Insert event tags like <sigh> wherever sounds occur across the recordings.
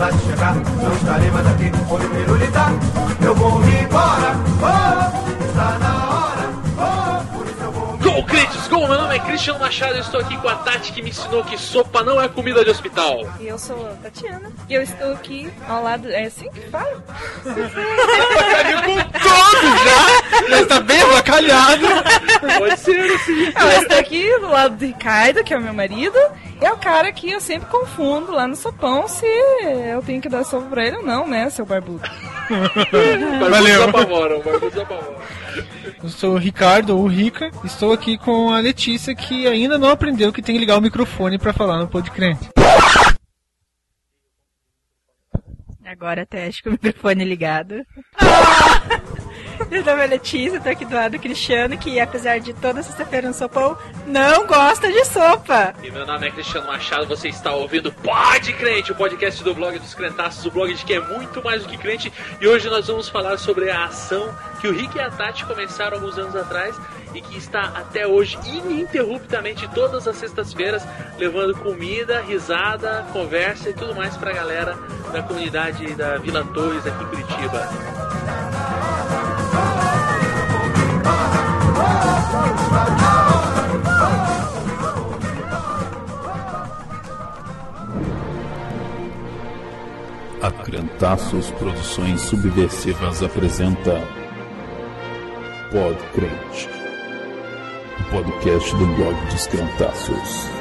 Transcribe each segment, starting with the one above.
lá de chegar, não estarei mais aqui. Onde o eu vou me embora. Oh, está na hora. Oh, por isso eu vou me Gol, crentes, gol! Meu nome é Cristiano Machado e estou aqui com a Tati que me ensinou que sopa não é comida de hospital. E eu sou a Tatiana. E eu estou aqui ao lado. É assim que fala? com já! Mas tá bem avacalhado. Pode ser assim. Eu estou aqui do lado do Ricardo, que é o meu marido. É o cara que eu sempre confundo lá no sopão se eu tenho que dar sopa pra ele ou não, né, seu barbudo? <laughs> Valeu. apavoram, barbudos apavoram. Eu sou o Ricardo, ou o Rica. Estou aqui com a Letícia, que ainda não aprendeu que tem que ligar o microfone pra falar no podcast. Agora teste com o microfone ligado. <laughs> <laughs> Meu nome é Letícia, tô aqui do lado do Cristiano, que apesar de toda sexta-feira no sopão, não gosta de sopa. E meu nome é Cristiano Machado, você está ouvindo Pode Crente, o podcast do blog dos crentaços, o blog de que é muito mais do que crente. E hoje nós vamos falar sobre a ação que o Rick e a Tati começaram alguns anos atrás e que está até hoje ininterruptamente todas as sextas-feiras levando comida, risada, conversa e tudo mais pra galera da comunidade da Vila Torres aqui em Curitiba. A Produções Subversivas apresenta Pod Crente, o podcast do blog dos Crentaços.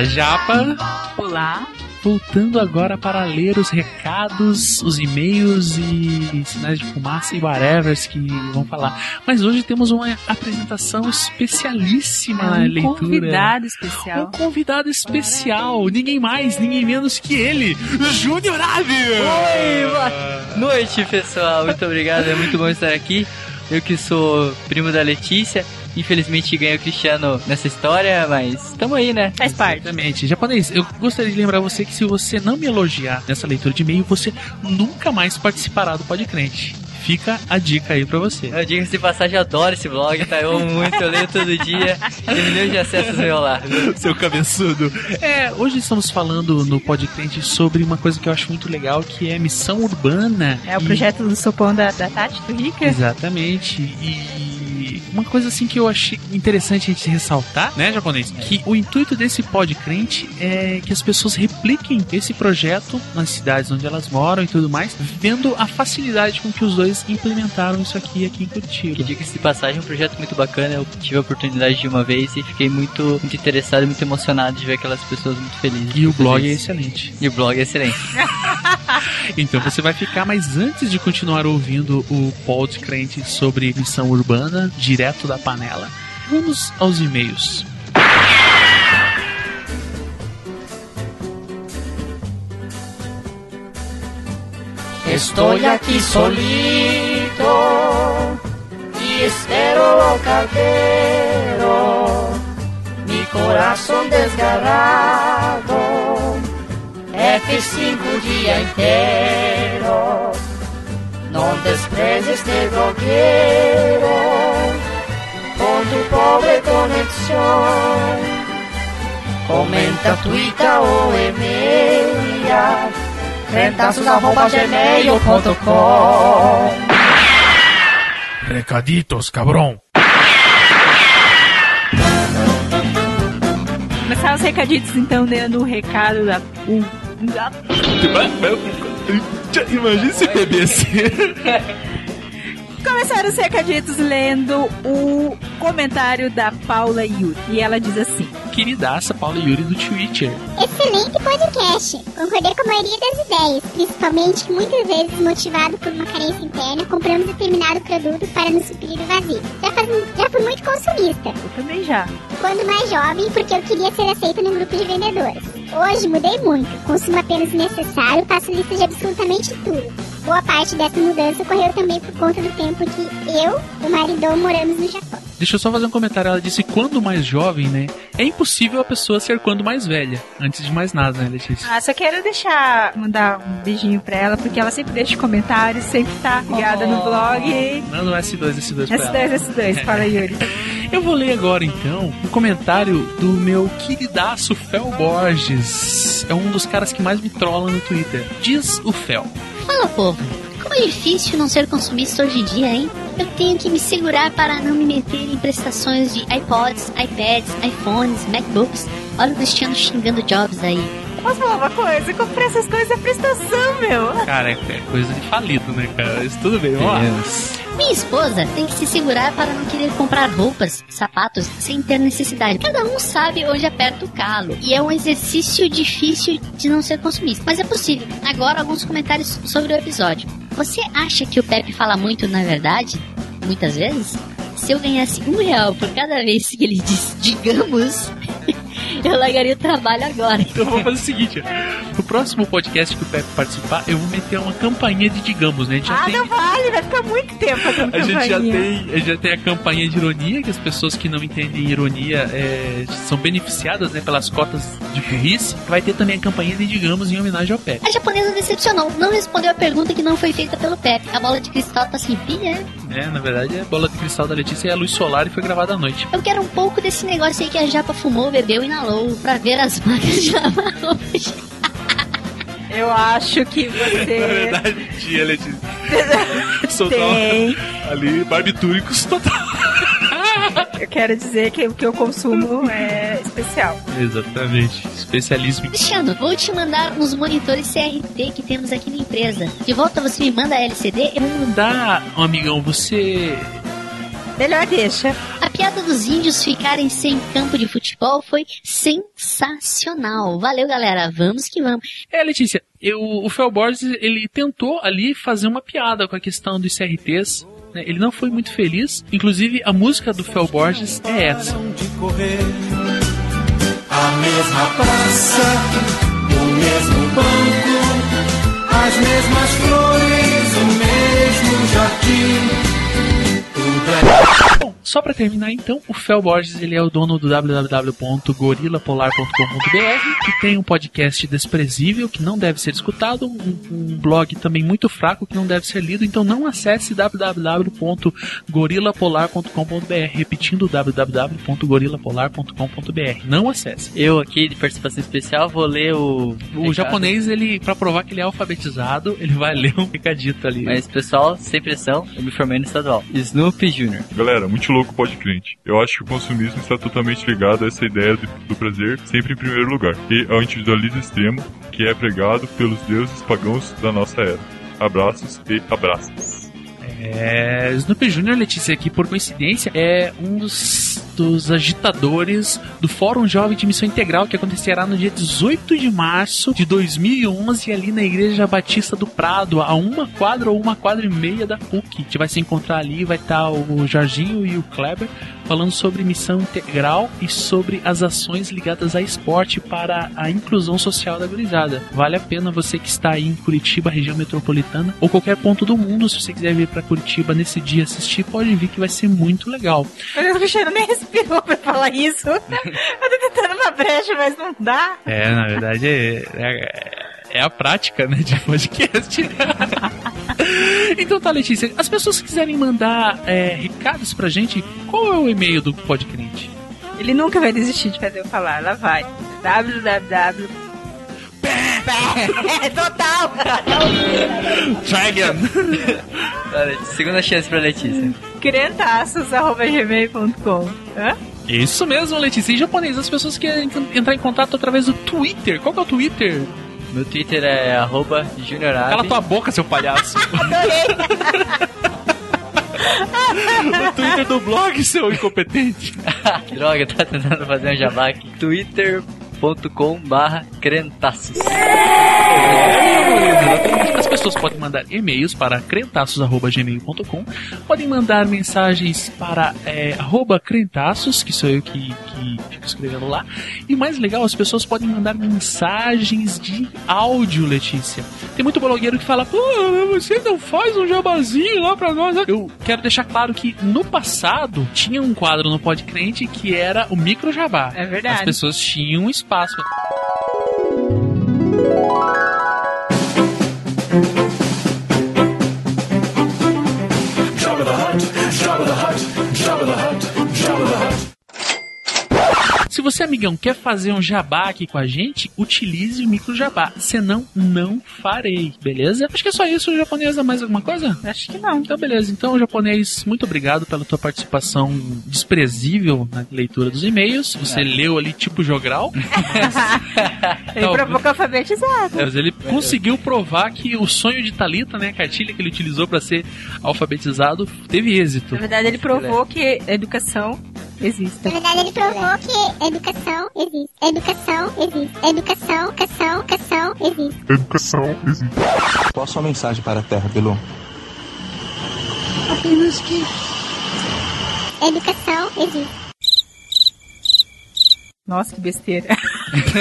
Olá, Japa! Olá. Voltando agora para ler os recados, os e-mails e sinais de fumaça e whatever que vão falar. Mas hoje temos uma apresentação especialíssima na um leitura. convidado Um especial. convidado especial, ninguém mais, ninguém menos que ele, Júnior Ave! Oi, boa noite, pessoal. Muito obrigado, é muito bom estar aqui. Eu que sou primo da Letícia, infelizmente ganhei o Cristiano nessa história, mas tamo aí, né? Faz parte. Exatamente. Japonês, eu gostaria de lembrar você que se você não me elogiar nessa leitura de e-mail, você nunca mais participará do Podcrente. Fica a dica aí pra você. Eu digo de passagem, eu adoro esse blog, tá? Eu amo muito, eu leio todo dia. Tem milhões de acessos meu lá. <laughs> Seu cabeçudo. É, hoje estamos falando no Podcrente sobre uma coisa que eu acho muito legal, que é missão urbana. É o E- projeto do sopão da, da Tati, do Rica. Exatamente. E uma coisa assim que eu achei interessante a gente ressaltar, né, japonês? Que o intuito desse pod crente é que as pessoas repliquem esse projeto nas cidades onde elas moram e tudo mais, vendo a facilidade com que os dois implementaram isso aqui aqui em Que Curitiba. diga-se de passagem, é um projeto muito bacana. Eu tive a oportunidade de uma vez e fiquei muito, muito interessado e muito emocionado de ver aquelas pessoas muito felizes. E o blog é excelente. E o blog é excelente. <laughs> Então você vai ficar, mas antes de continuar ouvindo o pod crente sobre missão urbana, direto da panela, vamos aos e-mails. Estoy aquí solito y espero al caldero, mi corazón desgarrado, F5 o dia inteiro. Não despreze este blogueiro, con tu pobre conexión. Comenta, tuita ou e-mail crentaços.gmail.com Recaditos, cabrão. Começar os recaditos, então, dando o recado da Imagina se bebesse. <laughs> Começar os recaditos lendo o comentário da Paula Yuri. E ela diz assim: Queridaça Paula Yuri do Twitter. Excelente podcast. Concordei com a maioria das ideias, principalmente que muitas vezes, motivado por uma carência interna, compramos determinado produto para nos suprir o vazio. Já, faz, já fui muito consumista, Eu também já. quando mais jovem, porque eu queria ser aceita num grupo de vendedores. Hoje mudei muito, consumo apenas o necessário, faço lista de absolutamente tudo. Boa parte dessa mudança ocorreu também por conta do tempo que eu, o maridão, moramos no Japão. Deixa eu só fazer um comentário. Ela disse quando mais jovem, né? É impossível a pessoa ser quando mais velha. Antes de mais nada, né, Letícia? Ah, só quero deixar, mandar um beijinho pra ela, porque ela sempre deixa comentários, sempre tá ligada no blog. Manda um S2, S2 pra ela. S2, S2, fala Yuri. <laughs> Eu vou ler agora então um comentário do meu queridaço Fel Borges. É um dos caras que mais me trola no Twitter. Diz o Fel. Fala, povo. Como é difícil não ser consumista hoje em dia, hein? Eu tenho que me segurar para não me meter em prestações de iPods, iPads, iPhones, MacBooks. Olha o Cristiano xingando Jobs aí. Posso falar uma coisa? Comprar essas coisas é prestação, meu. Cara, é coisa de falido, né, cara? Isso tudo bem, vamos lá. Minha esposa tem que se segurar para não querer comprar roupas, sapatos, sem ter necessidade. Cada um sabe onde aperta o calo. E é um exercício difícil de não ser consumista. Mas é possível. Agora, alguns comentários sobre o episódio. Você acha que o Pepe fala muito na verdade? Muitas vezes? Se eu ganhasse um real por cada vez que ele diz digamos, <laughs> eu largaria o trabalho agora. Então vamos fazer o seguinte: no próximo podcast que o Pepe participar, eu vou meter uma campainha de digamos, né? Ah, tem. não vale, vai ficar muito tempo fazendo A gente já campainha. tem, a gente já tem a campanha de ironia, que as pessoas que não entendem ironia é, são beneficiadas né, pelas cotas de burrice. Vai ter também a campanha de digamos em homenagem ao Pepe. A japonesa decepcionou, não respondeu a pergunta que não foi feita pelo Pepe. A bola de cristal tá sem pilha, né? É, na verdade, a bola de cristal da Letícia é a luz solar e foi gravada à noite. Eu quero um pouco desse negócio aí que a japa fumou, bebeu e inalou pra ver as marcas de lavar roupas. Eu acho que você tinha, Letícia. <laughs> Tem. ali barbitúricos total. Eu quero dizer que o que eu consumo é especial. Exatamente. Especialismo. Cristiano, vou te mandar uns monitores CRT que temos aqui na empresa. De volta você me manda a LCD? Eu Mandar, amigão, você. Melhor deixa. A piada dos índios ficarem sem campo de futebol foi sensacional. Valeu, galera. Vamos que vamos. É, Letícia, eu, o Fel Borges, ele tentou ali fazer uma piada com a questão dos CRTs. Né? Ele não foi muito feliz. Inclusive, a música do Fel Borges é essa. A mesma praça, o mesmo banco, as mesmas flores, o mesmo jardim. Tudo é só pra terminar então, o Fel Borges ele é o dono do www.gorilapolar.com.br, que tem um podcast desprezível que não deve ser escutado, um, um blog também muito fraco que não deve ser lido, então não acesse www.gorilapolar.com.br, repetindo www.gorilapolar.com.br. Não acesse. Eu aqui, de participação especial, vou ler o. O japonês, ele, pra provar que ele é alfabetizado, ele vai ler um recadito ali. Mas, pessoal, sem pressão, eu me formei no estadual. Snoopy Jr. Galera, muito louco pode crente. Eu acho que o consumismo está totalmente ligado a essa ideia de- do prazer sempre em primeiro lugar, e ao individualismo extremo que é pregado pelos deuses pagãos da nossa era. Abraços e abraços. É, Snoopy Jr., Letícia, aqui por coincidência, é um dos, dos agitadores do Fórum Jovem de Missão Integral que acontecerá no dia 18 de março de 2011 ali na Igreja Batista do Prado, a uma quadra ou uma quadra e meia da PUC. A gente vai se encontrar ali, vai estar o Jorginho e o Kleber falando sobre missão integral e sobre as ações ligadas a esporte para a inclusão social da gurizada. Vale a pena você que está aí em Curitiba, região metropolitana, ou qualquer ponto do mundo, se você quiser vir para Curitiba nesse dia assistir, pode vir que vai ser muito legal. Nem respirou pra falar isso. eu tô tentando uma brecha, mas não dá. É, na verdade é, é, é a prática, né, de podcast. <laughs> então tá, Letícia, as pessoas que quiserem mandar é, recados pra gente, qual é o e-mail do Podcrente? Ele nunca vai desistir de fazer eu falar. Lá vai. www. É, <laughs> total! Dragon! Segunda chance pra Letícia. Crentaços.gmail.com? Isso mesmo, Letícia. Em japonês, as pessoas querem entrar em contato através do Twitter. Qual que é o Twitter? Meu Twitter é arroba juniorabe. Cala tua boca, seu palhaço. <laughs> o Twitter do blog, seu incompetente. <laughs> Droga, tá tentando fazer um jabá aqui. twitter.com barra crentaços. As pessoas podem mandar e-mails para crentaços.gmail.com podem mandar mensagens para é, arroba crentaços, que sou eu que, que fica escrevendo lá. E mais legal, as pessoas podem mandar mensagens de áudio, Letícia. Tem muito blogueiro que fala, pô, você não faz um jabazinho lá pra nós. Eu quero deixar claro que no passado tinha um quadro no Podcrente que era o micro jabá. É verdade. As pessoas tinham um espaço. Se você, amigão, quer fazer um jabá aqui com a gente, utilize o micro jabá. Senão, não farei, beleza? Acho que é só isso, japonesa. Mais alguma coisa? Acho que não. Então, beleza. Então, japonês, muito obrigado pela tua participação desprezível na leitura dos e-mails. Você É. leu ali tipo jogral. <laughs> <laughs> Ele Não, provou que é alfabetizado. É, mas ele conseguiu provar que o sonho de Talita, né, a cartilha que ele utilizou para ser alfabetizado, teve êxito. Na verdade, ele provou que educação existe. Na verdade, ele provou que educação existe. Educação existe. Educação, educação, educação existe. Educação existe. Qual a sua mensagem para a Terra, Bilu? Apenas que. Educação existe. Nossa, que besteira.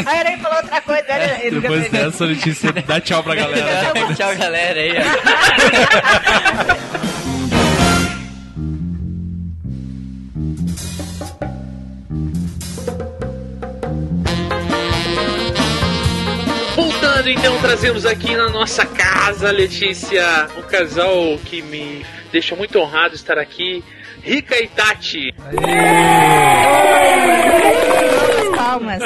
Aí ele falou outra coisa. Era educação Depois dessa, Letícia, dá tchau pra galera. <laughs> Tchau, galera aí. <laughs> Voltando então, trazemos aqui na nossa casa, Letícia, um casal que me deixa muito honrado estar aqui. Rica e Tati. Palmas.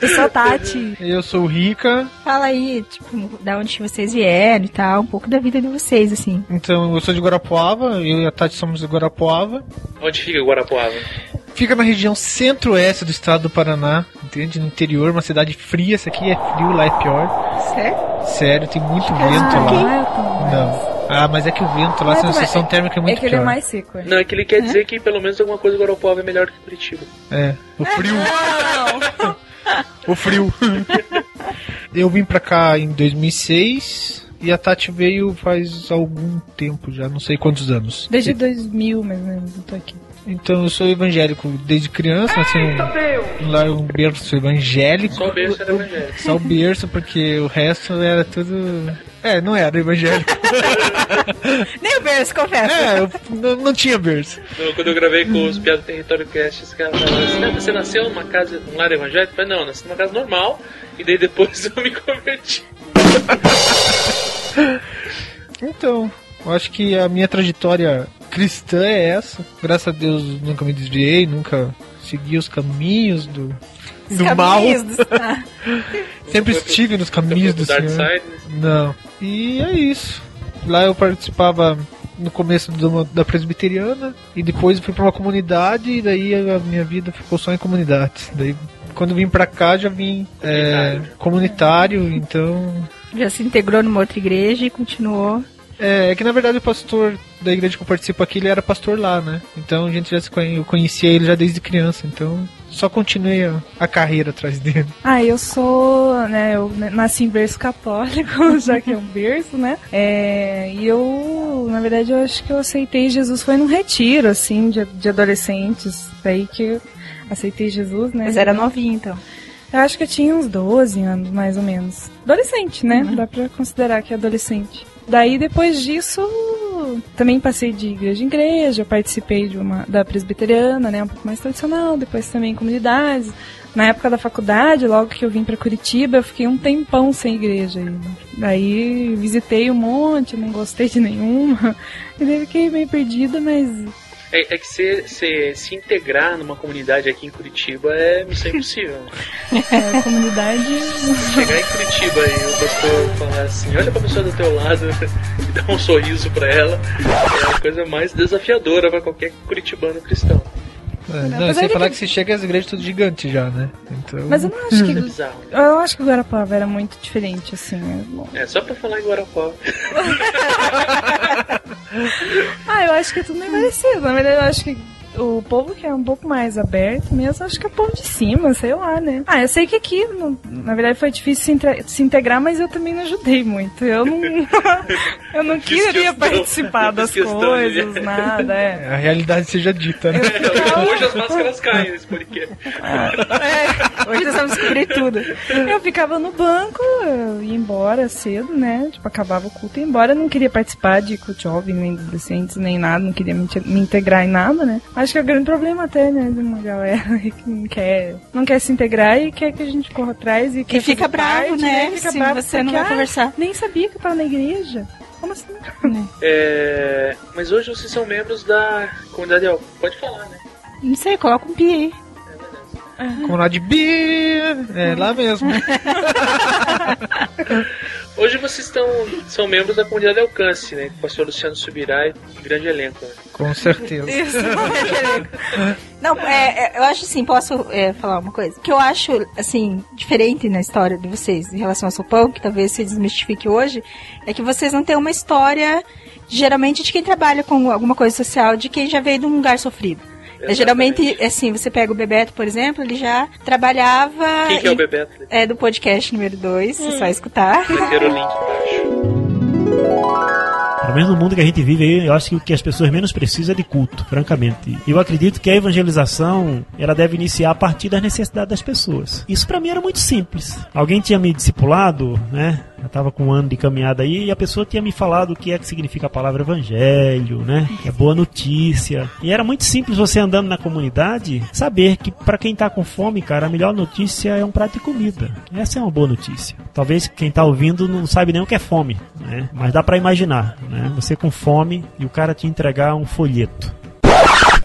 Eu sou a Tati. Eu sou o Rica, Fala aí, tipo, da onde vocês vieram e tal, um pouco da vida de vocês, assim. então eu sou de Guarapuava, eu e a Tati somos de Guarapuava. Onde fica Guarapuava? Fica na região centro-oeste do estado do Paraná, entende? No interior, uma cidade fria, essa aqui é frio, lá é pior. Sério? Sério, tem muito Ah, vento aqui lá. não é tão Não. Ah, mas é que o vento lá, a Mas sensação é- térmica é muito É que ele pior. é mais seco. é. Não, é que ele quer dizer que pelo menos alguma coisa Guarapuava é melhor que Curitiba. É, o frio. <laughs> o frio. <laughs> eu vim pra cá em 2006 e a Tati veio faz algum tempo já, não sei quantos anos. Desde 2000, mais ou menos, eu tô aqui. Então eu sou evangélico desde criança, nasci um, lá um berço evangélico. Só o berço era evangélico. Só o berço, porque o resto era tudo. É, não era evangélico. <laughs> Nem o berço, confesso. É, eu não, não tinha berço. Não, Quando eu gravei com os Piados do Território Cast, esse cara falou assim, "Ah, você nasceu numa casa, num lar evangélico? Eu falei, não, eu nasci numa casa normal, e daí depois <laughs> eu me converti. Então, eu acho que a minha trajetória cristã é essa. Graças a Deus nunca me desviei, nunca segui os caminhos do, Os do caminhos mal. do-. <laughs> Sempre estive nos caminhos do Senhor. Side, Não. E é isso. Lá eu participava no começo do- da presbiteriana e depois fui pra uma comunidade e daí a minha vida ficou só em comunidades. Daí quando vim pra cá já vim é, comunitário, então Já se integrou numa outra igreja e continuou. É, é que na verdade o pastor da igreja que eu participo aqui, ele era pastor lá, né? Então a gente já se conhe... eu conhecia ele já desde criança, então só continuei a, a carreira atrás dele. <laughs> Ah, eu sou, né, eu nasci em berço católico, <laughs> já que é um berço, né? É, e eu, na verdade, eu acho que eu aceitei Jesus foi num retiro, assim, de, de adolescentes, daí que eu aceitei Jesus, né? Mas era novinha, então. Eu acho que eu tinha uns 12 anos, mais ou menos. Adolescente, né? Dá pra considerar que é adolescente. Daí, depois disso, também passei de igreja em igreja, participei de uma da presbiteriana, né? Um pouco mais tradicional, depois também comunidades. Na época da faculdade, logo que eu vim pra Curitiba, eu fiquei um tempão sem igreja ainda. Daí, visitei um monte, não gostei de nenhuma. <laughs> E daí fiquei meio perdida, mas É, é que se, se, se integrar numa comunidade aqui em Curitiba é missão impossível. <laughs> é, a comunidade... Chegar em Curitiba e o pastor falar assim, olha pra pessoa do teu lado e dar um sorriso pra ela, é a coisa mais desafiadora pra qualquer curitibano cristão. É, não, sem falar que- que... você chega às igrejas tudo gigante já, né? Então... Mas eu não acho que... <laughs> Eu acho que o Guarapava era muito diferente, assim. é. É só pra falar em Guarapó. <laughs> Ah, eu acho que é tudo meio parecido. Na verdade, eu acho que o povo que é um pouco mais aberto mesmo, acho que é o povo de cima, sei lá, né? Ah, eu sei que aqui, no- na verdade, foi difícil se, intra- se integrar, mas eu também não ajudei muito. Eu não, <laughs> eu não queria questão, participar das questão, coisas, né? nada, é. A realidade seja dita, né? <laughs> Hoje as máscaras caem nesse podcast. Hoje nós vamos descobrir tudo. Eu ficava no banco, eu ia embora cedo, né? Tipo, acabava o culto e ia embora. Eu não queria participar de culto jovem, nem adolescentes, nem nada. Não queria me, me integrar em nada, né? Acho que é o grande problema até, né? De uma galera <laughs> que não quer, não quer se integrar e quer que a gente corra atrás e quer fica bravo, parte, né? Fica Se bravo você não porque, vai ah, conversar. Nem sabia que eu tava na igreja. Como assim? É, mas hoje vocês são membros da comunidade Elfo. Pode falar, né? Não sei, coloca um pi aí. Comunidade B, é lá mesmo. <laughs> Hoje vocês estão, são membros da comunidade Alcance, né? Com o pastor Luciano Subirá e grande elenco. Né? Com certeza. Isso, Não, é, é, eu acho assim, posso é, falar uma coisa? Que eu acho, assim, diferente na história de vocês em relação ao Sopão, que talvez se desmistifique hoje, é que vocês não têm uma história, geralmente, de quem trabalha com alguma coisa social, de quem já veio de um lugar sofrido. É, geralmente, assim, você pega o Bebeto, por exemplo, ele já trabalhava. Quem que é o Bebeto? É do podcast número 2, é só escutar. Ter o link embaixo. Pelo menos no mundo que a gente vive, aí, eu acho que o que as pessoas menos precisam é de culto, francamente. Eu acredito que a evangelização, ela deve iniciar a partir das necessidades das pessoas. Isso pra mim era muito simples. Alguém tinha me discipulado, né? Eu tava com um ano de caminhada aí e a pessoa tinha me falado o que é que significa a palavra evangelho, né? Que é boa notícia. E era muito simples você andando na comunidade saber que pra quem tá com fome, cara, a melhor notícia é um prato de comida. Essa é uma boa notícia. Talvez quem tá ouvindo não sabe nem o que é fome, né? Mas dá pra imaginar, né? Você com fome e o cara te entregar um folheto.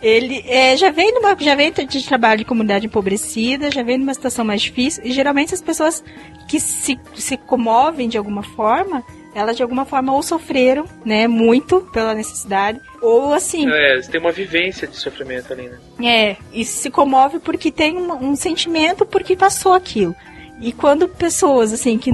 Ele é, já vem numa, já vem de trabalho de comunidade empobrecida, já vem numa situação mais difícil, e geralmente as pessoas que se, se comovem de alguma forma, elas de alguma forma ou sofreram, né, muito pela necessidade, ou assim, É, tem uma vivência de sofrimento ali, né? é, e se comove porque tem um, um sentimento porque passou aquilo. E quando pessoas, assim, que,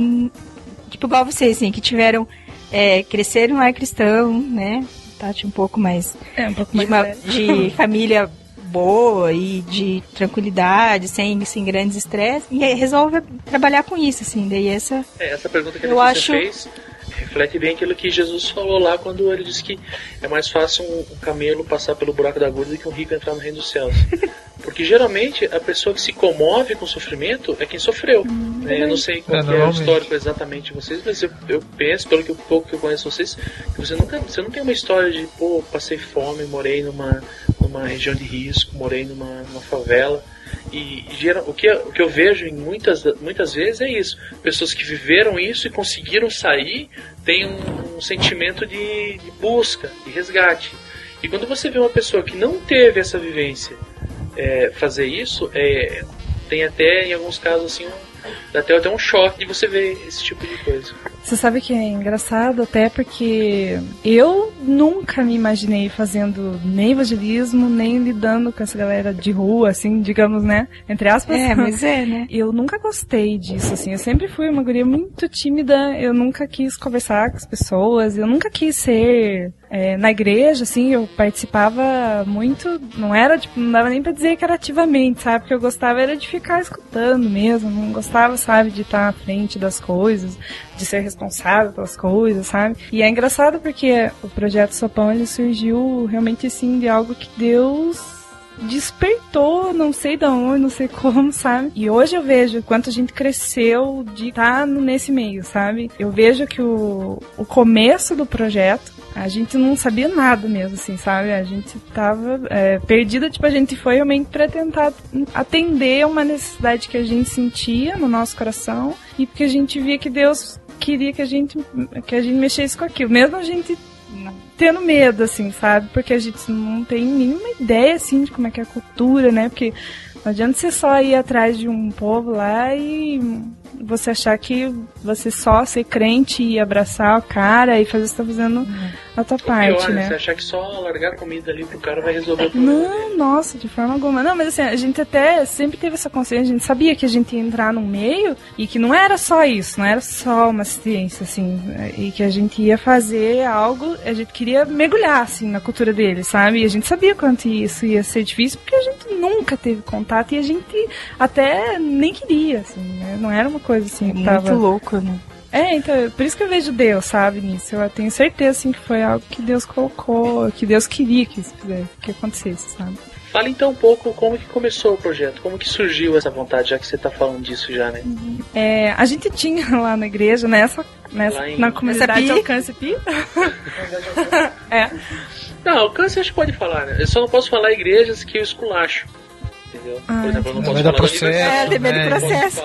tipo igual vocês, assim, que tiveram, é, cresceram lá cristão, né, Tati um pouco mais, É, um pouco de, mais uma- velho. de <laughs> família boa e de tranquilidade, sem, sem grandes estresses, e aí resolve trabalhar com isso, assim, daí essa... É, essa pergunta que a Eu acho- fez reflete bem aquilo que Jesus falou lá quando ele disse que é mais fácil um, um camelo passar pelo buraco da agulha do que um rico entrar no reino dos céus. <laughs> Porque geralmente a pessoa que se comove com o sofrimento é quem sofreu. né? Eu não sei qual É, que é o histórico exatamente de vocês, mas eu, eu penso, pelo que, pouco que eu conheço vocês, que você nunca você não tem uma história de, pô, passei fome, morei numa, numa região de risco, morei numa, numa favela. E o, que, o que eu vejo em muitas, muitas vezes é isso. Pessoas que viveram isso e conseguiram sair têm um, um sentimento de, de busca, de resgate. E quando você vê uma pessoa que não teve essa vivência é, fazer isso, é, tem até, em alguns casos, assim, um, dá até, até um choque de você ver esse tipo de coisa. Você sabe que é engraçado até porque eu nunca me imaginei fazendo nem evangelismo, nem lidando com essa galera de rua, assim, digamos, né? Entre aspas. É, mas é, né? <laughs> Eu nunca gostei disso, assim. Eu sempre fui uma guria muito tímida, eu nunca quis conversar com as pessoas, eu nunca quis ser. É, na igreja, assim, eu participava muito, não era, tipo, não dava nem pra dizer que era ativamente, sabe? Porque eu gostava era de ficar escutando mesmo, não gostava, sabe, de estar à frente das coisas, de ser responsável pelas coisas, sabe? E é engraçado porque o projeto Sopão, ele surgiu realmente, assim, de algo que Deus despertou, não sei de onde, não sei como, sabe? E hoje eu vejo quanto a gente cresceu de estar nesse meio, sabe? Eu vejo que o, o começo do projeto, a gente não sabia nada mesmo, assim, sabe? A gente tava é, perdida, tipo, a gente foi realmente pra tentar atender uma necessidade que a gente sentia no nosso coração e porque a gente via que Deus queria que a gente, que a gente mexesse com aquilo. Mesmo a gente tendo medo, assim, sabe? Porque a gente não tem nenhuma ideia, assim, de como é que é a cultura, né? Porque Não adianta você só ir atrás de um povo lá e você achar que você só ser crente e abraçar o cara e fazer o que você tá fazendo a tua parte, Pior, né? Você achar que só largar comida ali pro cara vai resolver o problema. Não, nossa, de forma alguma. Não, mas assim, a gente até sempre teve essa consciência, a gente sabia que a gente ia entrar num meio e que não era só isso, não era só uma ciência, assim, e que a gente ia fazer algo, a gente queria mergulhar, assim, na cultura deles, sabe? E a gente sabia quanto isso ia ser difícil, porque a gente nunca teve contato e a gente até nem queria, assim, né? Não era uma coisa assim que Muito tava... louco, né? É, então, por isso que eu vejo Deus, sabe, nisso. Eu tenho certeza, assim, que foi algo que Deus colocou, que Deus queria que isso fizesse, que acontecesse, sabe? Fala então um pouco como que começou o projeto, como que surgiu essa vontade, já que você tá falando disso já, né? É, a gente tinha <laughs> lá na igreja, nessa, nessa Lá em- na comunidade pi? Alcance Pi. <laughs> é. Não, alcance acho que pode falar, né? Eu só não posso falar igrejas que eu esculacho. Entendeu? Ah, Por exemplo, eu não Vai posso falar processo, da É, universidade, tem medo né? do processo.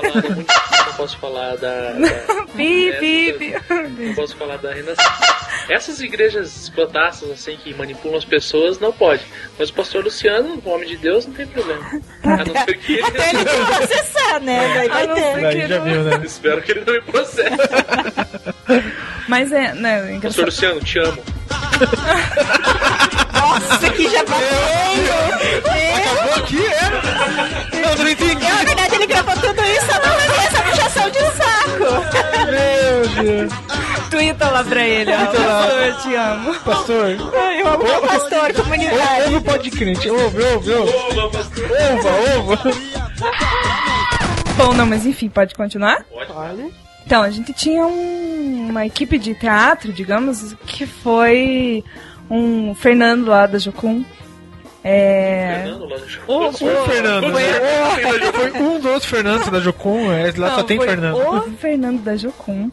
Não posso falar da, <laughs> não posso falar da, não posso falar da Renascença. Essas igrejas escrotaças, assim, que manipulam as pessoas, não pode. Mas o pastor Luciano, o homem de Deus, não tem problema. A não ser que ele... Até ele processar, né? Daí vai não ter. que já viu, né? Espero que ele não me processe. Mas é, né, Pastor engraçado. Luciano, te amo. <laughs> Nossa, que já veio! Aqui é? Não, não entendi. Eu, na verdade, ele gravou tudo isso só pra fazer essa puxação de saco. Meu Deus. Twitter lá pra ele, ó. Pastor, eu te amo. Pastor. Ai, Eu amo meu pastor, comunidade. Ouve o pode crente. Ouve, ouve, ouve. Ouva, ouva. Bom, não, mas enfim, pode continuar? Olha. Então, a gente tinha um- uma equipe de teatro, digamos, que foi um Fernando lá da Jocum. É. Fernando, lá no show. O, o Fernando. né? Foi um dos Fernandos da Jocum. É, lá só Não, tem foi Fernando. O Fernando da Jocum.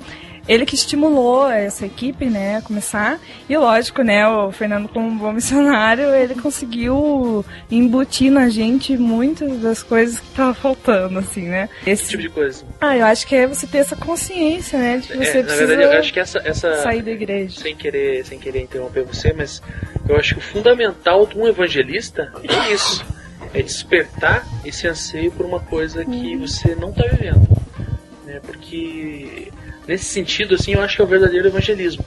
Ele que estimulou essa equipe, né, a começar. E lógico, né, o Fernando como um bom missionário, ele conseguiu embutir na gente muitas das coisas que tava faltando, assim, né? Esse tipo de coisa. Ah, eu acho que é você ter essa consciência, né, de que você É, precisa verdade, eu acho que essa, essa sair da igreja. sem querer, sem querer interromper você, mas eu acho que o fundamental de um evangelista é isso. É despertar esse anseio por uma coisa que você não está vivendo. Né? Porque nesse sentido, assim, eu acho que é o verdadeiro evangelismo.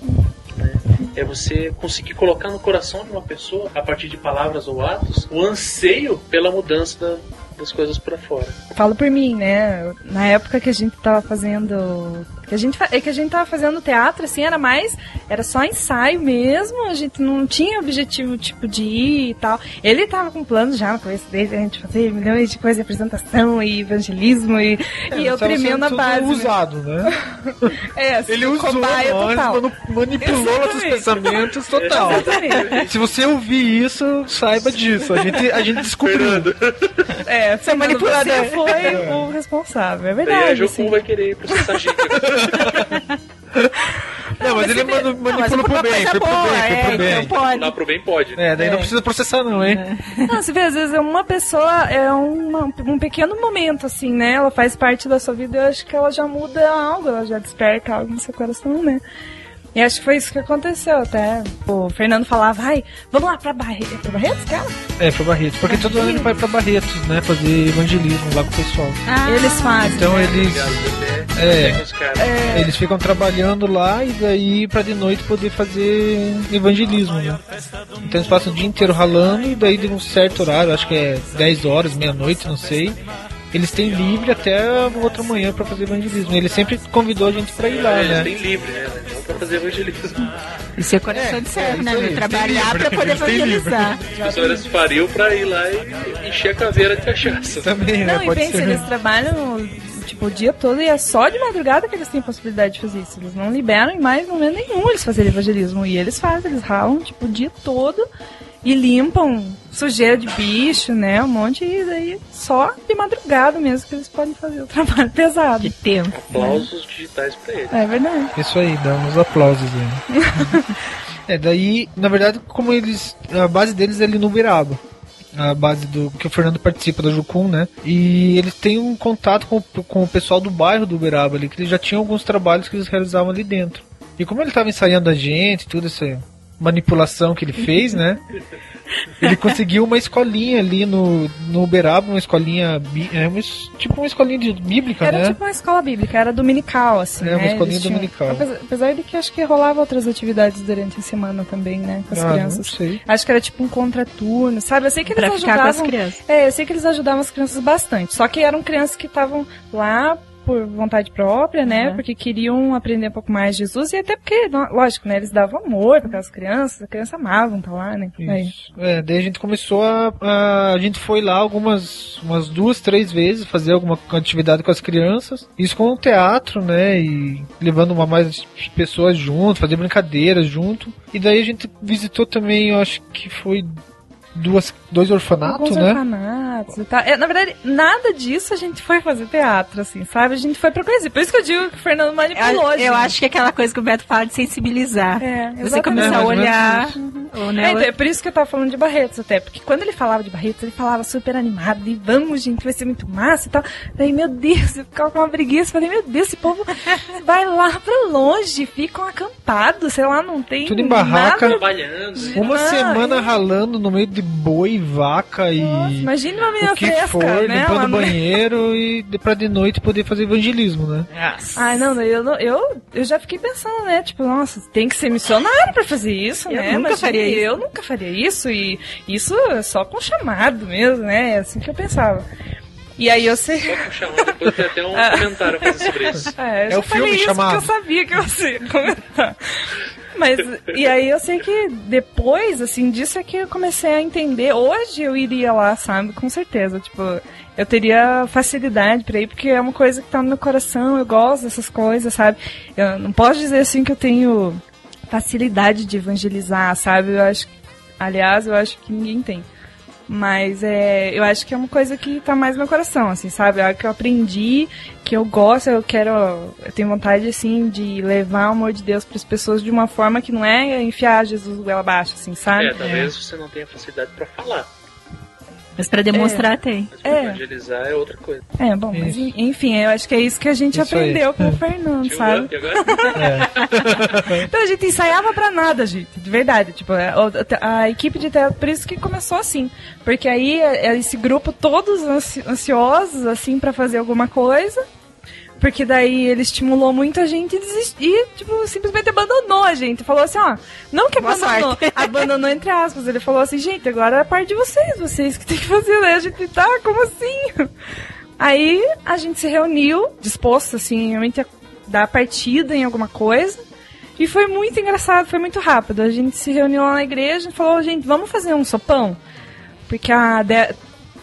né? É você conseguir colocar no coração de uma pessoa, a partir de palavras ou atos, o anseio pela mudança da- das coisas para fora. Falo por mim, né? Na época que a gente tava fazendo. Que a gente, é que a gente tava fazendo teatro, assim, era mais. Era só ensaio mesmo, a gente não tinha objetivo, tipo, de ir e tal. Ele tava com planos já na cabeça dele, a gente fazer milhões de coisas de apresentação e evangelismo e, É, e eu tremendo na base. né? usado, né? <laughs> É, assim, Ele usou cobaia nós, total. manipulou nossos pensamentos total. Exatamente. Se você ouvir isso, saiba disso. A gente, a gente descobriu. É, Fernando, manipulador. Você foi o responsável, é a verdade. Jocum assim. vai querer processar a gente. <laughs> <laughs> Não, mas ele Não, mas manipulou por pro bem, pro boa, bem, foi é, pro bem. então pode. Pro bem pode. É, daí não precisa processar não, hein? Não, você vê, às vezes é uma pessoa, é uma- um pequeno momento, assim, né? Ela faz parte da sua vida e eu acho que ela já muda algo, ela já desperta algo no seu coração, né? E acho que foi isso que aconteceu até. O Fernando falava, ai, vamos lá pra Barretos, pra Barretos, cara? É, pra Barretos. Porque todo ano ele vai pra Barretos, né? Fazer evangelismo lá com o pessoal. Ah, Eles fazem. Então eles. É. Caras. eles ficam trabalhando lá e daí pra de noite poder fazer evangelismo, né? Então eles passam o dia inteiro ralando e daí de um certo horário, acho que é 10 horas, meia-noite, não sei. Eles têm livre até outra manhã pra fazer evangelismo. Ele sempre convidou a gente pra ir lá, Eles né? têm livre, né? Não pra fazer evangelismo. Isso é coração de servo, né? isso aí? Trabalhar livre, poder eles evangelizar. As pessoas fariam pra ir lá e encher a caveira de cachaça. Também, né? Não, e Pode pensa, ser. eles trabalham tipo o dia todo e é só de madrugada que eles têm possibilidade de fazer isso. Eles não liberam em mais momento nenhum eles fazerem evangelismo. E eles fazem, eles ralam tipo o dia todo e limpam sujeira de bicho, né? Um monte e daí só de madrugada mesmo que eles podem fazer o <laughs> trabalho pesado. Que tempo. Aplausos digitais pra ele. É verdade. Isso aí, dá uns aplausos aí. <laughs> é, daí, na verdade, como eles. A base deles é ali no Uberaba. A base do. que o Fernando participa da Jucum, né? E eles têm um contato com, o- com o pessoal do bairro do Uberaba ali, que eles já tinham alguns trabalhos que eles realizavam ali dentro. E como ele estava ensaiando a gente, toda essa manipulação que ele fez, né? ele conseguiu uma escolinha ali no, no Uberaba, uma escolinha, é, uma tipo uma escolinha de bíblica, Era né? tipo uma escola bíblica, era dominical, assim. É, uma né? escolinha Eles tinham- dominical. Apesar, apesar de que acho que rolava outras atividades durante a semana também, né? Com as Ah, não crianças. sei. Acho que era tipo um contraturno, sabe? Eu sei que eles Pra ficar com ajudavam. as crianças. É, eu sei que eles ajudavam as crianças bastante. Só que eram crianças que estavam lá por vontade própria, né? Uhum. Porque queriam aprender um pouco mais de Jesus e até porque, lógico, né? Eles davam amor para aquelas crianças, as crianças amavam estar lá, né? Isso. É, daí a gente começou a, a. A gente foi lá algumas umas duas, três vezes fazer alguma atividade com as crianças. Isso com o teatro, né? E levando uma mais pessoas junto, fazer brincadeiras junto. E daí a gente visitou também, eu acho que foi duas, dois orfanatos, Alguns né? orfanatos e tal. É, na verdade, nada disso a gente foi fazer teatro, assim, sabe? A gente foi pra conhecer. Por isso que eu digo que o Fernando manipulou, Eu, gente. eu acho que é aquela coisa que o Beto fala de sensibilizar. É, Você começar a É, olhar. isso. ou, né, É, então, é por isso que eu tava falando de Barretos até, porque quando ele falava de Barretos, ele falava super animado, e vamos, gente, vai ser muito massa e tal. Daí, meu Deus, eu ficava com uma preguiça, falei, meu Deus, esse povo <laughs> vai lá pra longe, ficam acampados, sei lá, não tem Tudo em barraca. nada. Trabalhando. né? Uma Ah, semana é. ralando no meio de boi, vaca e. Nossa, imagine uma menina o que fresca, for, né? limpando o no- banheiro e pra de noite poder fazer evangelismo, né? Ai, não, eu, eu, eu já fiquei pensando, né? Tipo, nossa, tem que ser missionário pra fazer isso, Eu né? nunca Imagina, faria isso. Eu nunca faria isso, e isso é só com chamado mesmo, né? É assim que eu pensava. E aí eu sei. Depois tem até um Ah. <laughs> comentário a fazer sobre isso. É, eu É já o filme falei isso chamado. porque eu sabia que você ia comentar. Mas, e aí eu sei que depois, assim, disso é que eu comecei a entender. Hoje eu iria lá, sabe? Com certeza. Tipo, eu teria facilidade pra ir, porque é uma coisa que tá no meu coração, eu gosto dessas coisas, sabe? Eu não posso dizer, assim, que eu tenho facilidade de evangelizar, sabe? Eu acho que, aliás, eu acho que ninguém tem. Mas é, eu acho que é uma coisa que tá mais no meu coração, assim, sabe? É algo que eu aprendi, que eu gosto, eu quero. Eu tenho vontade, assim, de levar o amor de Deus para as pessoas de uma forma que não é enfiar Jesus goela abaixo, assim, sabe? É, talvez você não tenha facilidade pra falar. Mas pra demonstrar tem. Mas pra É. evangelizar é outra coisa. É, bom, mas en- enfim, eu acho que é isso que a gente Isso aí. aprendeu com o Fernando, Tio sabe? Agora? <laughs> Então a gente ensaiava pra nada, gente, de verdade. Tipo, a, a equipe de teatro, por isso que começou assim. Porque aí é, esse grupo todos ansi- ansiosos, assim, pra fazer alguma coisa. Porque daí ele estimulou muito a gente e, tipo, simplesmente abandonou a gente. Falou assim, ó, não que abandonou, <laughs> abandonou entre aspas. Ele falou assim, gente, agora é a parte de vocês, vocês que tem que fazer, né? A gente tá, como assim? <laughs> Aí a gente se reuniu, disposto, assim, realmente a dar partida em alguma coisa. E foi muito engraçado, foi muito rápido. A gente se reuniu lá na igreja e falou, gente, vamos fazer um sopão? Porque a De-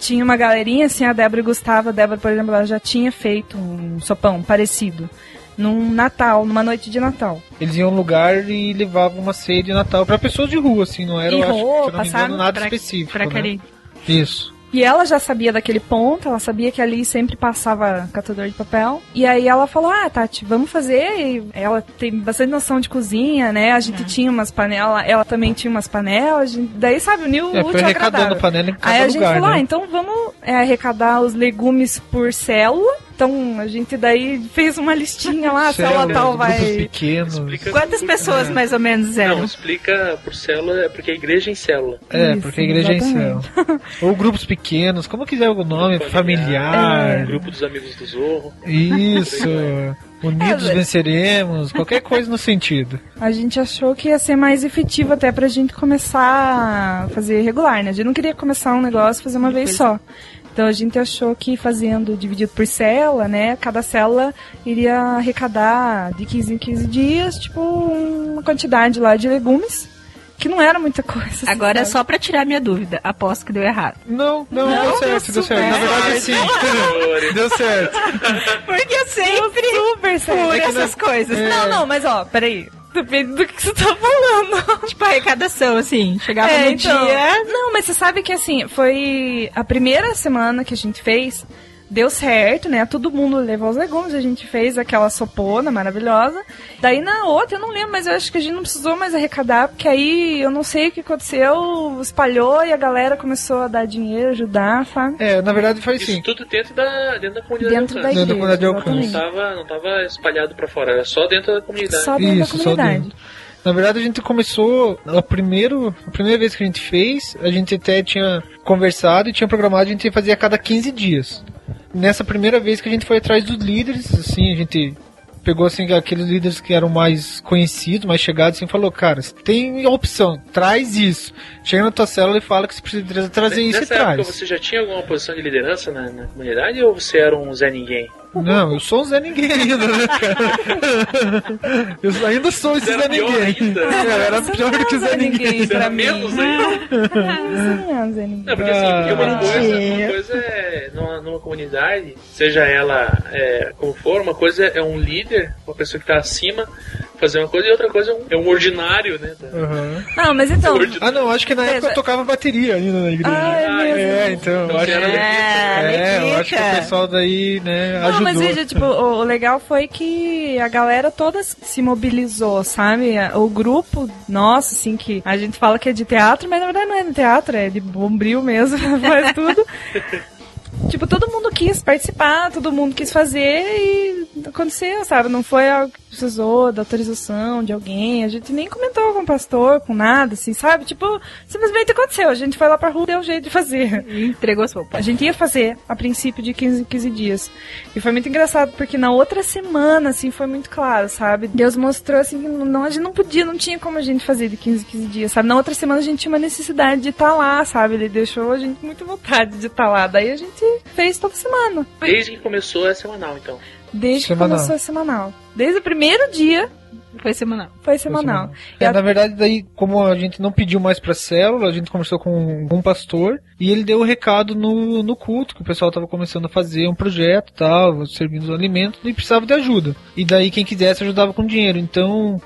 tinha uma galerinha, assim, a Débora e o Gustavo. A Débora, por exemplo, ela já tinha feito um sopão parecido. Num Natal, numa noite de Natal. Eles iam a um lugar e levavam uma ceia de Natal pra pessoas de rua, assim, não era, E eu acho, roupa, se eu não me engano, nada Pra- específico. Pra né? Isso. E ela já sabia daquele ponto, ela sabia que ali sempre passava catador de papel. E aí ela falou: Ah, Tati, vamos fazer. E ela tem bastante noção de cozinha, né? A gente tinha umas panelas, ela também tinha umas panelas. gente- Daí, sabe, uniu o É, foi útil agradável. panela em cada Aí a gente lugar, falou: né? Ah, então vamos é, arrecadar os legumes por célula. Então a gente daí fez uma listinha lá, a célula tal grupos vai. pequenos. Explica Quantas pessoas mais ou menos Não, eram? explica por célula, é porque a igreja é em célula. É, Isso, porque a igreja é em exatamente. céu. <laughs> Ou grupos pequenos, como quiser o nome, Grupo familiar. Grupo dos amigos do Zorro. Isso. Unidos É, venceremos, qualquer coisa no sentido. A gente achou que ia ser mais efetivo até pra gente começar a fazer regular, né? A gente não queria começar um negócio e fazer uma vez só. Então a gente achou que fazendo dividido por célula, né? Cada célula iria arrecadar de 15 em 15 dias, tipo, uma quantidade lá de legumes, que não era muita coisa. Agora, sabe? só pra tirar minha dúvida, aposto que deu errado. Não, não, Não, deu certo, deu deu certo. Na super verdade, <laughs> sim. Deu certo. Porque eu sempre super por É essas coisas. é. Não, não, mas ó, peraí. Depende do que você tá falando. <laughs> Tipo, arrecadação, assim. Chegava É, no então. dia. Não, mas você sabe que assim, foi a primeira semana que a gente fez, deu certo, né? Todo mundo levou os legumes, a gente fez aquela sopona maravilhosa. Daí na outra, eu não lembro, mas eu acho que a gente não precisou mais arrecadar, porque aí eu não sei o que aconteceu, espalhou e a galera começou a dar dinheiro, ajudar, sabe? É, na verdade foi Isso assim. tudo dentro da, dentro da comunidade Dentro de da alcance. Dentro da comunidade de igreja, alcance. Não tava, não tava espalhado pra fora, era só dentro da comunidade. Só dentro Isso, da só comunidade. dentro. Na verdade, a gente começou. A, primeiro, a primeira vez que a gente fez, a gente até tinha conversado e tinha programado a gente fazer a cada 15 dias. Nessa primeira vez que a gente foi atrás dos líderes, assim, a gente pegou assim aqueles líderes que eram mais conhecidos, mais chegados, assim, e falou, cara, tem opção, traz isso. Chega na tua célula e fala que você precisa trazer isso e Nessa traz. época você já tinha alguma posição de liderança na, na comunidade ou você era um Zé Ninguém? Não, eu sou um Zé Ninguém ainda, né, cara? Eu ainda sou esse Zé Ninguém. Eu era pior do que Zé Ninguém. Você era menos ainda? Não, porque assim, porque uma, coisa, uma coisa é numa, numa comunidade, seja ela é, como for, uma coisa é um líder, uma pessoa que está acima, fazer uma coisa, e outra coisa é um, é um ordinário, né? Aham. Não, mas então. Ah, não, acho que na época eu tocava bateria ainda na igreja. Ah, é? É, então, eu Então acho que. É, eu acho que o pessoal daí, né, Não, ajudou. mas veja, tipo, o, legal foi que a galera toda se mobilizou, sabe? O grupo nosso, assim, que a gente fala que é de teatro, mas na verdade não é de teatro, é de bombril mesmo, <laughs> faz tudo. Tipo, todo mundo quis participar, todo mundo quis fazer e aconteceu, sabe? Não foi algo precisou da autorização de alguém, a gente nem comentou com o pastor, com nada, assim, sabe? Tipo, simplesmente aconteceu, a gente foi lá pra rua e deu um jeito de fazer. E entregou as roupas. A gente ia fazer a princípio de 15 em 15 dias. E foi muito engraçado, porque na outra semana, assim, foi muito claro, sabe? Deus mostrou, assim, que não, a gente não podia, não tinha como a gente fazer de 15 em 15 dias, sabe? Na outra semana a gente tinha uma necessidade de estar lá, sabe? Ele deixou a gente muito vontade de estar lá. Daí a gente fez toda semana. Desde que começou é semanal, então. Desde Semanal. que começou a semanal. Desde o primeiro dia Foi semanal. foi semanal. E É, a- na verdade, daí, como a gente não pediu mais pra célula, a gente conversou com um pastor e ele deu o recado no, no culto, que o pessoal tava começando a fazer um projeto tal, servindo os alimentos, e precisava de ajuda. E daí, quem quisesse ajudava com dinheiro. Então,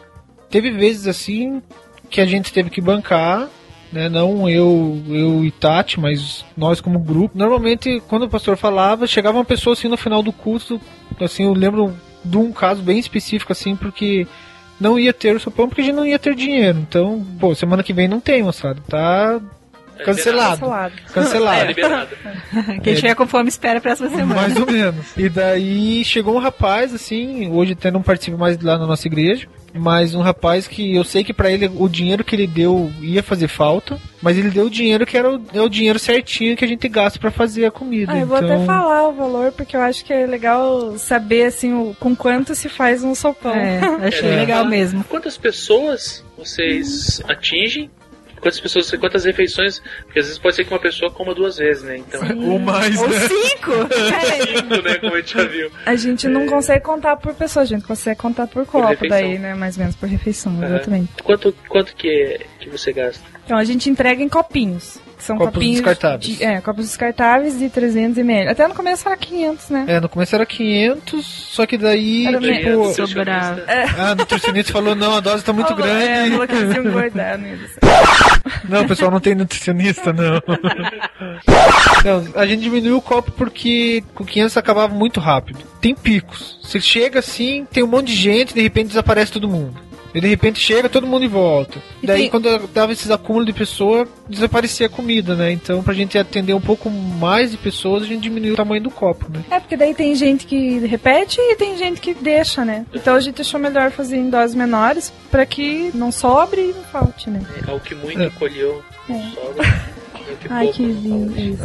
teve vezes assim que a gente teve que bancar, né? Não eu, eu e Tati, mas nós como grupo. Normalmente, quando o pastor falava, chegava uma pessoa assim no final do culto, assim, eu lembro de um caso bem específico assim, porque não ia ter o sopão porque a gente não ia ter dinheiro. Então, pô, semana que vem não tem, moçada. Tá cancelado. Cancelado. Cancelado. É liberado. <laughs> Quem É. tiver com fome espera a próxima semana. Mais ou menos. E daí chegou um rapaz, assim, hoje até não participa mais lá na nossa igreja, mas um rapaz que eu sei que pra ele o dinheiro que ele deu ia fazer falta, mas ele deu o dinheiro que era o, é o dinheiro certinho que a gente gasta pra fazer a comida. Ah, eu vou então... até falar o valor, porque eu acho que é legal saber, assim, o, com quanto se faz um sopão. É, <laughs> achei É. legal mesmo. Quantas pessoas vocês atingem? Quantas pessoas, quantas refeições? Porque às vezes pode ser que uma pessoa coma duas vezes, né? Então, Ou mais, Ou né? cinco! <laughs> cinco, né? Como a gente já viu. A gente não consegue contar por pessoa, a gente consegue contar por copo refeição. daí, né? Mais ou menos por refeição, exatamente. Quanto, quanto que, é, que você gasta? Então a gente entrega em copinhos. Que são Copos copinhos descartáveis. De, é, copos descartáveis de 300 ml. Até no começo era 500, né? É, no começo era 500, só que daí, Era tipo... Sobrava. Ah, a nutricionista falou, não, a dose tá muito Falou, É, grande. falou que eles iam engordar, não ia dar certo. Não, o pessoal não tem nutricionista, não. <laughs> não. A gente diminuiu o copo porque com 500 acabava muito rápido. Tem picos. Você chega assim, tem um monte de gente, de repente desaparece todo mundo. E de repente chega todo mundo em volta. E Daí tem- quando dava esses acúmulos de pessoa, desaparecia a comida, né? Então pra gente atender um pouco mais de pessoas, a gente diminuiu o tamanho do copo, né? É, porque daí tem gente que repete e tem gente que deixa, né? Então a gente achou melhor fazer em doses menores pra que não sobre e não falte, né? Ao que muito É. colheu, É. sobra. que Ai, pouco, que lindo isso.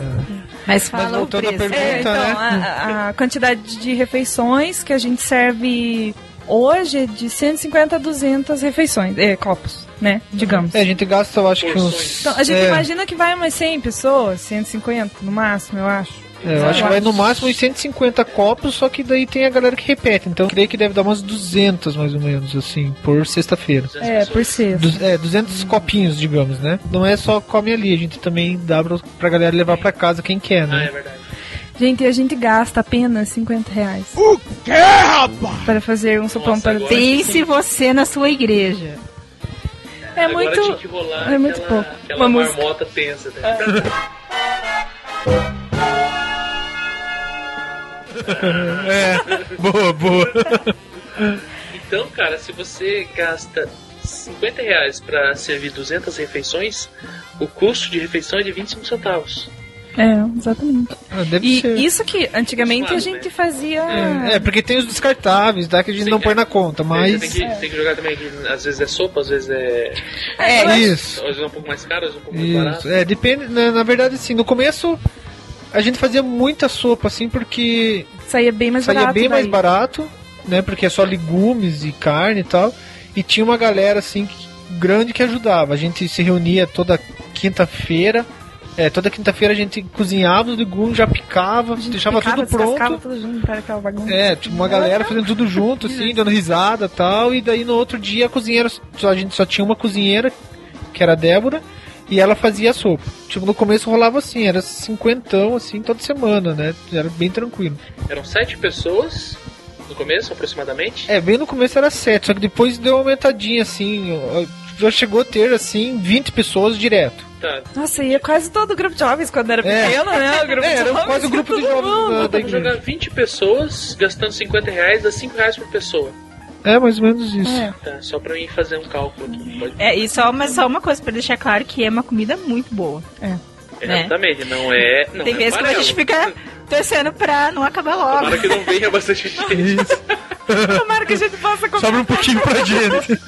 Mas fala o voltando à preço. pergunta, É, então, né? a, a quantidade de refeições que a gente serve hoje é de 150 a 200 refeições, é, copos, né? Digamos. É, a gente gasta, eu acho que uns. Então, a gente é, imagina que vai umas 100 pessoas, 150 no máximo, eu acho. é, eu acho que vai no máximo uns 150 copos, só que daí tem a galera que repete. Então eu creio que deve dar umas 200 mais ou menos, assim, por sexta-feira. 200 É, pessoas. por ser. Du- é, 200 copinhos, digamos, né? Não é só come ali, a gente também dá pra, pra galera levar pra casa quem quer, Ah, é né? verdade. Gente, a gente gasta apenas 50 reais. O quê, rapaz? Para fazer um sopão Nossa, para Pense você na sua igreja. É Agora muito. tinha que rolar é muito aquela, pouco. aquela Uma música. marmota tensa. Né? <laughs> É, boa, boa. Então, cara, se você gasta 50 reais pra servir 200 refeições, o custo de refeição é de 25 centavos. É, exatamente. Ah, deve e ser. isso que antigamente a gente fazia. É, é, porque tem os descartáveis, tá? Que a gente não põe na conta, mas. Tem que, tem que jogar também, que às vezes é sopa, às vezes é. É, isso. Às vezes é um pouco mais caro, às vezes é um pouco mais barato. Isso, é, depende. Na, na verdade, assim, no começo a gente fazia muita sopa, assim, porque Saía bem mais saía barato. bem mais daí. barato, né? Porque é só legumes e carne e tal. E tinha uma galera, assim, que- grande que ajudava. A gente se reunia toda quinta-feira. É, toda quinta-feira a gente cozinhava os legumes, já picava, deixava Picava, tudo pronto. tudo junto para aquela bagunça. É, tipo uma galera fazendo tudo junto, assim, dando risada e tal. E daí no outro dia a cozinheira, só, a gente só tinha uma cozinheira, que era a Débora, e ela fazia a sopa. Tipo, no começo rolava assim, era cinquentão, assim, toda semana, né? Era bem tranquilo. Eram sete pessoas no começo, aproximadamente. É, bem no começo era sete, só que depois deu uma aumentadinha, assim. Já chegou a ter, assim, 20 pessoas direto. Tá. Nossa, ia quase todo o grupo de jovens quando era É. pequeno, né? O <laughs> grupo É, de era jovens, quase o grupo de jovens da Pra jogar 20 pessoas, gastando 50 reais, dá 5 reais por pessoa. É, mais ou menos isso. É. Tá, só pra mim fazer um cálculo aqui. Pode... É, e só, mas só uma coisa pra deixar claro que é uma comida muito boa. É. Exatamente, não é. Não Tem é vezes que a gente fica torcendo pra não acabar logo. Tomara que não venha bastante <laughs> gente. Tomara que a gente possa comer. Sobra um pouquinho pra gente.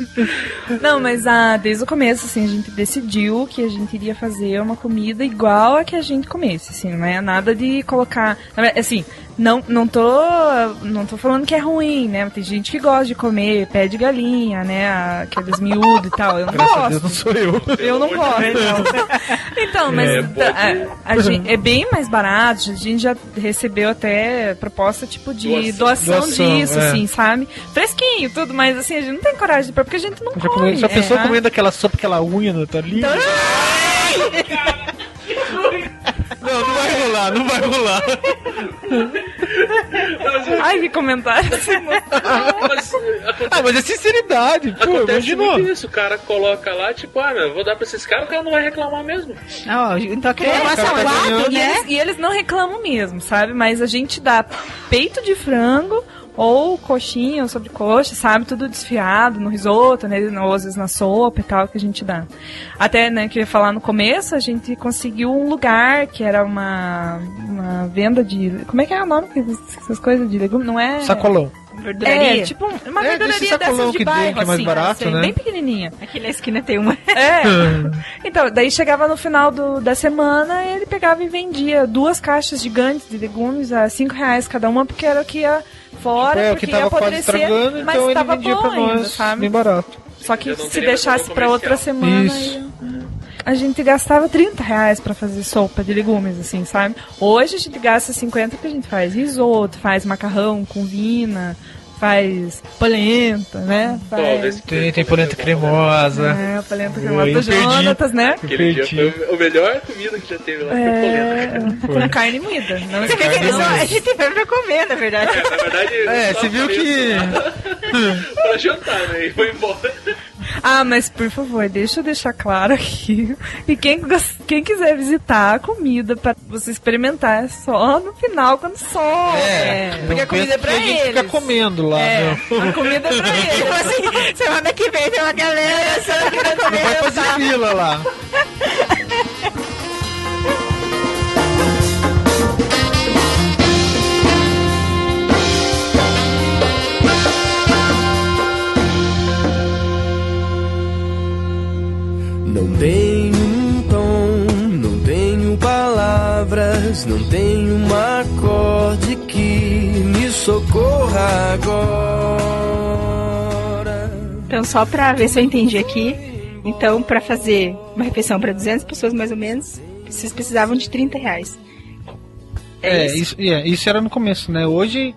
Não, mas ah, desde o começo, assim, a gente decidiu que a gente iria fazer uma comida igual a que a gente comesse, assim, não é nada de colocar. Assim, não, não tô. Não tô falando que é ruim, né? Tem gente que gosta de comer pé de galinha, né? Aqueles miúdos e tal. Eu não Graças a gosto. Deus não sou eu. Eu não gosto. Então, mas É, tá, a- a gente- é bem mais barato. A gente já recebeu até proposta tipo de doação, Doação, disso, é. assim, sabe? Fresquinho, tudo, mas assim, a gente não tem coragem de pôr, porque a gente não Já come. comeu, já pensou é. comendo aquela sopa, aquela unha na tua língua? Não, não vai rolar, não vai rolar. Ai, que comentário. Mas, Ah, mas é sinceridade, pô, acontece imaginou. muito isso. O cara coloca lá, tipo, ah, meu, vou dar pra esses caras, o cara não vai reclamar mesmo. Então que É, relação cara, tá quatro, ganhando. E né? eles, e eles não reclamam mesmo, sabe? Mas a gente dá peito de frango ou coxinha ou sobrecoxa, sabe? Tudo desfiado no risoto, né? Ou às vezes na sopa e tal que a gente dá. Até, né, que eu ia falar no começo, a gente conseguiu um lugar que era uma, uma venda de... Como é que é o nome dessas coisas de legumes? Não é... Sacolão. Verduraria. É, tipo um- uma É, verduraria dessas de bairro, que é mais assim, barato, assim, né? bem pequenininha. Aqui na esquina tem uma. <laughs> É. Então, daí chegava no final do, da semana ele pegava e vendia duas caixas gigantes de legumes a cinco reais cada uma, porque era o que ia fora, É, porque que ia quase apodrecer, mas então ele tava vendia bom pra ainda, nós sabe? bem barato. Só que se deixasse pra outra semana, Isso. ia- a gente gastava 30 reais pra fazer sopa de legumes, assim, sabe? Hoje a gente gasta 50 porque a gente faz risoto, faz macarrão com vina, faz polenta, né? Faz... Tem, tem polenta cremosa. É, polenta cremosa do. Jonatas, né? Aquele dia foi o melhor comida que já teve lá. Foi polenta. É, com carne moída. Não Você vê que a gente veio pra comer, na verdade. É, na verdade, É, você viu que. <laughs> pra jantar, né? E foi embora. Ah, mas por favor, deixa eu deixar claro aqui. E quem, quem quiser visitar a comida pra você experimentar é só no final, quando sobe. É, porque a não comida é pra que a gente eles. fica comendo lá, É, a comida é pra <laughs> eles. Tipo assim, semana que vem tem uma galera, semana que vem comer. Vai fazer tá? fila lá. <laughs> Não tenho um tom, não tenho palavras, não tenho um acorde que me socorra agora. Então, só pra ver se eu entendi aqui. Então, pra fazer uma refeição pra 200 pessoas, mais ou menos, vocês precisavam de 30 reais. É, isso, é, isso era no começo, né? Hoje,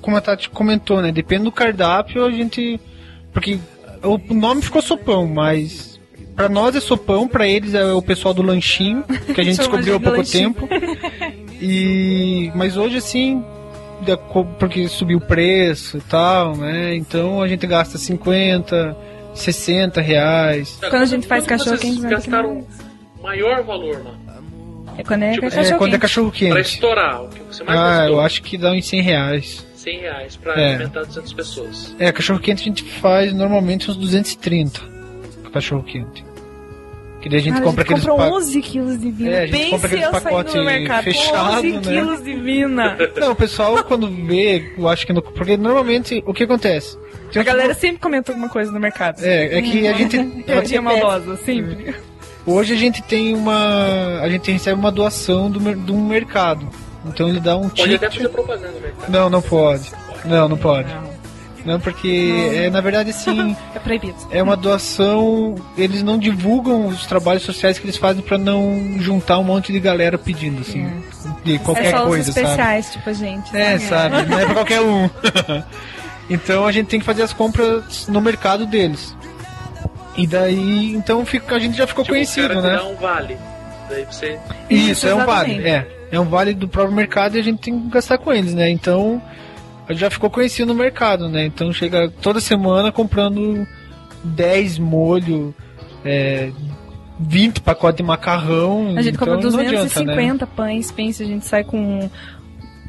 como a Tati comentou, né? Depende do cardápio, a gente. Porque o nome ficou sopão, mas. Pra nós é sopão, pra eles é o pessoal do lanchinho, que a <laughs> gente descobriu há pouco lanchinho. tempo. E. Mas hoje assim. Porque subiu o preço e tal, né? Então a gente gasta 50, 60 reais. Quando a gente faz Quanto cachorro quente, gastaram maior valor lá? É quando é Tipo, cachorro É, quando é quente. cachorro Pra quente. estourar, o que você mais Ah, gastou? eu acho que dá uns 100 reais. 100 reais pra É. alimentar 200 pessoas. É, cachorro quente a gente faz normalmente uns 230. com Cachorro quente. Que daí a gente Cara, compra a gente aqueles comprou pa- 11 quilos de vina. É, a gente Pense compra aqueles pacotes no mercado com fechado, 11 né? quilos de vina. <laughs> Não, o pessoal quando vê, eu acho que no, porque normalmente o que acontece? A galera sempre comenta alguma coisa no mercado. É, é que a gente <laughs> Piadinha maldosa, sempre. Hoje a gente tem uma. A gente recebe uma doação do, mer- de um mercado. Então ele dá um Pode ticket. até fazer propaganda no mercado. Não, não pode. Não, não pode. Não, porque é, na verdade assim. <laughs> É proibido. É uma doação. Eles não divulgam os trabalhos sociais que eles fazem pra não juntar um monte de galera pedindo, assim. De qualquer é só coisa, os sabe? especiais, tipo a gente. É, sabe? <laughs> Não é pra qualquer um. <laughs> então a gente tem que fazer as compras no mercado deles. E daí, então fica, a gente já ficou Tipo, o conhecido, cara te né? dá um vale. Daí você. Isso, é um vale. É, é um vale do próprio mercado e a gente tem que gastar com eles, né? Então, já ficou conhecido no mercado, né? Então chega toda semana comprando 10 molho, é, 20 pacotes de macarrão. A gente então compra não adianta, 250 né? pães, pensa, a gente sai com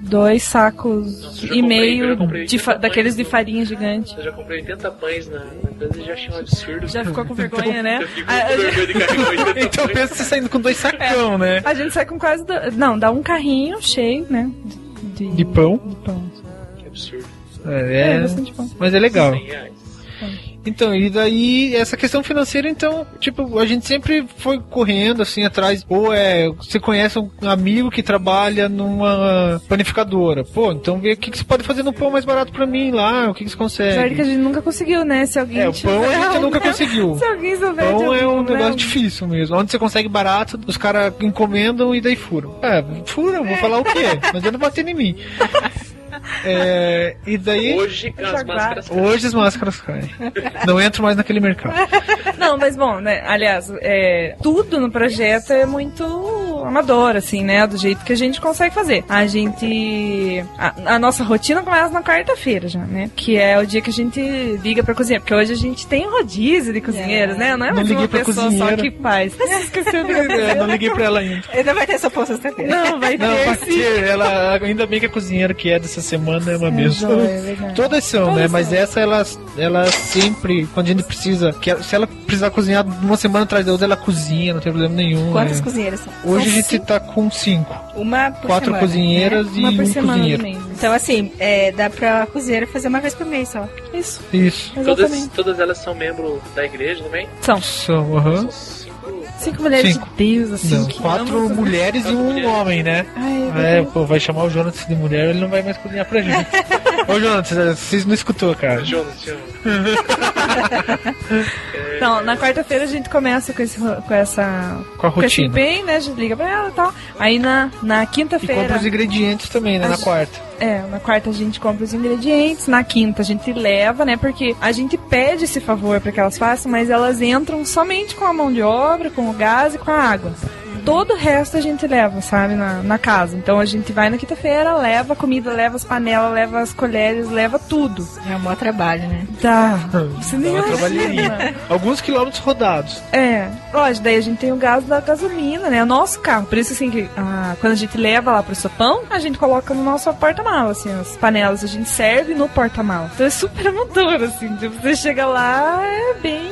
dois sacos e meio de fa- 80 daqueles de pães, farinha gigante. Eu já comprei 80 pães na, na coisa e já achei um absurdo. Já ficou com vergonha, né? Eu fico A- a com vergonha de carregar <laughs> 80 Então pensa você saindo com dois sacão, né? A gente sai com quase. do- Não, dá um carrinho cheio, né? De, De pão. de pão. Absurdo. É, É, bastante pão. mas é legal. 100 reais. Então, e daí, essa questão financeira, então, tipo, a gente sempre foi correndo, assim, atrás. Ou é, você conhece um amigo que trabalha numa panificadora. Pô, então vê o que, que você pode fazer no pão mais barato pra mim lá, o que, que você Apesar de que a consegue. gente nunca conseguiu, né? Se alguém É, o pão a <laughs> gente nunca conseguiu. Se alguém souber de Pão é um algum, né? negócio difícil mesmo. Onde você consegue barato, os caras encomendam e daí furam. É, furam, vou falar o quê? Mas eu não bater em mim. <laughs> É, e daí. Hoje as máscaras caem. Hoje as máscaras caem. Não entro mais naquele mercado. Não, mas bom, né? Aliás, é, tudo no projeto é muito amador, assim, né? Do jeito que a gente consegue fazer. A gente. A, a nossa rotina começa na quarta-feira já, né? Que é o dia que a gente liga pra cozinha. Porque hoje a gente tem rodízio de cozinheiros, né? Não é Não mais uma pessoa só cozinheira. que faz. Esqueceu de É, não liguei pra ela ainda. Ainda vai ter essa sexta-feira. Não, vai Não, ter pode sim. ser. Ela, ainda bem que a cozinheira que é dessa semana é uma mesma. é verdade. Todas são, Todas né? Mas são. essa, ela, ela sempre, quando a gente precisa, que ela- se ela precisar cozinhar uma semana atrás da outra, ela cozinha, não tem problema nenhum. Quantas né? cozinheiras são? Hoje São a gente tá com cinco. Uma por Quatro semana, cozinheiras né? e Uma por um semana cozinheiro. Então, assim, é, dá pra cozinheira fazer uma vez por mês só. Isso, Isso. Todas, exatamente. todas elas são membros da igreja também? São São, aham. São cinco. mulheres Cinco. de Deus, assim. Não, quatro mulheres e um homem, né? Ai, Ah, É, pô, vai chamar o Jonathan de mulher, ele não vai mais cozinhar pra gente. <laughs> Ô, Jonathan, vocês não escutou, cara. Jonas, te amo. <laughs> Então, na quarta-feira a gente começa com, esse, com essa. Com a Com esse rotina. empenho, né? A gente liga pra ela e tal. Aí na, na E quinta-feira. compra os ingredientes também, né? Na quarta. É, na quarta a gente compra os ingredientes, na quinta a gente leva, né? Porque a gente pede esse favor pra que elas façam, mas elas entram somente com a mão de obra, com o gás e com a água. Todo o resto a gente leva, sabe, na, na casa. Então a gente vai na quinta-feira, leva a comida, leva as panelas, leva as colheres, leva tudo. É um maior trabalho, né? Tá. Você nem imagina. Alguns quilômetros rodados. É, lógico, daí a gente tem o gás da gasolina, né? O nosso carro. Por isso, assim, que ah, quando a gente leva lá pro sopão, a gente coloca no nosso porta-mala, assim, as panelas a gente serve no porta-mala. Então é super amador, assim. Tipo, você chega lá, é bem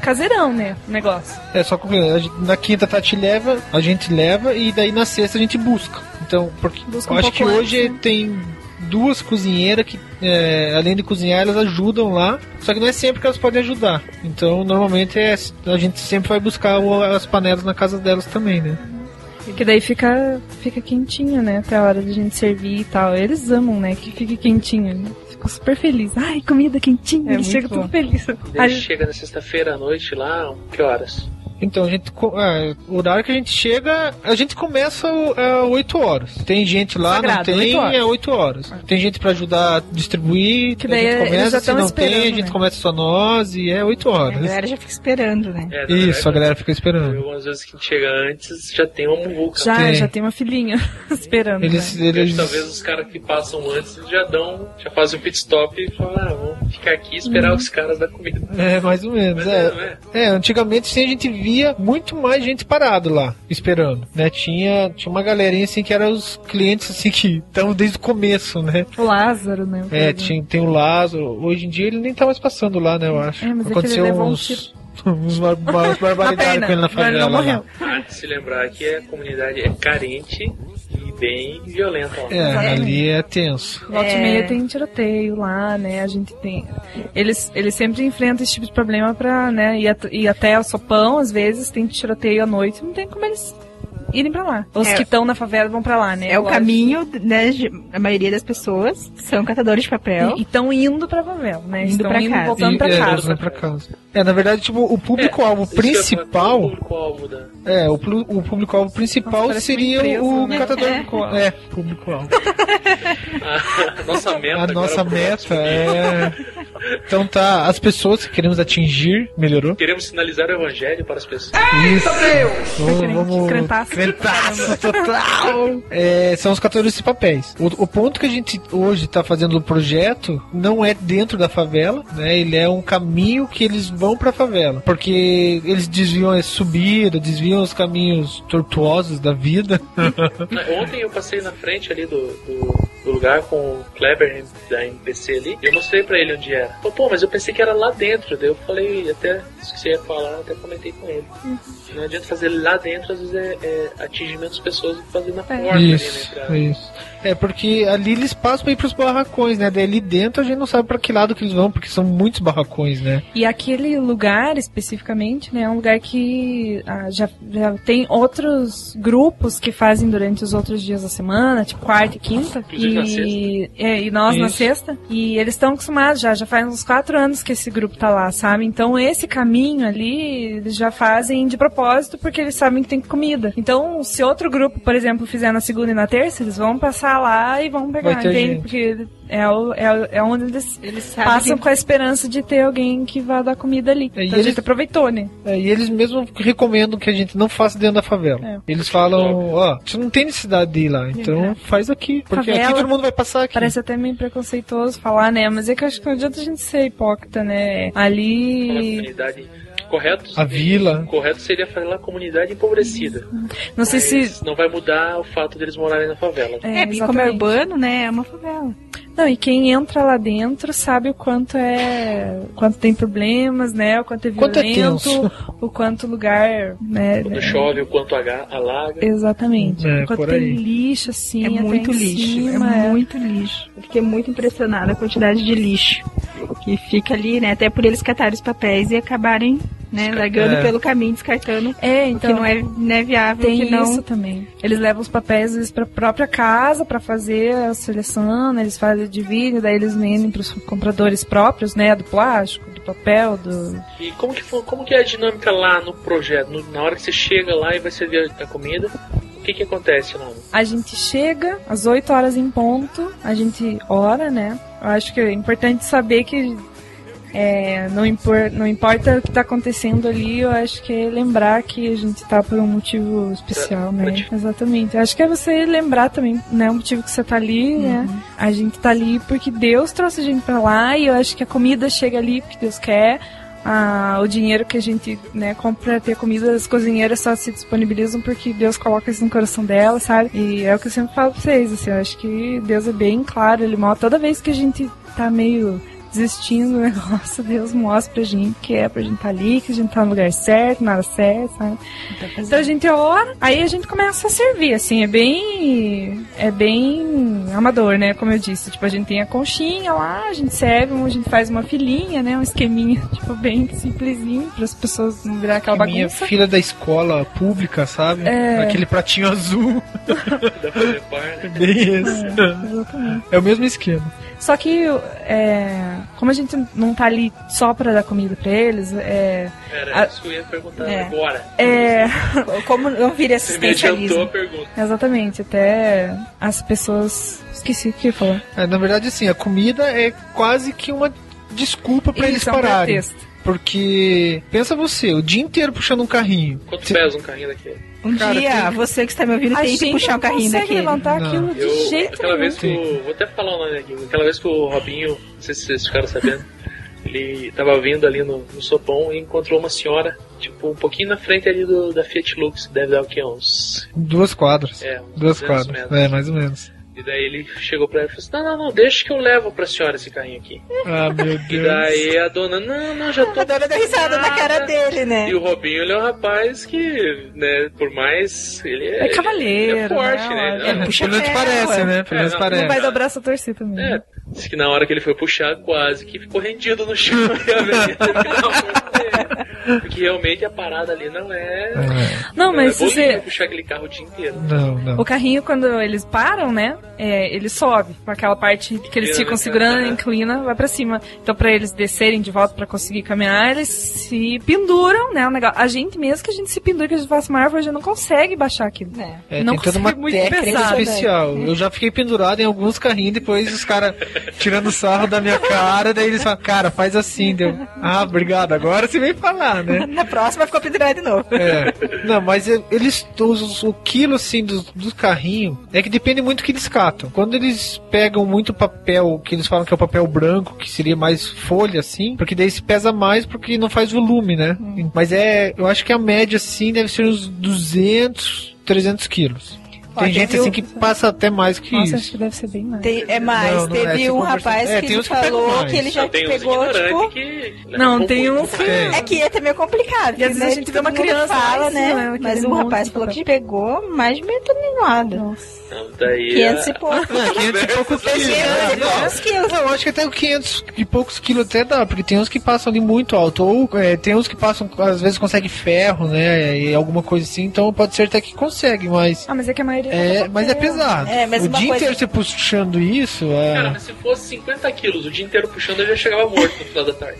caseirão, né? O negócio. É, só gente- na quinta a Tati leva, a gente leva e daí na sexta a gente busca. Então, porque Busca eu um acho que hoje antes, né? tem duas cozinheiras que, é, além de cozinhar, elas ajudam lá. Só que não é sempre que elas podem ajudar. Então, normalmente é, a gente sempre vai buscar as panelas na casa delas também, né? Que daí fica, fica quentinho, né? Até a hora de a gente servir e tal. Eles amam, né? Que fique quentinho. Né? Ficam super felizes. Ai, comida quentinha. É Eles muito chegam bom. tudo felizes. Daí A gente- chega na sexta-feira à noite lá, que horas? Então, a gente, é, o horário que a gente chega, a gente começa o- é 8 horas. Tem gente lá, Sagrado, não tem, 8 horas. é 8 horas. Tem gente pra ajudar a distribuir, Que a daí gente eles já começa, se não tem, a gente né? começa só nós e é 8 A horas. galera já fica esperando, né? É, Isso, a verdade, galera fica esperando. Algumas vezes que a gente chega antes, já tem uma muvuca. Já, Tem. já tem uma filhinha <laughs> esperando. Eles, né? eles, Talvez os caras que passam antes já dão, já fazem um pit stop e falam, ah, vamos ficar aqui e esperar Uhum. os caras da comida. É, mais ou menos. Mas é, É, é? é, antigamente sim, a gente via muito mais gente parado lá, esperando, né? Tinha, tinha uma galerinha assim que eram os clientes assim que estão desde o começo, né? O Lázaro, né? o É, tinha, tem o Lázaro. Hoje em dia ele nem tá mais passando lá, né? Eu acho. É, mas é Aconteceu levou um <laughs> uns. barbaridades com ele na favela. de se lembrar que a comunidade é carente e bem violenta. É, ali é tenso. Volta e É. meia tem tiroteio lá, né? A gente tem. Eles, eles sempre enfrentam esse tipo de problema pra, né? Ir, at- ir até o sopão, às vezes, tem tiroteio à noite, não tem como eles irem pra lá. Os É. que estão na favela vão pra lá, né? É o Lógico. caminho, né? A maioria das pessoas são catadores de papel. E estão indo pra favela, né? Indo Estão pra indo, casa. voltando pra E- é, casa. voltando pra casa. É, na verdade, tipo, o público-alvo Isso ia falar, principal. é o público-alvo da- É, o, o público-alvo principal uma seria empresa, o né? catador É. de co- É, público-alvo. <laughs> A nossa meta. A agora nossa meta é. Então tá, as pessoas que queremos atingir, melhorou? Queremos sinalizar o evangelho para as pessoas. Isso. Vamos, Crente, vamos... crentaço. Total. É, são os catadores de papéis. O, o ponto que a gente hoje tá fazendo o projeto não é dentro da favela, né? Ele é um caminho que eles vão pra favela. Porque eles desviam a subida, desviam os caminhos tortuosos da vida. Ontem eu passei na frente ali do, do, do lugar com o Kleber da MPC ali. E eu mostrei pra ele onde era. Falei, pô, mas eu pensei que era lá dentro. Daí eu falei, até esqueci de falar, até comentei com ele. Não adianta fazer lá dentro, às vezes é, é atingimento das pessoas e fazer na porta Isso, ali, né? isso. É, porque ali eles passam pra ir pros barracões, né? Daí ali dentro a gente não sabe pra que lado que eles vão, porque são muitos barracões, né? E aquele lugar especificamente, né, é um lugar que ah, já, já tem outros grupos que fazem durante os outros dias da semana, tipo quarta e quinta. Na E, é, e nós na Isso. sexta. E eles estão acostumados já, já faz uns quatro anos que esse grupo tá lá, sabe? Então esse caminho ali, eles já fazem de propósito porque eles sabem que tem comida. Então, se outro grupo, por exemplo, fizer na segunda e na terça, eles vão passar lá e vão pegar, Vai ter entende? gente. Porque é, o, é, o- é onde eles Eles passam que- com a esperança de ter alguém que vá dar comida ali. É, então a eles- gente aproveitou, né? É, e eles mesmos recomendam que a gente não faça dentro da favela. É. Eles falam, ó, você não tem necessidade de ir lá, então faz aqui. Porque Favela aqui todo mundo vai passar aqui. Parece até meio preconceituoso falar, né? Mas é que eu acho que não adianta a gente ser hipócrita, né? Ali. comunidade correto? A vila. Correto seria falar comunidade empobrecida. Não sei Mas se. não vai mudar o fato deles morarem na favela. É, porque como é urbano, né? É uma favela. Não, e quem entra lá dentro sabe o quanto é. o quanto tem problemas, né? O quanto é Quanto é violento, o quanto o lugar. Né, Quando né? chove, o quanto aga- alaga. Exatamente. É, o quanto tem lixo, assim. É muito lixo. cima, é muito lixo. Eu fiquei muito impressionada com a quantidade de lixo que fica ali, né? Até por eles catarem os papéis e acabarem, né? Largando É. pelo caminho, descartando. É, então. que não é, não é viável, Tem que não. isso também. Eles levam os papéis às vezes pra própria casa pra fazer a seleção, né? eles fazem de vídeo, daí eles vendem pros compradores próprios, né? Do plástico, do papel, do. E como que, foi- como que é a dinâmica lá no projeto? No- na hora que você chega lá e vai servir a comida, o que que acontece lá? A gente chega às 8 horas em ponto, a gente ora, né? Eu acho que é importante saber que é, não, impor, não importa o que tá acontecendo ali, eu acho que é lembrar que a gente tá por um motivo especial, né? Exatamente. Eu acho que é você lembrar também, né? O motivo que você tá ali, né? A gente tá ali porque Deus trouxe a gente pra lá e eu acho que a comida chega ali porque Deus quer. Ah, o dinheiro que a gente né, compra pra ter comida, as cozinheiras só se disponibilizam porque Deus coloca isso no coração delas, sabe? E é o que eu sempre falo pra vocês, assim, eu acho que Deus é bem claro, ele mostra toda vez que a gente tá meio desistindo do <laughs> negócio, Deus mostra pra gente que é pra gente tá ali, que a gente tá no lugar certo, na hora certa, sabe? Então a gente ora, aí a gente começa a servir, assim, é bem. É bem amador, né? Como eu disse. Tipo, a gente tem a conchinha lá, a gente serve, a gente faz uma filinha, né? Um esqueminha, <laughs> tipo, bem simplesinho, para as pessoas não virar aquela Minha bagunça. filha da escola pública, sabe? É. Aquele pratinho azul. <laughs> Dá pra né? Bem esse. Exatamente. É o mesmo esquema. Só que, é, como a gente não tá ali só pra dar comida pra eles, é. Era a- isso que eu ia perguntar É. agora. é <laughs> Como não vira Você me a assistencialismo? pergunta. exatamente, até as pessoas. Esqueci o que eu ia falar. É, na verdade, assim, a comida é quase que uma desculpa pra eles Isso, é um pararem. pretexto. Porque, pensa você, o dia inteiro puxando um carrinho. Quanto Cê- pesa um carrinho daquele? Um Cara, dia, tem- você que está me ouvindo A tem que puxar não carrinho consegue daquele. levantar Não. aquilo de Eu, jeito aquela nenhum. vez que o, Vou até falar o nome aqui. Aquela vez que o Robinho, não sei se vocês ficaram sabendo, ele tava vindo ali no, no sopão e encontrou uma senhora, tipo, um pouquinho na frente ali do, da Fiat Lux. Deve dar o quê? Uns. Duas quadras. É, uns Duas 200 quadras. metros. É, mais ou menos. E daí ele chegou pra ela e falou assim: Não, não, não, deixa que eu levo pra senhora esse carrinho aqui. Ah, meu <laughs> E Deus. daí a dona, não, não, já tô. A dona deu risada na cara dele, né? E o Robinho, ele é um rapaz que, né, por mais. Ele é. É cavaleiro, ele é forte, né? né? É, Não, puxa Pelo menos parece, né? Pelo menos É, parece. Não vai dar o braço a torcer também. É, disse que na hora que ele foi puxar, quase que ficou rendido no chão. <laughs> E não. Porque realmente a parada ali não é. Não, mas é você- puxar aquele carro o dia inteiro. Não, não. O carrinho, quando eles param, né? é, ele sobe. Com aquela parte que eles ficam né? segurando, inclina, vai pra cima. Então, pra eles descerem de volta pra conseguir caminhar, eles se penduram, né? O negócio. A gente mesmo que a gente se pendura, que a gente faça uma árvore, a gente não consegue baixar aquilo. É, não tem toda uma muito técnica pesado. especial. Eu já fiquei pendurado em alguns carrinhos, depois os caras tirando sarro da minha cara, daí eles falam, cara, faz assim, deu. Ah, obrigado, agora você vem falar, né? <laughs> Na próxima ficou pendurado de novo. É. Não, mas eles, os, o quilo assim do, do carrinho é que depende muito do que eles catam. Quando eles pegam muito papel, que eles falam que é o papel branco, que seria mais folha assim, porque daí se pesa mais porque não faz volume, né? Mas é, eu acho que a média assim deve ser uns 200, 300 quilos. Tem gente assim um- que passa até mais que Nossa, acho isso. que deve ser bem mais. Tem- é mais, Não, não teve é, um rapaz é, que ele uns que pegam falou mais. que ele já Não, pegou, tipo... que. Não, tem um Tem. É que é meio complicado. E às vezes né? a gente vê uma criança fala, cima, né? né, Mas monte rapaz falou que pegou mais de meia tonelada. Daí. 500 a- e pouco. É, 500 e poucos quilos. 500 e Não, poucos quilos. Não, eu acho que até o 500 e poucos quilos até dá, porque tem uns que passam ali muito alto, ou é, tem uns que passam, às vezes consegue ferro, né, e alguma coisa assim, então pode ser até que consegue, mas... Ah, mas é que a maioria. É, mas é pesado. É, mas o dia coisa- inteiro você puxando isso, Cara, é, mas se fosse 50 quilos o dia inteiro puxando, eu já chegava morto no final da tarde.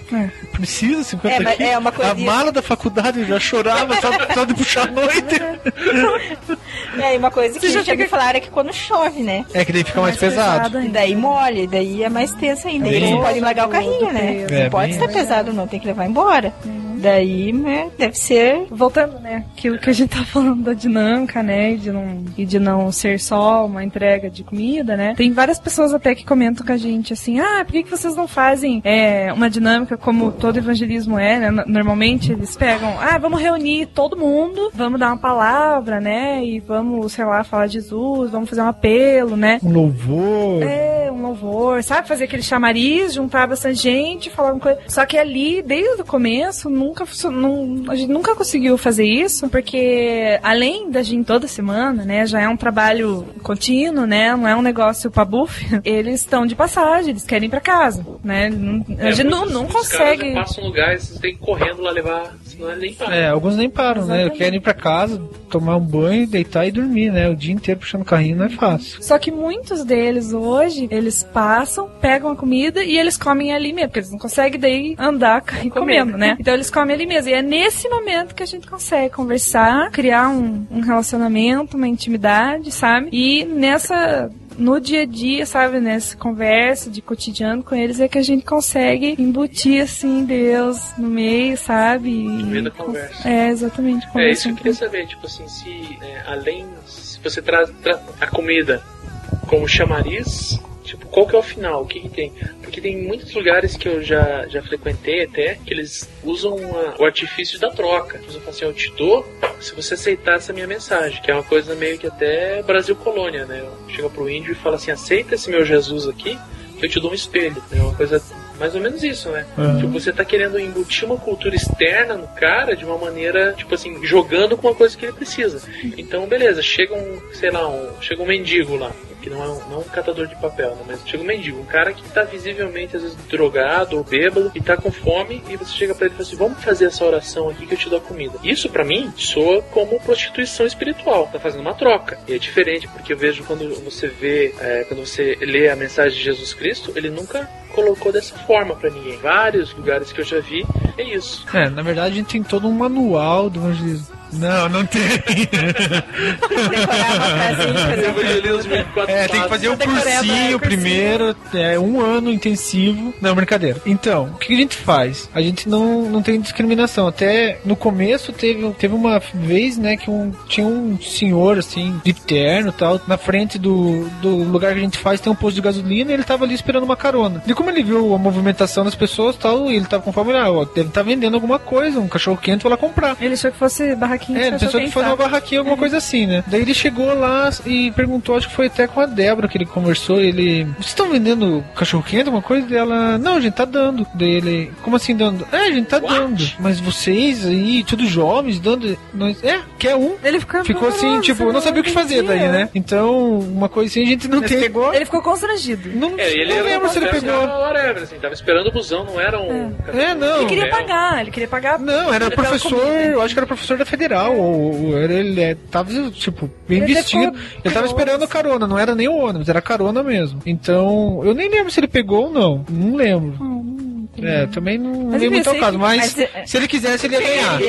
precisa 50 É, quilos. é uma coisa- A mala da faculdade eu já chorava só, só de puxar a noite. <laughs> É, e uma coisa que Você já já me falaram é que quando chove, né? É que daí fica mais, pesado. E daí molha, e daí é mais tenso ainda. É Eles bem não podem isso. largar o carrinho, né? É, não pode estar pesado, não, tem que levar embora. Daí, né, deve ser. Voltando, né? Aquilo que a gente tá falando da dinâmica, né? E de não, e de não ser só uma entrega de comida, né? Tem várias pessoas até que comentam com a gente assim: ah, por que, que vocês não fazem é, uma dinâmica como todo evangelismo é, né? Normalmente eles pegam, ah, vamos reunir todo mundo, vamos dar uma palavra, né? E vamos, sei lá, falar de Jesus, vamos fazer um apelo, né? Um louvor. É, um louvor, sabe? Fazer aquele chamariz, juntar bastante gente, falar uma coisa. Só que ali, desde o começo, nunca não, a gente nunca conseguiu fazer isso, porque além da gente toda semana, né, já é um trabalho contínuo, né? Não é um negócio pra buff. <laughs> Eles estão de passagem, eles querem ir pra casa, né? Não- a gente não, não Os consegue. caras já passam um lugar, vocês têm que correndo lá levar, ele nem. É, alguns nem param, né? Exatamente. Querem ir pra casa, tomar um banho, deitar e dormir, né? O dia inteiro puxando carrinho não é fácil. Só que muitos deles hoje, eles passam, pegam a comida e eles comem ali mesmo, porque eles não conseguem daí andar e comendo, né? <laughs> Então eles comem ali mesmo. E é nesse momento que a gente consegue conversar, criar um, um relacionamento, uma intimidade, sabe? E nessa. No dia a dia, sabe, nessa conversa de cotidiano com eles, é que a gente consegue embutir, assim, Deus no meio, sabe? No meio da conversa. É, exatamente. É isso que eu queria saber, tipo assim, se né, além. Se você traz tra- a comida como chamariz, tipo, qual que é o final? O que, que tem? Porque tem muitos lugares que eu já, já frequentei até que eles usam a- o artifício da troca. Eles falam assim, eu te dou se você aceitar essa minha mensagem, que é uma coisa meio que até Brasil colônia, né? Chega pro índio e fala assim, aceita esse meu Jesus aqui, que eu te dou um espelho. É uma coisa mais ou menos isso, né? Uhum. Tipo, você tá querendo embutir uma cultura externa no cara de uma maneira, tipo assim, jogando com uma coisa que ele precisa. Então, beleza, chega um, sei lá, um, chega um mendigo lá, que não é um, não um catador de papel, né? Mas chega um mendigo, um cara que tá visivelmente, às vezes, drogado ou bêbado e tá com fome, e você chega pra ele e fala assim: vamos fazer essa oração aqui que eu te dou comida. Isso, pra mim, soa como prostituição espiritual, tá fazendo uma troca. E é diferente, porque eu vejo quando você vê, é, quando você lê a mensagem de Jesus Cristo, ele nunca colocou dessa forma pra ninguém. Vários lugares que eu já vi, é isso. É, na verdade a gente tem todo um manual do evangelismo. Não, não tem. É, tem que fazer um cursinho primeiro, é um ano intensivo. Não, brincadeira. Então, o que a gente faz? A gente não, não tem discriminação. Até no começo teve, teve uma vez, né, que um, tinha um senhor, assim, de terno e tal, na frente do, do lugar que a gente faz, tem um posto de gasolina e ele tava ali esperando uma carona. E como ele viu a movimentação das pessoas e tal, e ele tava com fome, ah, ó, deve estar vendendo alguma coisa, um cachorro quente, vou lá comprar. Ele achou que fosse barraquinha barraquinha. É, ele eu pensou que foi numa barraquinha, alguma coisa assim, né? Daí ele chegou lá e perguntou, acho que foi até com a Débora que ele conversou. Ele, vocês estão vendendo cachorro quente, alguma coisa? E ela, não, a gente tá dando. Daí ele, como assim dando? É, a gente tá dando. Mas vocês aí, todos jovens, dando. Nós, é, quer um? Ele ficou, Ficou assim, "Nossa, tipo, não sabia o que fazer daí, né? Então, uma coisa assim a gente não tem. Ele ficou constrangido. Não, É, ele não lembro se ele era pegou. whatever, assim, tava esperando o busão, não era um. É, não. Ele queria É, pagar, ele queria pagar. Não, era professor, eu acho que era professor da Federal, ou, ou era, ele é, tava, tipo, bem Ele vestido. Ele tava esperando carona, não era nem o ônibus, era carona mesmo. Então, eu nem lembro se ele pegou ou não, não lembro. É, também não, Mas muito ao caso, mas, mas, se ele quisesse, ele ia ganhar.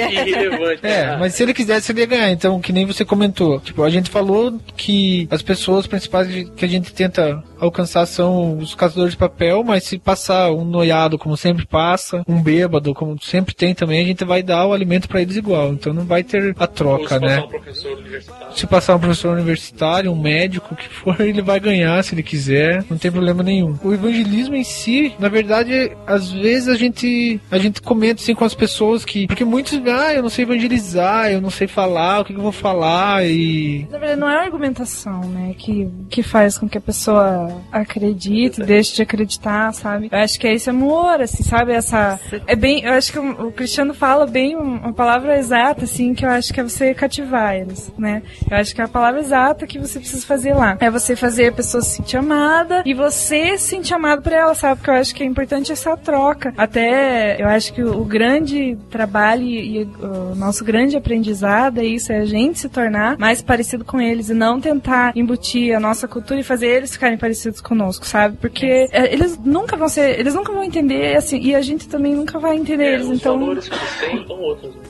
É, né? mas se ele quisesse, ele ia ganhar. Então, que nem você comentou. Tipo, a gente falou que as pessoas principais que a gente tenta alcançar são os caçadores de papel, mas se passar um noiado, como sempre passa, um bêbado, como sempre tem também, a gente vai dar o alimento pra eles igual. Então não vai ter a troca, se né? passar um. Se passar um professor universitário, um médico, o que for, <laughs> ele vai ganhar se ele quiser, não tem problema nenhum. O evangelismo em si, na verdade, às vezes a gente a gente comenta assim com as pessoas que porque muitos, ah, eu não sei evangelizar, eu não sei falar, o que, que eu vou falar e Na verdade, não é a argumentação, né, que, que faz com que a pessoa acredite, deixe de acreditar, sabe? Eu acho que é esse amor, assim, sabe? Essa. É bem. Eu acho que o, Cristiano fala bem um- uma palavra exata, assim, que eu acho que é você cativar eles, né? Eu acho que é a palavra exata que você precisa fazer lá. É você fazer a pessoa se sentir amada e você se sentir amado por ela, sabe? Porque eu acho que é importante essa troca. Até eu acho que o, o grande trabalho e, e o nosso grande aprendizado é isso, é a gente se tornar mais parecido com eles e não tentar embutir a nossa cultura e fazer eles ficarem parecidos conosco, sabe? Porque é, eles nunca vão ser, eles nunca vão entender assim, e a gente também nunca vai entender eles, É, os então valores que eles têm são outros. Né?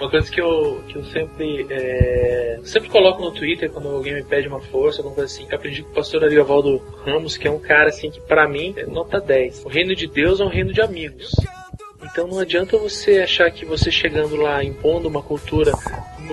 Uma coisa que eu, que eu sempre, é, sempre coloco no Twitter quando alguém me pede uma força, alguma coisa assim, que eu aprendi com o pastor Ariovaldo Ramos, que é um cara assim que pra mim é nota 10. O reino de Deus é um reino de amigos. Então não adianta você achar que você chegando lá impondo uma cultura,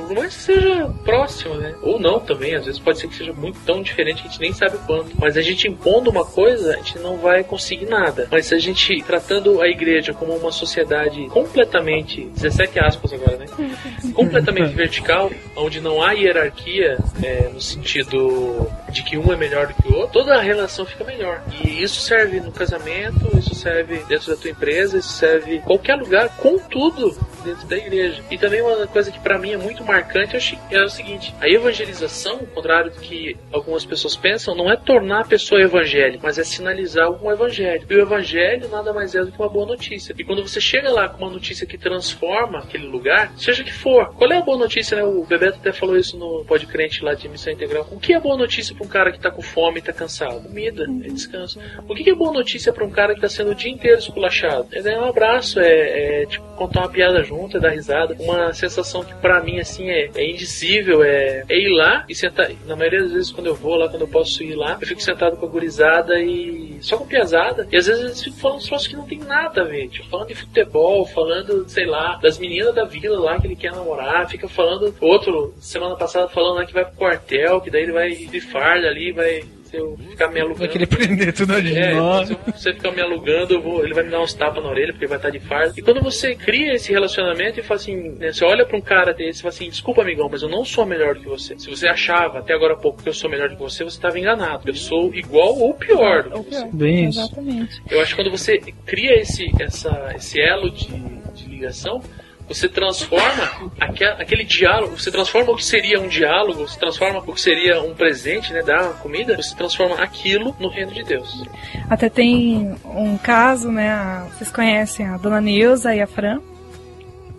por mais que seja próximo, né? Ou não também, às vezes pode ser que seja muito tão diferente que a gente nem sabe quanto. Mas a gente impondo uma coisa, a gente não vai conseguir nada. Mas se a gente tratando a igreja como uma sociedade completamente, 17 aspas agora, né? <laughs> completamente vertical, onde não há hierarquia é, no sentido de que um é melhor do que o outro, toda a relação fica melhor. E isso serve no casamento, isso serve dentro da tua empresa, isso serve em qualquer lugar, contudo dentro da igreja. E também uma coisa que pra mim é muito marcante é o seguinte: a evangelização, ao contrário do que algumas pessoas pensam, não é tornar a pessoa evangélica, mas é sinalizar um evangelho. E o evangelho nada mais é do que uma boa notícia. E quando você chega lá com uma notícia que transforma aquele lugar, seja que for, qual é a boa notícia, né? O Bebeto até falou isso no Pode Crente lá de Missão Integral. O que é boa notícia pra um cara que tá com fome e tá cansado? Comida, é descanso. O que é boa notícia pra um cara que tá sendo o dia inteiro esculachado? É um abraço, é, é, tipo contar uma piada junto, é dar risada. Uma sensação que pra mim assim é, é indizível, é, é ir lá e sentar. Na maioria das vezes quando eu vou lá, quando eu posso ir lá, eu fico sentado com a gurizada e só com piazada. E às vezes eles ficam falando uns troços que não tem nada a ver. Tipo, falando de futebol, falando, sei lá, das meninas da vila lá que ele quer namorar, fica falando. Outro, semana passada, falando lá que vai pro quartel, que daí ele vai de farda ali, vai. Se eu ficar me alugando. vai querer prender tudo a gente. É, se você ficar me alugando, eu vou, ele vai me dar uns tapas na orelha, porque ele vai estar de farda. E quando você cria esse relacionamento e fala assim, né, você olha pra um cara desse e fala assim, desculpa amigão, mas eu não sou melhor do que você. Se você achava até agora há pouco que eu sou melhor do que você, você estava enganado. Eu sou igual ou pior do que você. Bem isso. Exatamente. Eu acho que quando você cria esse, essa, esse elo de, de ligação, você transforma aque- aquele diálogo, você transforma o que seria um diálogo, você transforma o que seria um presente, né, uma comida, você transforma aquilo no reino de Deus. Até tem um caso, né? vocês conhecem a dona Neuza e a Fran.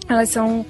Elas são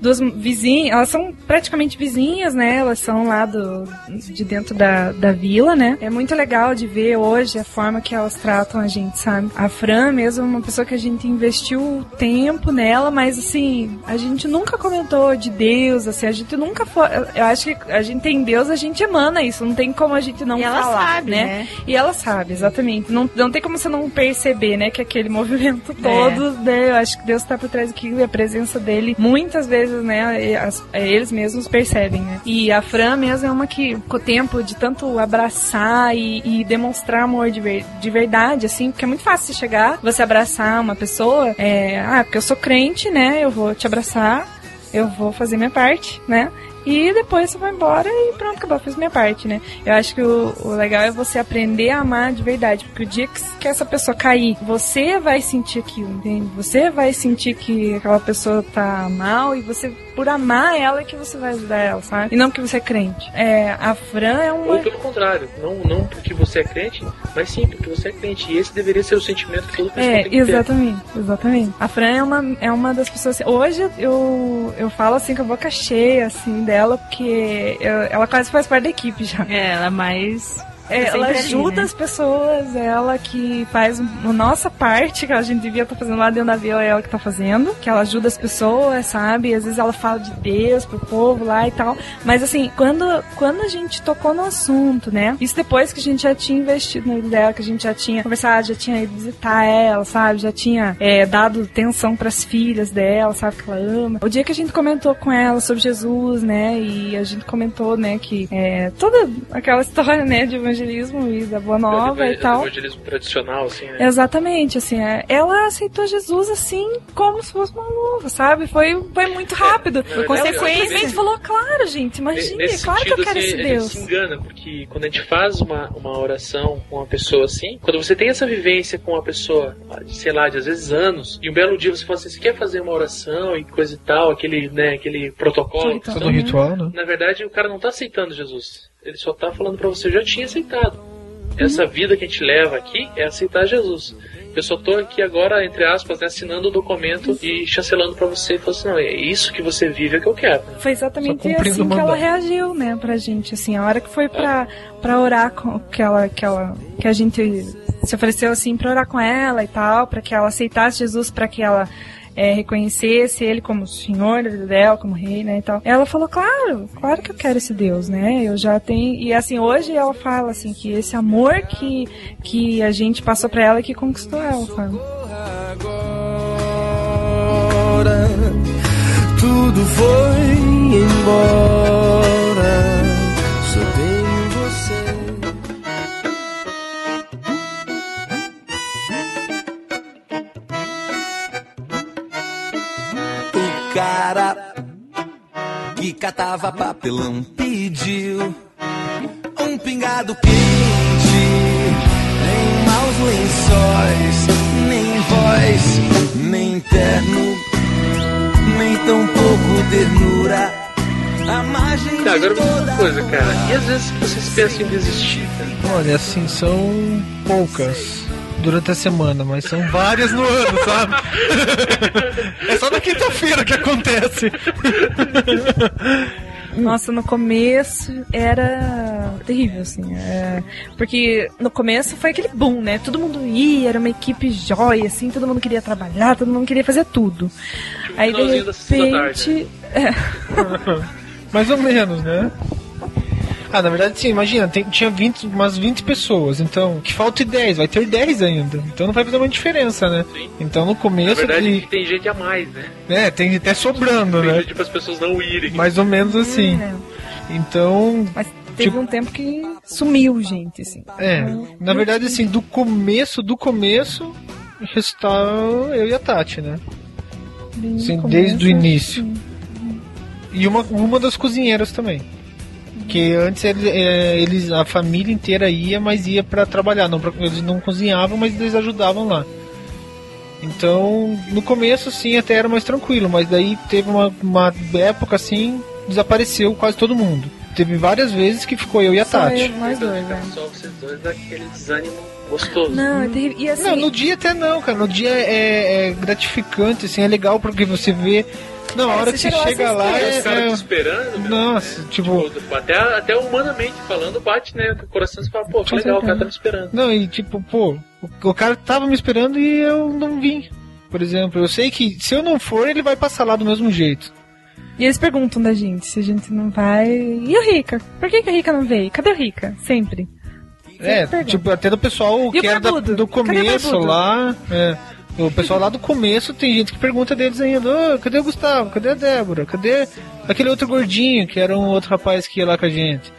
duas vizinhas, elas são praticamente vizinhas, né? Elas são lá do, de dentro da, da vila, né? É muito legal de ver hoje a forma que elas tratam a gente, sabe? A Fran mesmo é uma pessoa que a gente investiu tempo nela, mas assim, a gente nunca comentou de Deus, assim, a gente nunca foi. Eu acho que a gente tem Deus, a gente emana isso, não tem como a gente não E ela falar, sabe, né? né? E ela sabe, exatamente. Não, não tem como você não perceber, né, que aquele <laughs> movimento todo, né, eu acho que Deus tá por trás daquilo e a presença dele, muitas vezes, né, e as- é, eles mesmos percebem, né. E a Fran mesmo é uma que, com o tempo de tanto abraçar e, e demonstrar amor de, ver- de verdade, assim, porque é muito fácil você chegar, você abraçar uma pessoa, é, ah, porque eu sou crente, né, eu vou te abraçar, eu vou fazer minha parte, né? E depois você vai embora e pronto, acabou, fiz minha parte, né? Eu acho que o, o legal é você aprender a amar de verdade, porque o dia que, que essa pessoa cair, você vai sentir aquilo, entende? Você vai sentir que aquela pessoa tá mal e você, por amar ela, é que você vai ajudar ela, sabe? E não porque você é crente. É, a Fran é uma. Ou pelo contrário, não, não porque você é crente, mas sim porque você é crente. E esse deveria ser o sentimento que todo cristão É, tem que ter. exatamente, exatamente. A Fran é uma, é uma das pessoas. Hoje eu, eu falo assim com a boca cheia assim dela, porque eu- ela quase faz parte da equipe já. É, ela é mais. É, ela ali, ajuda né? as pessoas, ela que faz a nossa parte, que a gente devia estar fazendo lá dentro da vila, é ela que tá fazendo, que ela ajuda as pessoas, sabe? Às vezes ela fala de Deus pro povo lá e tal. Mas assim, quando, quando a gente tocou no assunto, né? Isso depois que a gente já tinha investido na vida dela, que a gente já tinha conversado, já tinha ido visitar ela, sabe? Já tinha é, dado atenção pras filhas dela, sabe? Que ela ama. O dia que a gente comentou com ela sobre Jesus, né? E a gente comentou, né, que é, toda aquela <laughs> história, né, de evangelismo e da Boa Nova e tal. evangelismo tradicional, assim, né? Exatamente, assim, é, ela aceitou Jesus assim, como se fosse uma luva, sabe? Foi, foi muito rápido. Foi consequência. consequência. Ela falou, claro, gente, imagine, Nesse claro que eu quero assim, esse a gente Deus. se engana, porque quando a gente faz uma, uma oração com uma pessoa assim, quando você tem essa vivência com uma pessoa, sei lá, de às vezes anos, e um belo dia você fala assim, você quer fazer uma oração e coisa e tal, aquele, né, aquele protocolo. Todo ritual, né? Na verdade, o cara não tá aceitando Jesus. Ele só tá falando pra você, eu já tinha aceitado. Essa vida que a gente leva aqui é aceitar Jesus. Eu só tô aqui agora, entre aspas, né, assinando o documento e chancelando pra você e falando assim, não, é isso que você vive é que eu quero. Foi exatamente assim que ela reagiu, né, pra gente, assim, a hora que foi pra, pra orar com que ela, que ela, que a gente se ofereceu assim pra orar com ela e tal, pra que ela aceitasse Jesus, pra que ela é, reconhecesse ele como senhor da vida dela, como rei, né, e tal. Ela falou, claro, claro que eu quero esse Deus, né, eu já tenho, e assim, hoje ela fala, assim, que esse amor que, que a gente passou pra ela é que conquistou ela, sabe? Agora tudo foi embora. Cara que catava papelão pediu um pingado quente, nem maus lençóis, nem voz, nem terno, nem tão pouco ternura. A margem Tá, de agora uma coisa, cara. E às vezes vocês pensam em desistir, cara? Olha, assim, são poucas durante a semana, mas são várias no ano, sabe? <laughs> é só na quinta-feira que acontece. Nossa, no começo era terrível, assim. é, Porque no começo foi aquele boom, né? Todo mundo ia, era uma equipe jóia, assim, todo mundo queria trabalhar, todo mundo queria fazer tudo. Aí de repente. <laughs> é, Mais ou menos, né? Ah, na verdade, sim, imagina, tem- tinha 20, umas 20 pessoas, então, que falta 10, vai ter 10 ainda. Então não vai fazer uma diferença, né? Então no Na começo. verdade, de- que tem gente a mais, né? É, tem até sobrando, Tem né? gente para as pessoas não irem. Mais ou menos assim. É. Então. Mas teve um tempo que sumiu gente, assim. É, na verdade, assim, do começo, do começo, está eu e a Tati, né? Bem Assim, desde o início. E uma, uma das cozinheiras também. Que antes eles, é, eles- a família inteira ia, mas ia pra trabalhar. Não, pra- eles não cozinhavam, mas eles ajudavam lá. Então, no começo, sim, até era mais tranquilo, mas daí teve uma, uma época assim, desapareceu quase todo mundo. Teve várias vezes que ficou eu e a Só Tati. eu, nós dois, né? Só vocês dois dá aquele desânimo gostoso. Não, é terrível. E assim, Não, no dia até não, cara. No dia é, é gratificante, assim, é legal porque você vê. Na hora que você chega lá, Os é. caras é- te esperando, meu. Nossa, tipo. Até, até humanamente falando, bate, né? O coração você fala, pô, que legal, o cara tá me esperando. Não, e tipo, pô, o, o cara tava me esperando e eu não vim. Por exemplo, eu sei que se eu não for, ele vai passar lá do mesmo jeito. E eles perguntam da gente se a gente não vai. E o Rica? Por que, que a Rica não veio? Cadê o Rica? Sempre. É, tipo, até do pessoal E o que era do Cadê o começo lá. É, o pessoal lá do começo tem gente que pergunta deles ainda: "Ô, cadê o Gustavo? Cadê a Débora? Cadê aquele outro gordinho que era um outro rapaz que ia lá com a gente?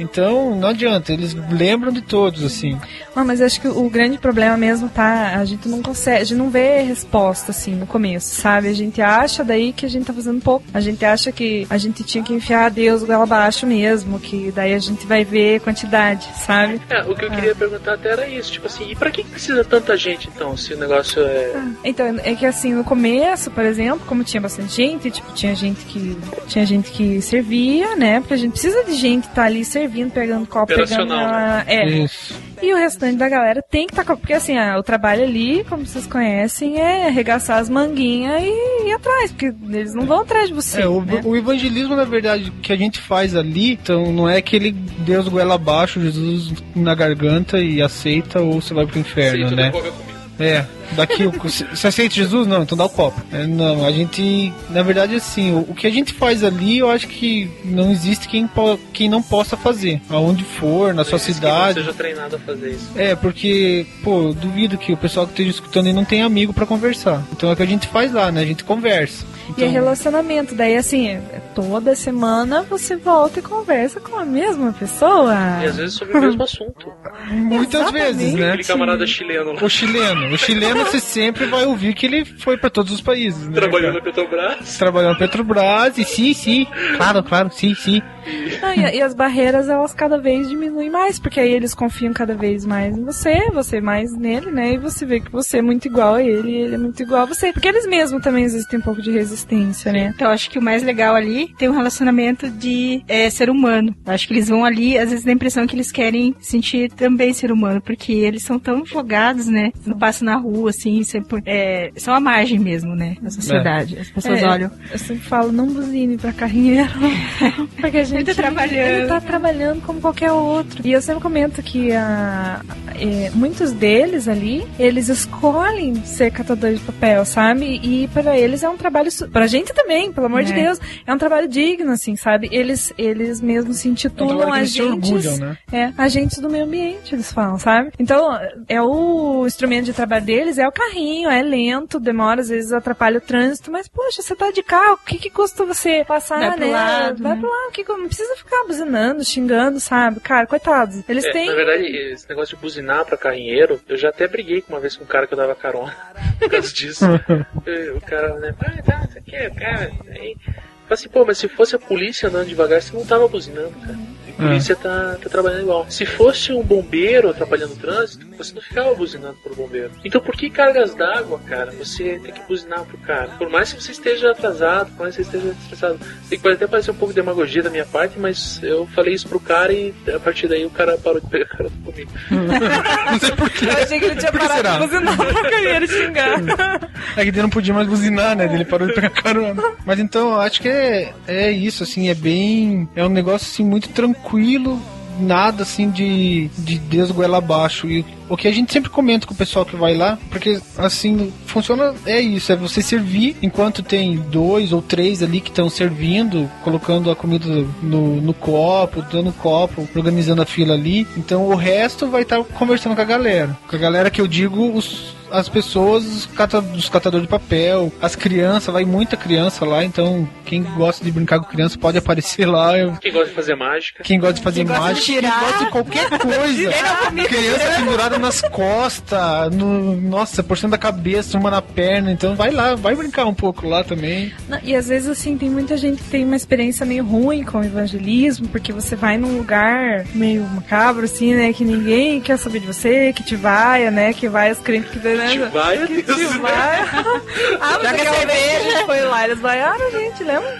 Então, não adianta, eles lembram de todos, assim. Ah, mas acho que o grande problema mesmo tá, a gente não consegue, a gente não vê resposta assim no começo, sabe? A gente acha daí que a gente tá fazendo pouco. A gente acha que a gente tinha que enfiar Deus goela abaixo mesmo, que daí a gente vai ver quantidade, sabe? É, o que eu queria perguntar até era isso, tipo assim, e pra que precisa tanta gente então, se o negócio é. Então, é que assim, no começo, por exemplo, como tinha bastante gente, tipo, tinha gente que tinha gente que servia, né? Porque a gente precisa de gente que tá ali servindo, pegando copo, pegando. Operacional, né? É. Isso. E o restante da galera tem que estar com. Porque assim, ah, o trabalho ali, como vocês conhecem, é arregaçar as manguinhas e ir atrás, porque eles não vão atrás de você. É, o, né? o evangelismo, na verdade, que a gente faz ali, então não é aquele Deus goela abaixo, Jesus na garganta e aceita ou você vai pro inferno, Aceita, né? a. É, daqui, o- se você aceita Jesus? Não, então dá o copo. É, não, a gente, na verdade, assim, o, o que a gente faz ali, eu acho que não existe quem, po- quem não possa fazer. Aonde for, na sua que cidade. não seja treinado a fazer isso. É, porque, pô, eu duvido que o pessoal que esteja escutando aí não tem amigo pra conversar. Então é o que a gente faz lá, né? A gente conversa. E é relacionamento. Daí, assim, é- toda semana você volta e conversa com a mesma pessoa. E às vezes sobre o mesmo assunto. Muitas Exatamente. vezes, né? Aquele camarada chileno lá. O chileno. O chileno você sempre vai ouvir que ele foi pra todos os países, né? Trabalhando na? Petrobras. Trabalhou na Petrobras e sim, sim. Claro, claro, sim, sim. <laughs> Não, e, e as barreiras, elas cada vez diminuem mais, porque aí eles confiam cada vez mais em você, você mais nele, né? E você vê que você é muito igual a ele, e ele é muito igual a você. Porque eles mesmos também têm um pouco de resistência, né? Então, acho que o mais legal ali tem um relacionamento de é, ser humano. Acho que eles vão ali, às vezes dá a impressão que eles querem sentir também ser humano, porque eles são tão jogados, né? Não passam na rua, assim, sempre, é, são a margem mesmo, né? Da sociedade. As pessoas É, olham. Eu sempre falo, não buzine pra carrinheiro. <laughs> porque a gente Ele tá trabalhando. Ele tá trabalhando como qualquer outro. E eu sempre comento que a, é, muitos deles ali, eles escolhem ser catadores de papel, sabe? E para eles é um trabalho. Pra gente também, pelo amor de É. Deus. É um trabalho digno, assim, sabe? Eles, eles mesmos se É um intitulam que eles se agentes. orgulham, né? É, agentes do meio ambiente, eles falam, sabe? Então, é o instrumento de trabalho deles, é o carrinho, é lento, demora, às vezes atrapalha o trânsito, mas, poxa, você tá de carro, o que que custa você passar, Vai pro né? lado, Vai né? pro lado, que, não precisa ficar buzinando, xingando, sabe? Cara, coitados. Eles É, têm... Na verdade, esse negócio de buzinar pra carrinheiro, eu já até briguei com uma vez com um cara que eu dava carona <laughs> por causa disso. <laughs> O cara, né, ah, tá, isso aqui, o cara. Aí, Falei assim, pô, mas se fosse a polícia andando devagar, você não tava buzinando, cara. A polícia tá, tá trabalhando igual. Se fosse um bombeiro atrapalhando o trânsito, você não ficava buzinando pro bombeiro. Então por que cargas d'água, cara, você tem que buzinar pro cara? Por mais que você esteja atrasado, por mais que você esteja estressado. Sei que pode até parecer um pouco de demagogia da minha parte, mas eu falei isso pro cara e a partir daí o cara parou de pegar carona comigo. <laughs> Eu achei que ele tinha parado será? de buzinar pra carrinheiro xingar. <laughs> É que ele não podia mais buzinar, né? Ele parou de pegar carona. Mas então, eu acho que é, é isso, assim, é bem. É um negócio assim muito tranquilo. Nada assim de, de Deus goela abaixo. E o que a gente sempre comenta com o pessoal que vai lá, porque assim, funciona, é isso, é você servir enquanto tem dois ou três ali que estão servindo, colocando a comida no, no copo, dando copo, organizando a fila ali. Então o resto vai estar conversando com a galera. Com a galera que eu digo, os, as pessoas, os, cata, os catadores de papel, as crianças, vai muita criança lá, então quem gosta de brincar com criança pode aparecer lá. Quem gosta de fazer mágica? quem gosta de fazer Quem gosta de mágica, quem tirar. gosta de qualquer <laughs> coisa. Criança pendurada nas costas, no, nossa, por cima da cabeça, uma na perna. Então vai lá, vai brincar um pouco lá também. Não, E às vezes, assim, tem muita gente que tem uma experiência meio ruim com o evangelismo, porque você vai num lugar meio macabro, assim, né? Que ninguém quer saber de você, que te vaia, né? Que vai as crentes que... Né, vai, que vaia. <laughs> ah, mas Joga cerveja. foi lá, eles vaiaram a gente, lembra?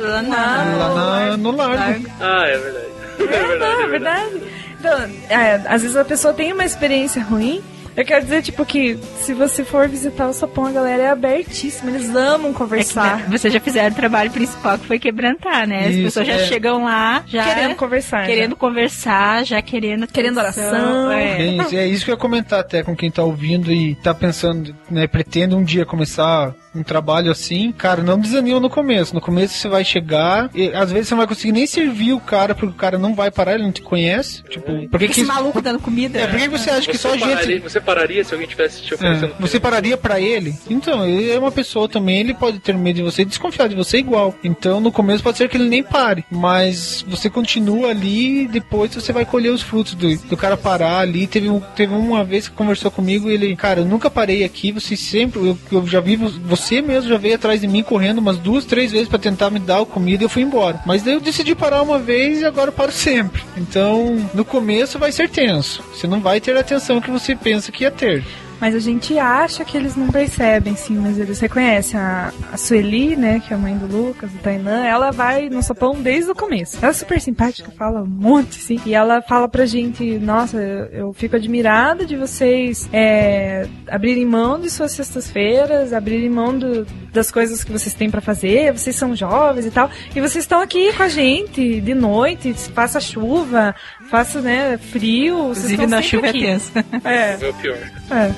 Lá Não, lá na- no largo. Ah, é verdade. É <laughs> É, verdade, não, é é verdade. Então, é, às vezes a pessoa tem uma experiência ruim. Eu quero dizer, tipo, que se você for visitar o Sapão, a galera é abertíssima, eles amam É que, conversar. né, vocês já fizeram o trabalho principal que foi quebrantar, né? As Isso, pessoas já é. chegam lá, já Querendo conversar. querendo conversar, já querendo Querendo oração. É. É isso, é isso que eu ia comentar até com quem tá ouvindo e tá pensando, né, pretende um dia começar um trabalho assim, cara, não desanima no começo. No começo você vai chegar, e às vezes você não vai conseguir nem servir o cara, porque o cara não vai parar, ele não te conhece. Tipo, por que Esse que maluco dando comida. É, por que você acha que só pararia, gente. Você pararia se alguém tivesse te oferecendo É, você pararia pra ele? Então, ele é uma pessoa também, ele pode ter medo de você e desconfiar de você igual. Então, no começo pode ser que ele nem pare, mas você continua ali e depois você vai colher os frutos do, do cara parar ali. Teve, um- teve uma vez que conversou comigo e ele, cara, eu nunca parei aqui, você sempre, eu, eu já vi, vo- você mesmo já veio atrás de mim correndo umas duas, três vezes pra tentar me dar comida e eu fui embora. Mas daí eu decidi parar uma vez e agora eu paro sempre. Então, no começo vai ser tenso. Você não vai ter a atenção que você pensa que ia ter. Mas a gente acha que eles não percebem, sim, mas eles reconhecem. A, a Sueli, né, que é a mãe do Lucas, do Tainã, ela vai no sopão desde o começo. Ela é super simpática, fala um monte, sim. E ela fala pra gente, nossa, eu, eu fico admirada de vocês é, abrirem mão de suas sextas-feiras, abrirem mão do- das coisas que vocês têm pra fazer, vocês são jovens e tal. E vocês estão aqui com a gente de noite, faça chuva, faça, né, frio. Inclusive na chuva é aqui. tenso. É. É o pior. É.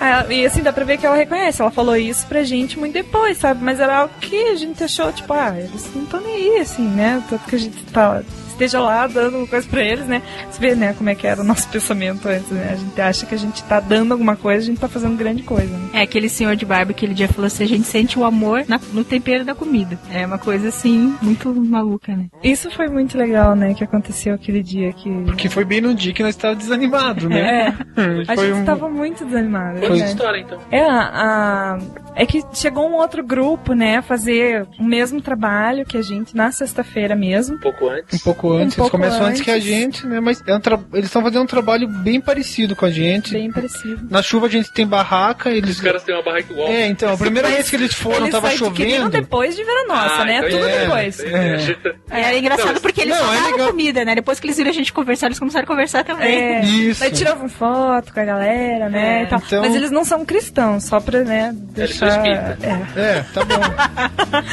Ah, e assim, dá pra ver que ela reconhece. Ela falou isso pra gente muito depois, sabe? Mas era algo que a gente achou, tipo, ah, eles não estão nem aí, assim, né? Tanto que a gente tá, esteja lá dando coisa pra eles, né? Você vê, né, como é que era o nosso <laughs> pensamento antes, né? A gente acha que a gente tá dando alguma coisa, a gente tá fazendo grande coisa, né? É, aquele senhor de barba aquele dia falou assim, a gente sente o amor na- no tempero da comida. É uma coisa assim, muito maluca, né? Isso foi muito legal, né, que aconteceu aquele dia que... Porque foi bem no dia que nós estávamos desanimados, né? <laughs> É. <laughs> A Foi gente um- tava muito desanimado. Conta né? história, então. É, a, é que chegou um outro grupo, né, a fazer o mesmo trabalho que a gente na sexta-feira mesmo. Um pouco antes. Um pouco antes, eles pouco começam antes que a gente, né? Mas é um tra- eles estão fazendo um trabalho bem parecido com a gente. Bem parecido. Na chuva a gente tem barraca, eles. Os caras têm uma barraca igual. É, então, a primeira vez que eles foram, Eles tava chovendo. depois de ver a nossa, Ah, né? então Tudo é, depois. É. É, era engraçado Não, porque eles não, só é legal. comida, né? Depois que eles viram a gente conversar, eles começaram a conversar também. É, Isso. Daí tiravam foto com a galera, né? É, tal. então- Mas eles não são cristãos, só pra, né, Eles são deixar. É. É, tá bom.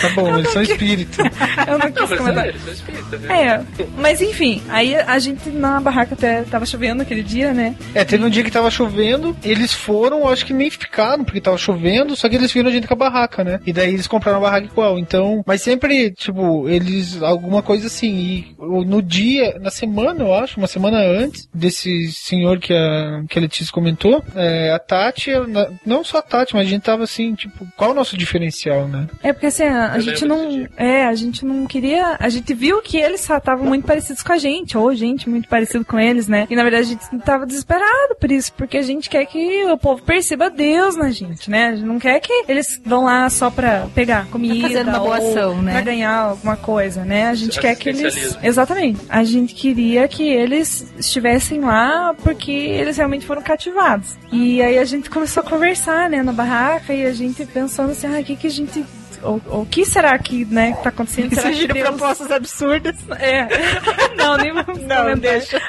Tá bom, <laughs> eles são espíritos. <laughs> Eu não Não, quis mas comentar. é, eles são espíritas, né? É, mas enfim, aí a gente na barraca até tava chovendo aquele dia, né? É, teve um dia que tava chovendo, eles foram, acho que nem ficaram, porque tava chovendo, só que eles viram a gente com a barraca, né? E daí eles compraram a barraca igual. Então, mas sempre, tipo, eles, alguma coisa assim. E no dia, na semana, eu acho, uma semana antes desse senhor que a, que a Letícia comentou, é, a Tati, ela- não só a Tati, mas a gente tava assim, tipo, qual o nosso diferencial, né? É porque assim, a, a gente não. É, a gente não queria. A gente viu que eles só estavam muito parecidos com a gente, ou gente muito parecido com eles, né? E na verdade a gente tava desesperado por isso, porque a gente quer que o povo perceba Deus na gente, né? A gente não quer que eles vão lá só pra pegar comida. fazer uma boa ou ação, né? Pra ganhar alguma coisa, né? A gente quer que eles. Exatamente. A gente queria que eles estivessem lá porque eles realmente foram cativados. E aí a gente começou a conversar, né, na barraca e a gente pensando assim, ah, o que que a gente o, o que será que, né, tá acontecendo? Será que Surgiram Deus... propostas absurdas. É. <laughs> Não, nem vamos não, deixa.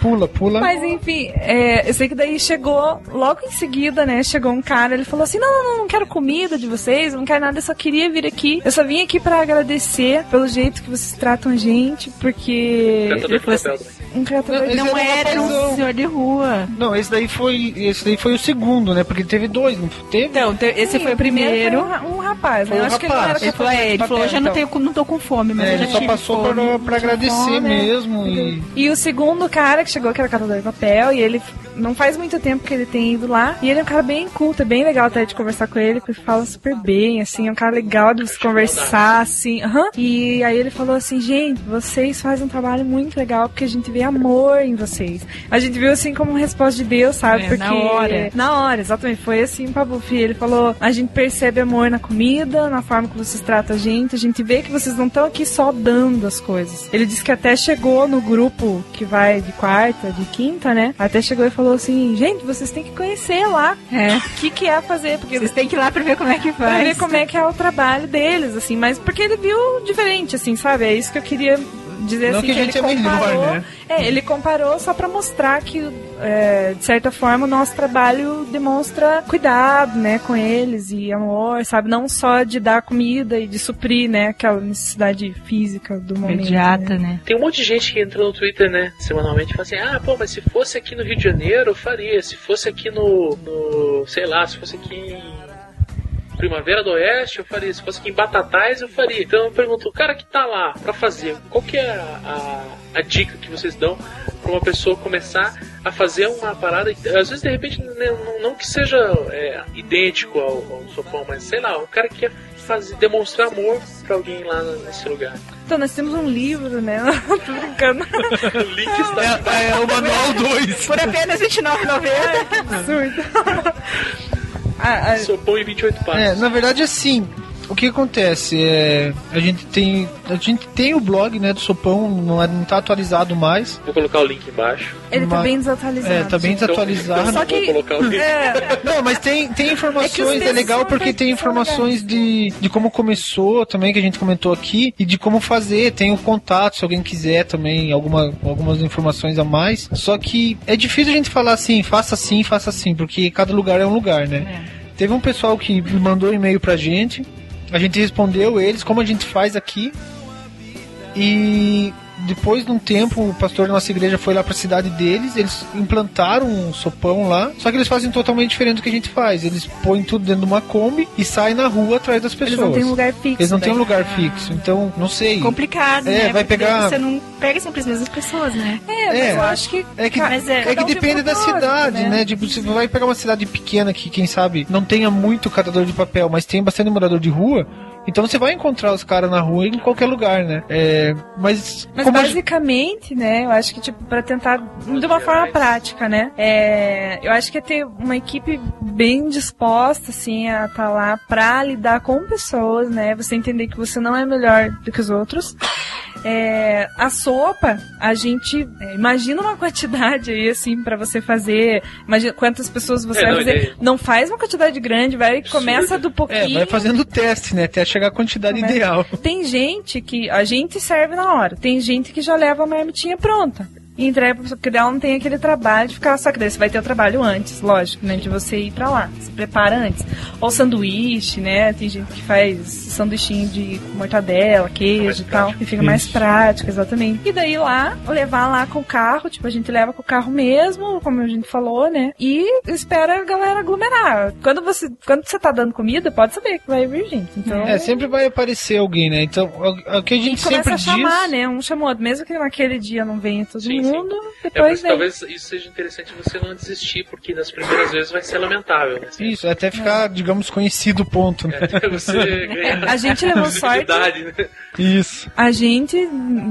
Pula, pula. Mas enfim, é, eu sei que daí chegou, logo em seguida, né, chegou um cara, ele falou assim, não, não, não, não quero comida de vocês, eu não quero nada, eu só queria vir aqui. Eu só vim aqui pra agradecer pelo jeito que vocês tratam a gente, porque... Catador Ele de papel assim, também. Um catador de Não Esse era, era um senhor de rua. Não, esse daí foi. Esse daí foi o segundo, né? Porque teve dois, não teve? Então, te- esse Sim, foi o primeiro. foi um, um rapaz, Foi né? um Eu acho que ele não rapaz. era Ele falou, é, ele falou, eu já não, então. tenho, não tô com fome, mas É, eu já ele só tive passou fome. pra, pra agradecer fome, né? mesmo. E... E o segundo cara que chegou, que era catador de papel, e ele não faz muito tempo que ele tem ido lá. E ele é um cara bem culto, é bem legal até de conversar com ele, porque ele fala super bem, assim, é um cara legal de se conversar, assim. aham. E aí ele falou assim, gente, vocês fazem um trabalho muito legal, porque a gente vê amor em vocês. A gente viu assim como uma resposta de Deus, sabe? É, porque. na hora. Na hora, exatamente. Foi assim pra Buffy. Ele falou: a gente percebe amor na comida, na forma que vocês tratam a gente. A gente vê que vocês não estão aqui só dando as coisas. Ele disse que até chegou no grupo que vai de quarta, de quinta, né? Até chegou e falou assim: gente, vocês têm que conhecer lá É. o que, que é fazer. Porque Vocês têm que ir lá pra ver como é que pra faz. ver como é que é o trabalho deles, assim, mas porque ele viu diferente, assim, sabe? É isso que eu queria dizer Não assim, que a que, gente ele é melhor, comparou. né? É, ele comparou só pra mostrar que, é, de certa forma, o nosso trabalho demonstra cuidado, né, com eles e amor, sabe? Não só de dar comida e de suprir, né, aquela necessidade física do momento. Imediata, né? né? Tem um monte de gente que entra no Twitter, né, semanalmente, e fala assim: ah, pô, mas se fosse aqui no Rio de Janeiro, eu faria. Se fosse aqui no. no sei lá, se fosse aqui em Primavera do Oeste, eu faria. Se fosse aqui em Batatais, eu faria. Então eu pergunto, o cara que tá lá pra fazer, qual que é a, a, a dica que vocês dão pra uma pessoa começar a fazer uma parada? Às vezes, de repente, não, não que seja é, idêntico ao, ao sopão, mas sei lá, o cara que quer fazer, demonstrar amor pra alguém lá nesse lugar. Então, nós temos um livro, né? <laughs> Tô brincando. <laughs> o link está É, é o Manual 2. Por apenas R$29,90. Absurdo. <laughs> Ah, ah, em 28 passos. É, na verdade, assim, o que acontece? É a gente tem a gente tem o blog né do Sopão não, é, não tá atualizado mais. Vou colocar o link embaixo. ele tá Mas- bem desatualizado. é tá bem desatualizado. Só que- Vou colocar o link. É, não mas tem tem informações É que é, os legal porque tem informações de, de como começou também que a gente comentou aqui e de como fazer tem o contato se alguém quiser também alguma algumas informações a mais. Só que é difícil a gente falar assim faça assim faça assim porque cada lugar é um lugar né? Teve um pessoal que mandou um e-mail pra gente, a gente respondeu eles, como a gente faz aqui. E depois de um tempo, o pastor da nossa igreja foi lá pra cidade deles, eles implantaram um sopão lá, só que eles fazem totalmente diferente do que a gente faz. Eles põem tudo dentro de uma Kombi e saem na rua atrás das pessoas. eles não têm um lugar fixo. Eles não têm um daí. lugar fixo, então não sei. Complicado, É, né? vai Porque pegar- Você não pega sempre as mesmas pessoas, né? É, mas É. eu acho que. É que, Mas é- é que um depende da cidade, né? né? Tipo, você vai pegar uma cidade pequena que, quem sabe, não tenha muito catador de papel, mas tem bastante morador de rua. Então você vai encontrar os caras na rua em qualquer lugar, né? É, mas, Mas como a basicamente, né, eu acho que, tipo, pra tentar, de uma forma prática, né, é, eu acho que é ter uma equipe bem disposta, assim, a estar lá pra lidar com pessoas, né, você entender que você não é melhor do que os outros. É, a sopa, a gente é, imagina uma quantidade aí, assim, pra você fazer, imagina quantas pessoas você É, vai não, fazer. Não faz uma quantidade grande, vai, começa do É, porque vai fazendo o teste, né? Até chegar a quantidade Começa- ideal. Tem gente que a gente serve na hora. Tem gente que já leva a marmitinha pronta. E entrega pra pessoa, porque dela não tem aquele trabalho de ficar. Só que daí você vai ter o trabalho antes, lógico, né? De você ir pra lá. Se prepara antes. Ou sanduíche, né? Tem gente que faz sanduichinho de mortadela, queijo e tal. E fica mais Isso. prático, exatamente. E daí lá, levar lá com o carro, tipo, a gente leva com o carro mesmo, como a gente falou, né? E espera a galera aglomerar. Quando você, quando você tá dando comida, pode saber que vai vir gente. Então. É, sempre vai aparecer alguém, né? Então, o, que a gente E começa sempre a chamar, diz. né? Um chamou. Mesmo que naquele dia não venha todo sim. Mundo, É depois vem. talvez isso seja interessante você não desistir, porque nas primeiras vezes vai ser lamentável, né? Isso, até ficar, digamos, conhecido o ponto, né? Até você <laughs> ganhar A gente levou <laughs> sorte. né? Isso. A gente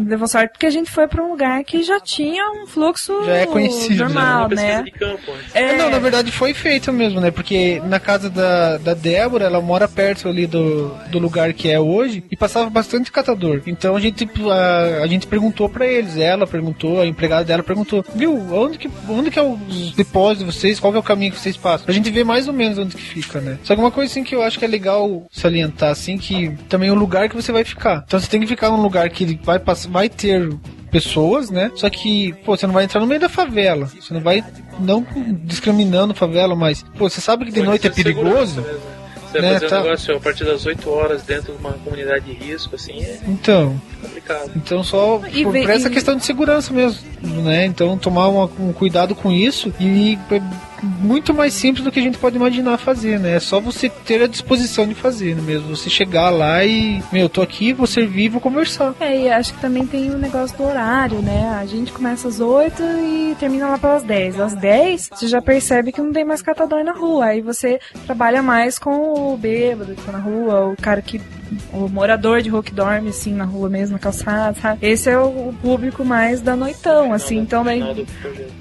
levou sorte porque a gente foi pra um lugar que já tinha um fluxo Já é conhecido, normal, né? de campo antes. É, Não, na verdade foi feito mesmo, né? Porque na casa da, da Débora, ela mora perto ali do, do lugar que é hoje e passava bastante catador. Então a gente, a, a gente perguntou pra eles, ela perguntou, a empregada dela perguntou, viu, onde que, onde que é os depósitos de vocês, qual é o caminho que vocês passam? Pra gente ver mais ou menos onde que fica, né? Só que uma coisa assim que eu acho que é legal salientar, assim, que também o lugar que você vai ficar. Então você tem que ficar num lugar que vai, pass- vai ter pessoas, né? Só que, pô, você não vai entrar no meio da favela. Você não vai, não discriminando favela, mas, pô, você sabe que de Pode noite é perigoso? mesmo. Você vai né, fazer tá. um negócio a partir das 8 horas dentro de uma comunidade de risco, assim, é Então, complicado. então só E por, por essa e- questão de segurança mesmo, né? Então tomar uma- um cuidado com isso e muito mais simples do que a gente pode imaginar fazer, né? É só você ter a disposição de fazer mesmo. Você chegar lá e, meu, eu tô aqui, vou servir, vou conversar. É, e acho que também tem o negócio do horário, né? A gente começa às 8 e termina lá pelas 10. Às 10, você já percebe que não tem mais catador na rua. Aí você trabalha mais com o bêbado que tá na rua, o cara que. O morador de rua que dorme, assim, na rua mesmo, na calçada, sabe? Esse é o público mais da noitão, assim. Então daí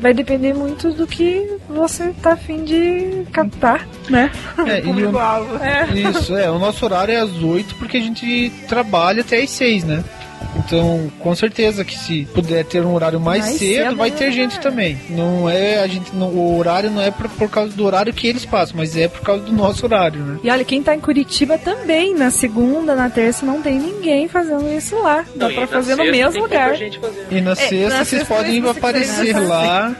vai depender muito do que você tá afim de captar, né? É, <laughs> o- Público-alvo. É. Isso, é. O nosso horário é às 8 porque a gente trabalha até às 6, né? Então, com certeza que se puder ter um horário mais, Mais cedo, cedo, vai ter gente também. Não é a gente, não- o horário não é por, por causa do horário que eles passam, mas é por causa do nosso horário, né? E olha, quem tá em Curitiba também, na segunda, na terça, não tem ninguém fazendo isso lá. Dá Não, pra fazer no sexta mesmo lugar. E na É, sexta na vocês sexta podem aparecer lá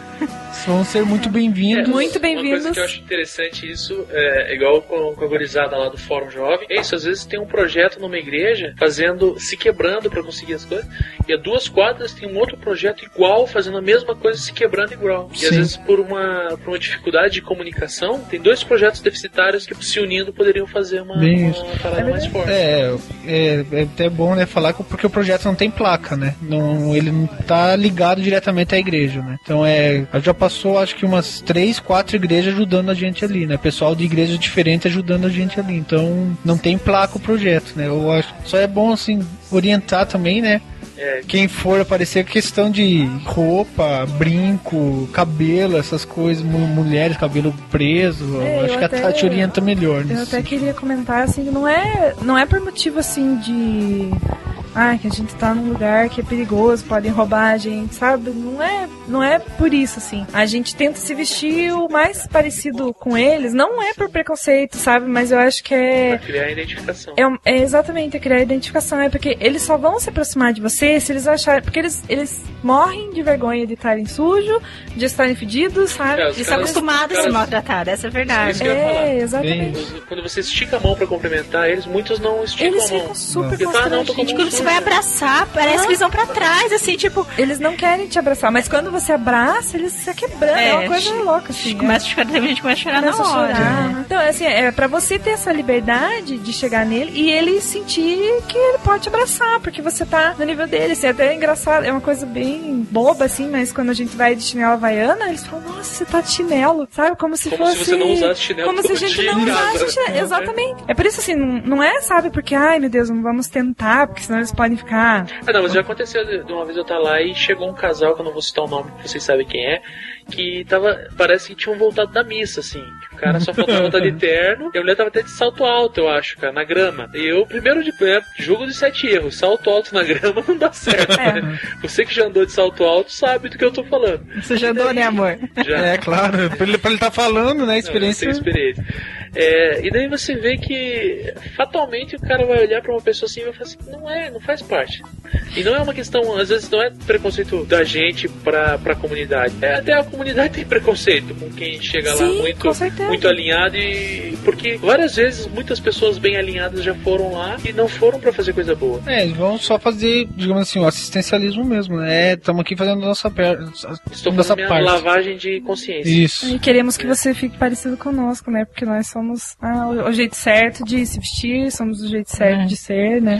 Vão ser muito bem-vindos. Muito Uma bem-vindos. coisa que eu acho interessante isso, é igual com, com a gurizada lá do Fórum Jovem, é isso, às vezes tem um projeto numa igreja fazendo, se quebrando pra conseguir as coisas, e a duas quadras tem um outro projeto igual, fazendo a mesma coisa, se quebrando igual. E às Sim. vezes por uma, por uma dificuldade de comunicação, tem dois projetos deficitários que se unindo poderiam fazer uma, Bem uma isso. parada mais forte. É, é, é até bom, né, falar que- porque o projeto não tem placa, né? Não, ele não tá ligado diretamente à igreja, né? Então é, já passou acho que umas três, quatro igrejas ajudando a gente ali, né? Pessoal de igrejas diferentes ajudando a gente ali. Então não tem placa o projeto, né? Eu acho só é bom assim orientar também, né? É. Quem for aparecer questão de roupa, brinco, cabelo, essas coisas, mu- mulheres, cabelo preso, eu É, acho eu que até- a Tati orienta melhor Eu nisso. até queria comentar assim, não é, não é por motivo assim de ah, que a gente tá num lugar que é perigoso, podem roubar a gente, sabe? Não é, não é por isso assim. A gente tenta se vestir o mais parecido com eles, não é por preconceito, sabe? Mas eu acho que é Pra criar identificação. é, é exatamente, é criar identificação. É porque eles só vão se aproximar de você se eles acharem. Porque eles, eles morrem de vergonha de estarem sujos, de estarem fedidos, sabe? É, Eles caras- são acostumados a ser maltratados, essa é a verdade. É, exatamente. Quando- você estica a mão pra cumprimentar eles, muitos não esticam Eles a mão. ficam super Porque ah, não, tô com a mão suja. vai abraçar, parece que eles vão pra trás, assim, tipo. Eles não querem te abraçar, mas quando você abraça, eles se quebrando. É, uma coisa louca, assim. Começa a chorar, tem gente começa a chorar Começa na a hora. chorar. Então, assim, é pra você ter essa liberdade de chegar nele e ele sentir que ele pode te abraçar, porque você tá no nível dele. Assim, é até engraçado, é uma coisa bem boba, assim, mas quando a gente vai de chinelo havaiana, eles falam, nossa, você tá de chinelo, sabe? Como se Como se fosse. você não usasse chinelo Como se a gente não usasse chinelo. Exatamente. É por isso, assim, não, não é, sabe, porque, ai meu Deus, não vamos tentar, porque senão eles podem ficar. Ah, não, mas já aconteceu de uma vez eu estar lá e chegou um casal, que eu não vou citar o nome, porque vocês sabem quem é, que tava. Parece que tinham voltado da missa, assim. Que o cara só faltava estar de <laughs> terno e a mulher tava até de salto alto, eu acho, cara, na grama. E eu, primeiro de é, jogo de sete erros, salto alto na <laughs> grama não dá certo. né? Você que já andou de salto alto sabe do que eu tô falando. Você já andou, né, amor? Já. É, claro, pra ele, pra ele tá falando, né? A experiência. Não, experiência. É, e daí você vê que fatalmente o cara vai olhar pra uma pessoa assim e vai falar assim, não é, não faz parte. E não é uma questão, às vezes não é preconceito da gente pra, pra comunidade. É, até a comunidade tem preconceito com quem chega lá Sim, muito, com certeza. muito alinhado e. Porque várias vezes muitas pessoas bem alinhadas já foram lá e não foram pra fazer coisa boa. É, eles vão só fazer, digamos assim, o assistencialismo mesmo, né? É, estamos aqui fazendo a nossa, per... Estou nossa parte. lavagem de consciência. Isso. E queremos que você fique parecido conosco, né? Porque nós somos ah, o, jeito certo de se vestir, somos o jeito certo de ser, né?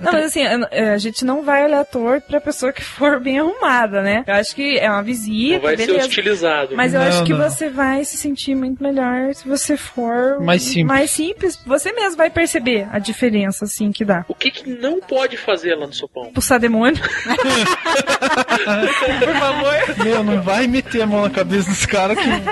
Não, mas assim, é, a gente não vai olhar torto pra pessoa que for <laughs> bem arrumada, né? Eu acho que é uma visita, Não beleza. hostilizado. Mas eu Não, acho que não. você vai se sentir muito melhor se você for Mais simples. mais simples. Você mesmo vai perceber a diferença, assim, que dá. O que, que não pode fazer lá no sopão? Pulsar demônio. <laughs> Por favor. Meu, não vai meter a mão na cabeça dos caras que. Né?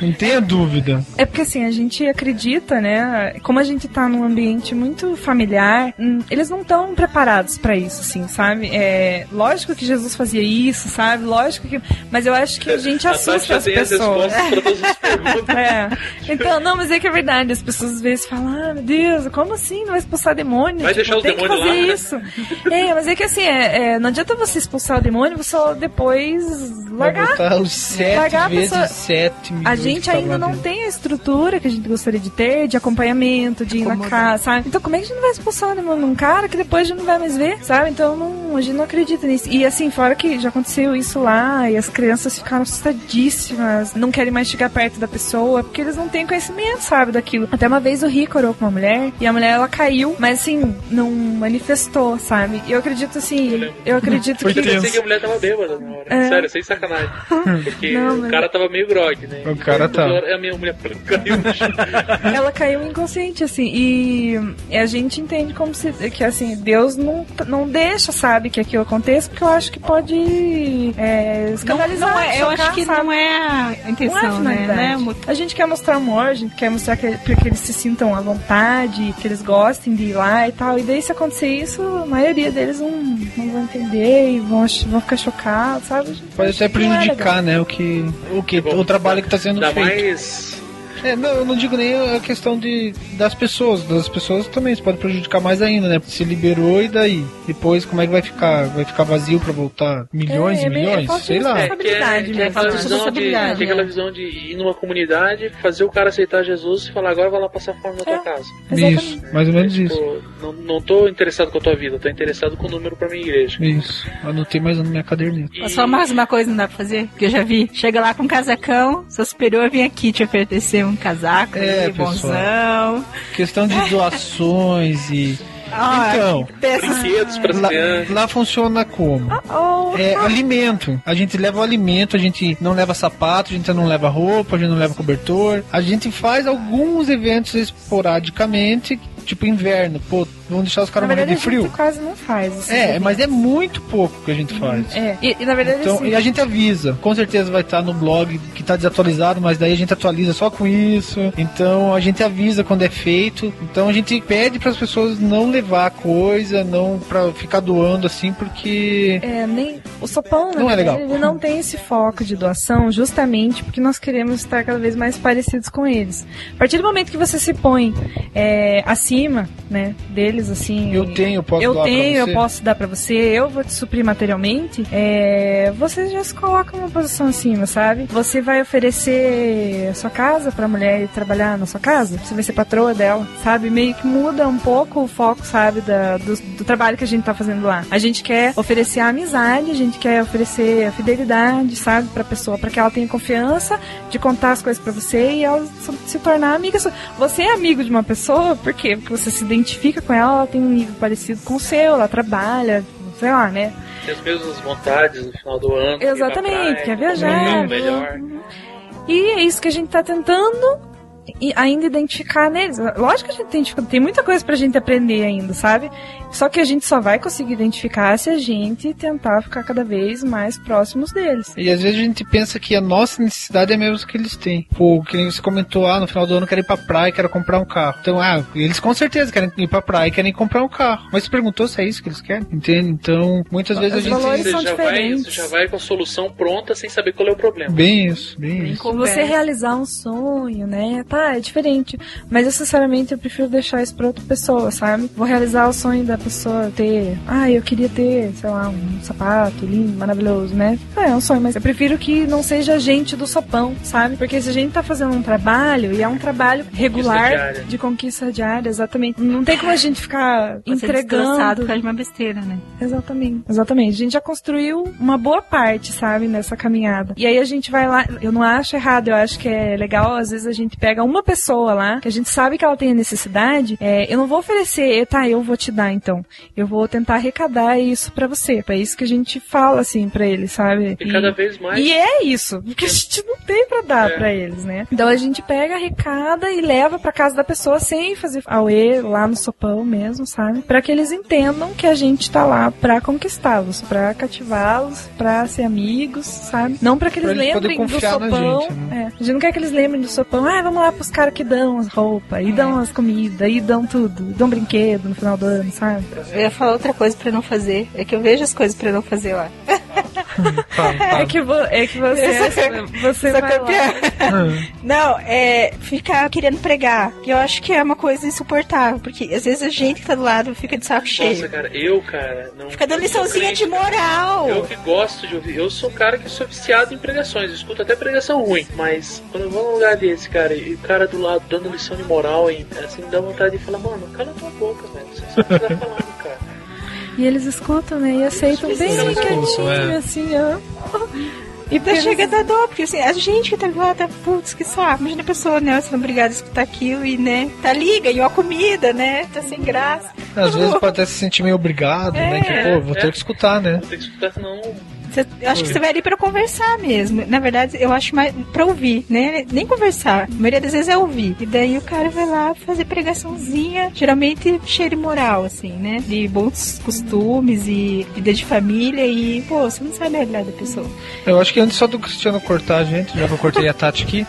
Não tenha dúvida. É porque assim, a gente acredita, né? Como a gente tá num ambiente muito familiar, hum, eles não estão preparados pra isso, assim, sabe? É, lógico que Jesus fazia isso, sabe? Lógico que. Mas eu acho que a gente A assusta já as pessoas. respostas pra todas as perguntas. <laughs> É. Então, não, mas é que é verdade. As pessoas às vezes falam, ah, meu Deus, como assim? Não vai expulsar demônio? Vai deixar os tem que demônios fazer lá, né? isso. É, mas é que assim, é, é, não adianta você expulsar o demônio, você só depois Vai largar. botar os sete largar a vezes pessoa- sete A gente ainda não dentro. tem a estrutura que a gente gostaria de ter, de acompanhamento, de ir na casa, sabe? Então como é que a gente não vai expulsar o demônio num cara que depois a gente não vai mais ver, sabe? Então não, a gente não acredita nisso. E assim, fora que já aconteceu isso lá e as crianças ficaram assustadíssimas, não querem mais chegar perto da pessoa, porque eles não têm conhecimento, sabe, daquilo. Até uma vez o Rico orou com uma mulher e a mulher ela caiu, mas assim, não manifestou, sabe? E eu acredito assim, eu acredito Eu que. pensei que a mulher tava bêbada na hora. É. Sério, sem sacanagem. <laughs> Porque Não, o mas- cara tava meio grog, né? O cara tá. A minha mulher <laughs> caiu no chão. ela caiu inconsciente, assim, e a gente entende como se, que, assim, Deus não, não deixa, sabe, que aquilo aconteça, porque eu acho que pode é, escandalizar, não é- eu chocar, acho que sabe? não é a intenção, Não é a né? Né? A gente quer mostrar amor, a gente quer mostrar que, que eles se sintam à vontade, que eles gostem de ir lá e tal, e daí se acontecer isso, a maioria deles não, não vão entender e vão, vão ficar chocados, sabe? Pode até é prejudicar, né? O que. O que? O trabalho que tá sendo Ainda feito. mais É, não, eu não digo nem a questão de, das pessoas. Das pessoas também, isso pode prejudicar mais ainda, né? Se liberou e daí? Depois, como é que vai ficar? Vai ficar vazio pra voltar milhões É, e é meio- milhões? é Sei lá. responsabilidade. Que é, que é aquela né? visão de, que é aquela é. visão de ir numa comunidade, fazer o cara aceitar Jesus e falar, agora vai lá passar fome na tua casa. Isso, mais ou menos isso. Tipo, não, não tô interessado com a tua vida, tô interessado com o número pra minha igreja. Isso. Anotei mais na minha caderneta. Só mais uma coisa não dá pra fazer, que eu já vi. Chega lá com um casacão, seu superior vem aqui te oferecer um casaco, É, bonzão. Questão de doações e. <laughs> Ah, então, Brinquedos pras lá, lá funciona como? É alimento. A gente leva o alimento, a gente não leva sapato, a gente não leva roupa, a gente não leva cobertor. A gente faz alguns eventos esporadicamente, tipo inverno. Pô, vamos deixar os caras morrer de frio. a gente quase não faz. esses É, eventos. mas é muito pouco que a gente faz. É, e, e na verdade Então, assim, e a gente avisa. Com certeza vai estar no blog que está desatualizado, mas daí a gente atualiza só com isso. Então a gente avisa quando é feito. Então a gente pede para as pessoas não levar coisa, não para ficar doando assim, porque É, nem o sopão, na Não é legal. ele não tem esse foco de doação justamente porque nós queremos estar cada vez mais parecidos com eles. A partir do momento que você se põe é, acima, né, assim... Eu tenho, eu posso Eu doar pra tenho, eu você. posso dar pra você, eu vou te suprir materialmente, é, você já se coloca numa posição acima, sabe? Você vai oferecer a sua casa pra mulher trabalhar na sua casa, você vai ser patroa dela, sabe? Meio que muda um pouco o foco, sabe, da, do, do trabalho que a gente tá fazendo lá. A gente quer oferecer a amizade, a gente quer oferecer a fidelidade, sabe, pra pessoa, pra que ela tenha confiança de contar as coisas pra você e ela se- tornar amiga. Você é amigo de uma pessoa, por quê? Porque você se identifica com ela, ela tem um nível parecido com o seu, ela trabalha, sei lá, né? Tem as mesmas vontades no final do ano. Exatamente, praia, quer viajar, um melhor. E é isso que a gente tá tentando ainda identificar neles. Lógico que a gente tem, tem muita coisa pra gente aprender ainda, sabe? Só que a gente só vai conseguir identificar se a gente tentar ficar cada vez mais próximos deles. E às vezes a gente pensa que a nossa necessidade é a mesma que eles têm. Pô, que nem você comentou, ah, no final do ano quero ir pra praia, quero comprar um carro. Então, ah, eles com certeza querem ir pra praia e querem comprar um carro. Mas você perguntou se é isso que eles querem? Entende? Então, muitas vezes a gente. Você já, vai, você já vai com a solução pronta sem saber qual é o problema. Bem isso, bem isso. Você realizar um sonho, né? Tá, é diferente. Mas necessariamente eu prefiro deixar isso pra outra pessoa, sabe? Vou realizar o sonho da pessoa ter. Ah, eu queria ter, sei lá, um sapato lindo, maravilhoso, né? É, é um sonho, mas eu prefiro que não seja gente do sopão, sabe? Porque se a gente tá fazendo um trabalho, e é um trabalho regular diária. de conquista diária, exatamente. Não tem como a gente ficar Você destroçado entregando. por causa de uma besteira, né? Exatamente. Exatamente. A gente já construiu uma boa parte, sabe, nessa caminhada. E aí a gente vai lá. Eu não acho errado, eu acho que é legal. Às vezes a gente pega uma pessoa lá, que a gente sabe que ela tem a necessidade. É, eu não vou oferecer, tá, eu vou te dar então. Eu vou tentar arrecadar isso pra você. É isso que a gente fala, assim, pra eles, sabe? E cada vez mais- E é isso, porque a gente não tem pra dar É. pra eles, né? Então a gente pega, arrecada e leva pra casa da pessoa sem fazer auê lá no sopão mesmo, sabe? Pra que eles entendam que a gente tá lá pra conquistá-los, pra cativá-los, pra ser amigos, sabe? Não pra que eles Pra eles lembrem do sopão. gente, né? É. A gente não quer que eles lembrem do sopão. Ah, vamos lá pros caras que dão as roupas, e dão as comidas, e dão tudo, e dão brinquedo no final do ano, sabe? Eu ia falar outra coisa pra não fazer. É que eu vejo as coisas pra não fazer lá. <laughs> É que, vo- é que você, você Sou vai campeã. lá. Não, é ficar querendo pregar. Que eu acho que é uma coisa insuportável. Porque às vezes a gente que tá do lado fica de saco cheio. Nossa, cara, eu, cara. Não, Fica dando liçãozinha de moral. Eu que gosto de ouvir. Eu sou um cara que sou viciado em pregações. Eu escuto até pregação ruim. Mas quando eu vou num lugar desse, cara, e cara do lado dando lição de moral, hein, assim, me dá vontade de falar, mano, cala tua boca, velho. Você só precisa falando, cara. E eles escutam, né? E aceitam bem Eles quietinho, é. assim, ó. E daí chega eles- a dar dó, porque assim, a gente que tá do lado, tá, putz, que saco. Imagina a pessoa, né, sendo obrigada a escutar aquilo e, né, tá ali, ganhou a comida, né, tá sem graça. Às vezes <laughs> pode até se sentir meio obrigado, né? Que, pô, vou é. ter que escutar, né? Tem que escutar, senão. Você- eu acho que você vai ali pra conversar mesmo. Na verdade, eu acho mais pra ouvir, né? Nem conversar. A maioria das vezes é ouvir. E daí o cara vai lá fazer pregaçãozinha, geralmente cheia de moral, assim, né? De bons costumes e vida de família e, pô, você não sabe a realidade da pessoa. Eu acho que antes só do Cristiano cortar a gente, já que eu cortei a Tati aqui,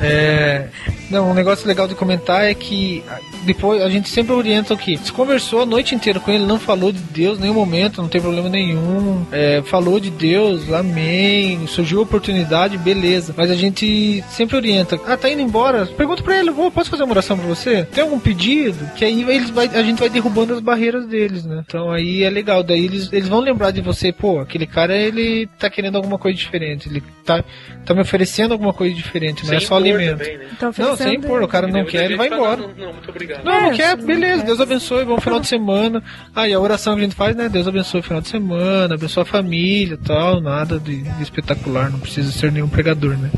é, Não, um negócio legal de comentar é que ah, depois a gente sempre orienta o que? Se conversou a noite inteira com ele, não falou de Deus em nenhum momento, não tem problema nenhum. É, falou de Deus, amém. Surgiu a oportunidade, beleza. Mas a gente sempre orienta. Ah, tá indo embora? Pergunta pra ele, vou, posso fazer uma oração pra você? Tem algum pedido? Que aí eles vai, a gente vai derrubando as barreiras deles, né? Então aí é legal. Daí eles, eles vão lembrar de você, pô, aquele cara ele tá querendo alguma coisa diferente. Ele tá, tá me oferecendo alguma coisa diferente, não é Sem só alimento. também, né? Tá Não, sem impor, o cara não quer, ele vai embora. Não, não, muito obrigado. Não, não É, quer, beleza. Deus abençoe, bom final de semana. E a oração que a gente faz, né? Deus abençoe o final de semana, abençoe a família e tal, nada de, de espetacular, não precisa ser nenhum pregador, né?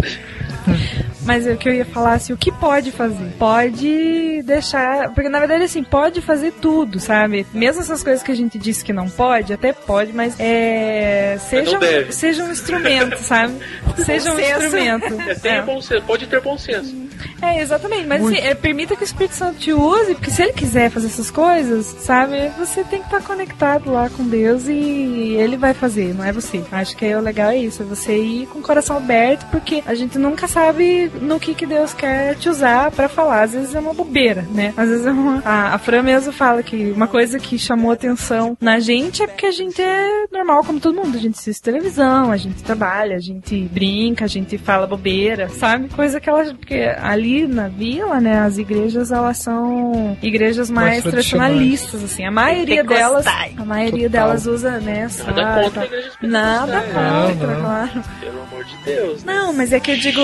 <laughs> Mas o que eu ia falar, assim, o que pode fazer? Pode deixar. Porque na verdade, assim, pode fazer tudo, sabe? Mesmo essas coisas que a gente disse que não pode, até pode, mas é. Seja, um, seja um instrumento, sabe? <laughs> Seja um senso. instrumento. É, É. bom senso, pode ter bom senso. É, exatamente. Mas assim, é, permita que o Espírito Santo te use, porque se ele quiser fazer essas coisas, sabe, você tem que estar conectado lá com Deus e ele vai fazer, não é você. Acho que é o legal é isso, é você ir com o coração aberto, porque a gente nunca sabe no que, que Deus quer te usar pra falar. Às vezes é uma bobeira, né? Às vezes é uma. A, a Fran mesmo fala que uma coisa que chamou atenção na gente é porque a gente é normal como todo mundo. A gente assiste televisão, a gente trabalha, a gente brinca, a gente fala bobeira, sabe? Coisa que ela. Porque ali na vila, né, as igrejas elas são igrejas mais, Mais tradicionais. tradicionalistas, assim. A maioria delas. A maioria Total. delas usa, né, Nada contra a igreja Nada contra, Não, não. claro. Pelo amor de Deus. né? Não, mas é que eu digo,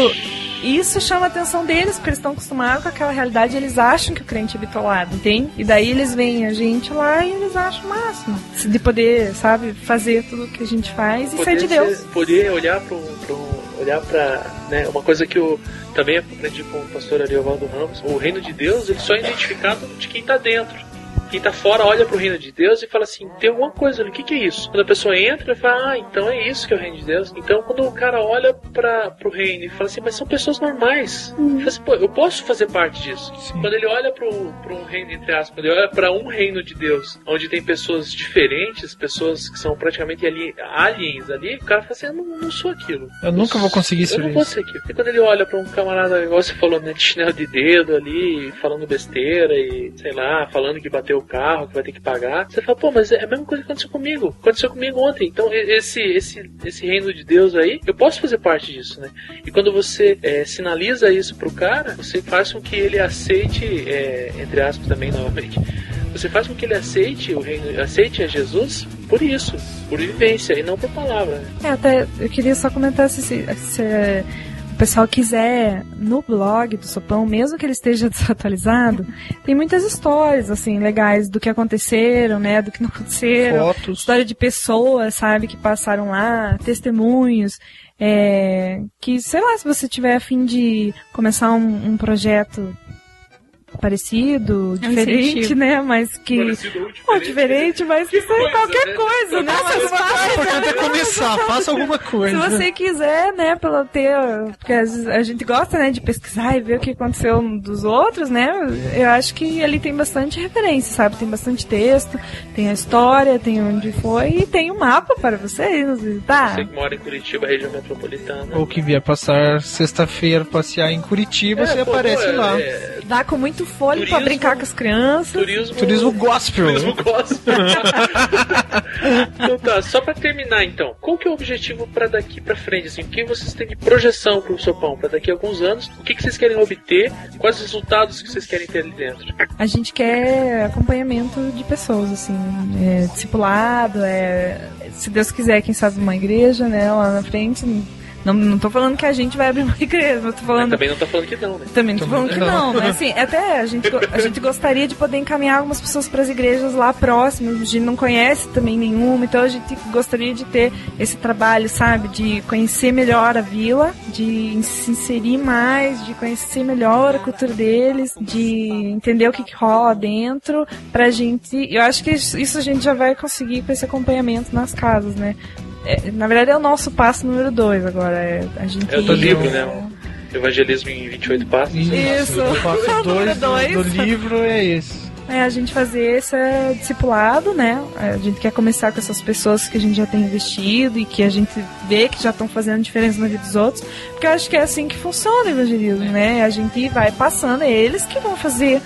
isso chama a atenção deles, porque eles estão acostumados com aquela realidade, eles acham que o crente é bitolado, entende? E daí eles veem a gente lá e eles acham o máximo. De poder, sabe, fazer tudo que a gente faz e ser de Deus. ser- poder olhar para olhar para né, uma coisa que eu também aprendi com o pastor Ariovaldo Ramos. O reino de Deus ele só é identificado de quem está dentro. Quem tá fora olha pro reino de Deus e fala assim: tem alguma coisa ali, o que, que é isso? Quando a pessoa entra, ele fala: ah, então é isso que é o reino de Deus. Então, quando o cara olha para pro reino e fala assim: mas são pessoas normais, fala assim, eu posso fazer parte disso. Quando ele olha pro, pro reino, entre aspas, quando ele olha para um reino de Deus, onde tem pessoas diferentes, pessoas que são praticamente ali, aliens ali, o cara fala assim: eu não, não sou aquilo. Eu nunca vou conseguir Eu ser não vou ser aquilo. E quando ele olha pra um camarada, igual você falou, né, de chinelo de dedo ali, falando besteira e, sei lá, falando que bateu o carro, que vai ter que pagar, você fala, pô, mas é a mesma coisa que aconteceu comigo. Aconteceu comigo ontem. Então, esse, esse, esse reino de Deus aí, eu posso fazer parte disso, né? E quando você é, sinaliza isso pro cara, você faz com que ele aceite, é, entre aspas também, novamente, você faz com que ele aceite o reino, aceite a Jesus por isso, por vivência e não por palavra. né? É, até eu queria só comentar se, se, se, é, pessoal quiser no blog do Sopão, mesmo que ele esteja <laughs> desatualizado, tem muitas histórias assim legais do que aconteceram, né, do que não aconteceram, Fotos. história de pessoas, sabe, que passaram lá, testemunhos. É, que, sei lá, se você tiver a fim de começar um, um projeto parecido, É um diferente, incentivo. né? Mas que. Parecido ou Pô, diferente, mas que seja qualquer né? coisa, né? Mas O importante é começar, faça alguma se coisa. você quiser, né, pela ter. Porque às vezes a gente gosta, né, de pesquisar e ver o que aconteceu dos outros, né? Eu acho que ali tem bastante referência, sabe? Tem bastante texto, tem a história, tem onde foi e tem o mapa para vocês visitar. Você que mora em Curitiba, região metropolitana. Ou que vier passar sexta-feira passear em Curitiba, É, você pô, aparece pô, é, lá. é, Dá com muito fôlego pra Turismo- brincar com as crianças. turismo, Turismo gospel. turismo gospel. <laughs> então tá, só pra terminar então, qual que é o objetivo pra daqui pra frente? Assim, o que vocês têm de projeção pro Sopão pra daqui a alguns anos? O que, que vocês querem obter? Quais os resultados que vocês querem ter ali dentro? A gente quer acompanhamento de pessoas, assim, é, discipulado, é, se Deus quiser, quem sabe uma igreja, né, lá na frente. Não, não tô falando que a gente vai abrir uma <laughs> igreja, mas tô falando também não tá falando que não, né? Também não tô falando que não, mas assim, até a gente, a gente gostaria de poder encaminhar algumas pessoas para as igrejas lá próximas, a gente não conhece também nenhuma, então a gente gostaria de ter esse trabalho, sabe, de conhecer melhor a vila, de se inserir mais, de conhecer melhor a cultura deles, de entender o que, que rola dentro, pra gente. Eu acho que isso a gente já vai conseguir com esse acompanhamento nas casas, né? É, na verdade é o nosso passo número dois agora. É a gente É o do ir- livro, né? O Evangelismo em 28 passos. Isso. O passo <laughs> Número 2 do, dois. do livro é esse. é a gente fazer esse discipulado, né? A gente quer começar com essas pessoas que a gente já tem investido e que a gente vê que já estão fazendo diferença na vida dos outros, porque eu acho que é assim que funciona o evangelismo, né? A gente vai passando, é eles que vão fazer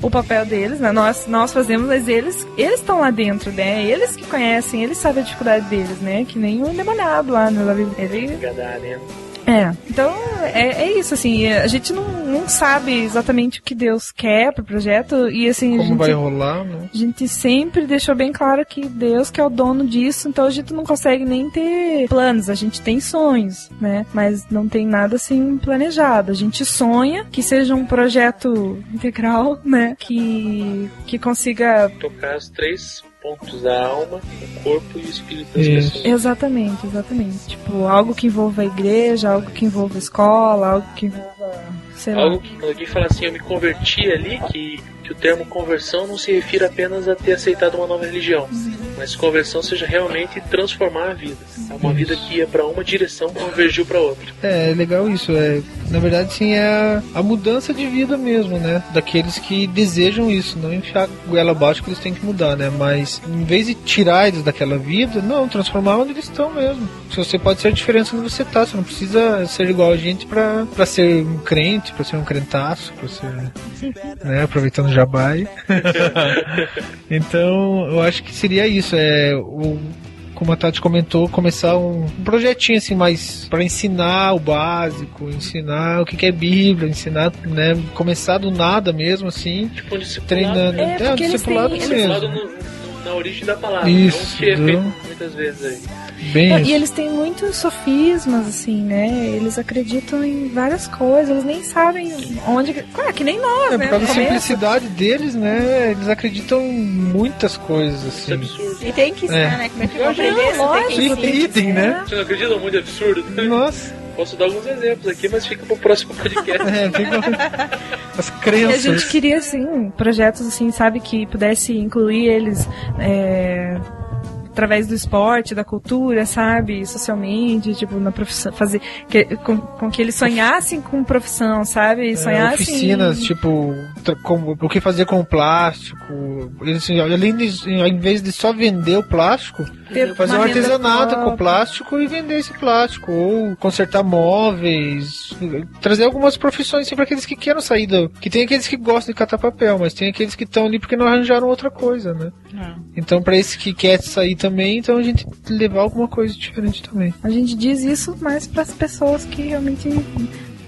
o papel deles, né? Nós, nós fazemos, mas eles eles estão lá dentro, né? Eles que conhecem, eles sabem a dificuldade deles, né? Que nem o endemoniado lá no Ele Gadareno. É, então é, é isso, assim, a gente não, não sabe exatamente o que Deus quer pro projeto e assim, a Como gente, vai rolar, né? a gente sempre deixou bem claro que Deus que é o dono disso, então a gente não consegue nem ter planos, a gente tem sonhos, né? Mas não tem nada assim planejado. A gente sonha que seja um projeto integral, né? Que, que consiga Tocar os três pontos da alma, o corpo e o espírito das Isso. pessoas. Exatamente, exatamente. Tipo, algo que envolva a igreja, algo que envolva a escola, algo que envolva, sei lá. Algo que quando alguém fala assim, eu me converti ali, que, que o termo conversão não se refira apenas a ter aceitado uma nova religião, mas conversão seja realmente transformar a vida. É uma vida que ia para uma direção, convergiu para outra. É, é legal isso. É, na verdade, sim, é a, a mudança de vida mesmo, né? Daqueles que desejam isso, não enfiar a goela abaixo que eles têm que mudar, né? Mas em vez de tirar eles daquela vida, não, transformar onde eles estão mesmo. Se você pode ser a diferença onde você tá, você não precisa ser igual a gente pra, pra ser um crente, pra ser um crentaço, pra ser. né? Aproveitando o jabai. <laughs> então, eu acho que seria isso. É o como a Tati comentou, começar um, um projetinho assim, mais para ensinar o básico, ensinar o que, que é Bíblia, ensinar, né, começar do nada mesmo assim, Tipo um discipulado. treinando, É, é, um discipulado têm- mesmo. Discipulado no- no- na origem da palavra, Isso, não que é feito muitas vezes aí. Bem É, isso. e eles têm muitos sofismas, assim, né? Eles acreditam em várias coisas, eles nem sabem onde. Claro, que nem nós, É, né? por causa da simplicidade deles, né? Eles acreditam em muitas coisas, assim. E tem que ensinar, É. né? Como é que eu aprender se lógico, tem que ensinar? tem né? ensinar. Você não acredita num mundo absurdo? Nossa, Posso dar alguns exemplos aqui, mas fica pro próximo podcast. é, fica as E a crenças. gente queria, assim, projetos, assim, sabe, que pudesse incluir eles é, através do esporte, da cultura, sabe, socialmente, tipo, na profissão, fazer, que, com, com que eles sonhassem com profissão, sabe, É, sonhassem... oficinas, tipo, como, o que fazer com o plástico. Eles, assim, além de, em vez de só vender o plástico, ter fazer um artesanato com própria. plástico e vender esse plástico. Ou consertar móveis. Trazer algumas profissões assim, para aqueles que querem sair do. Que tem aqueles que gostam de catar papel, mas tem aqueles que estão ali porque não arranjaram outra coisa, né? Então, para esse que quer sair também, então a gente levar alguma coisa diferente também. A gente diz isso mais para as pessoas que realmente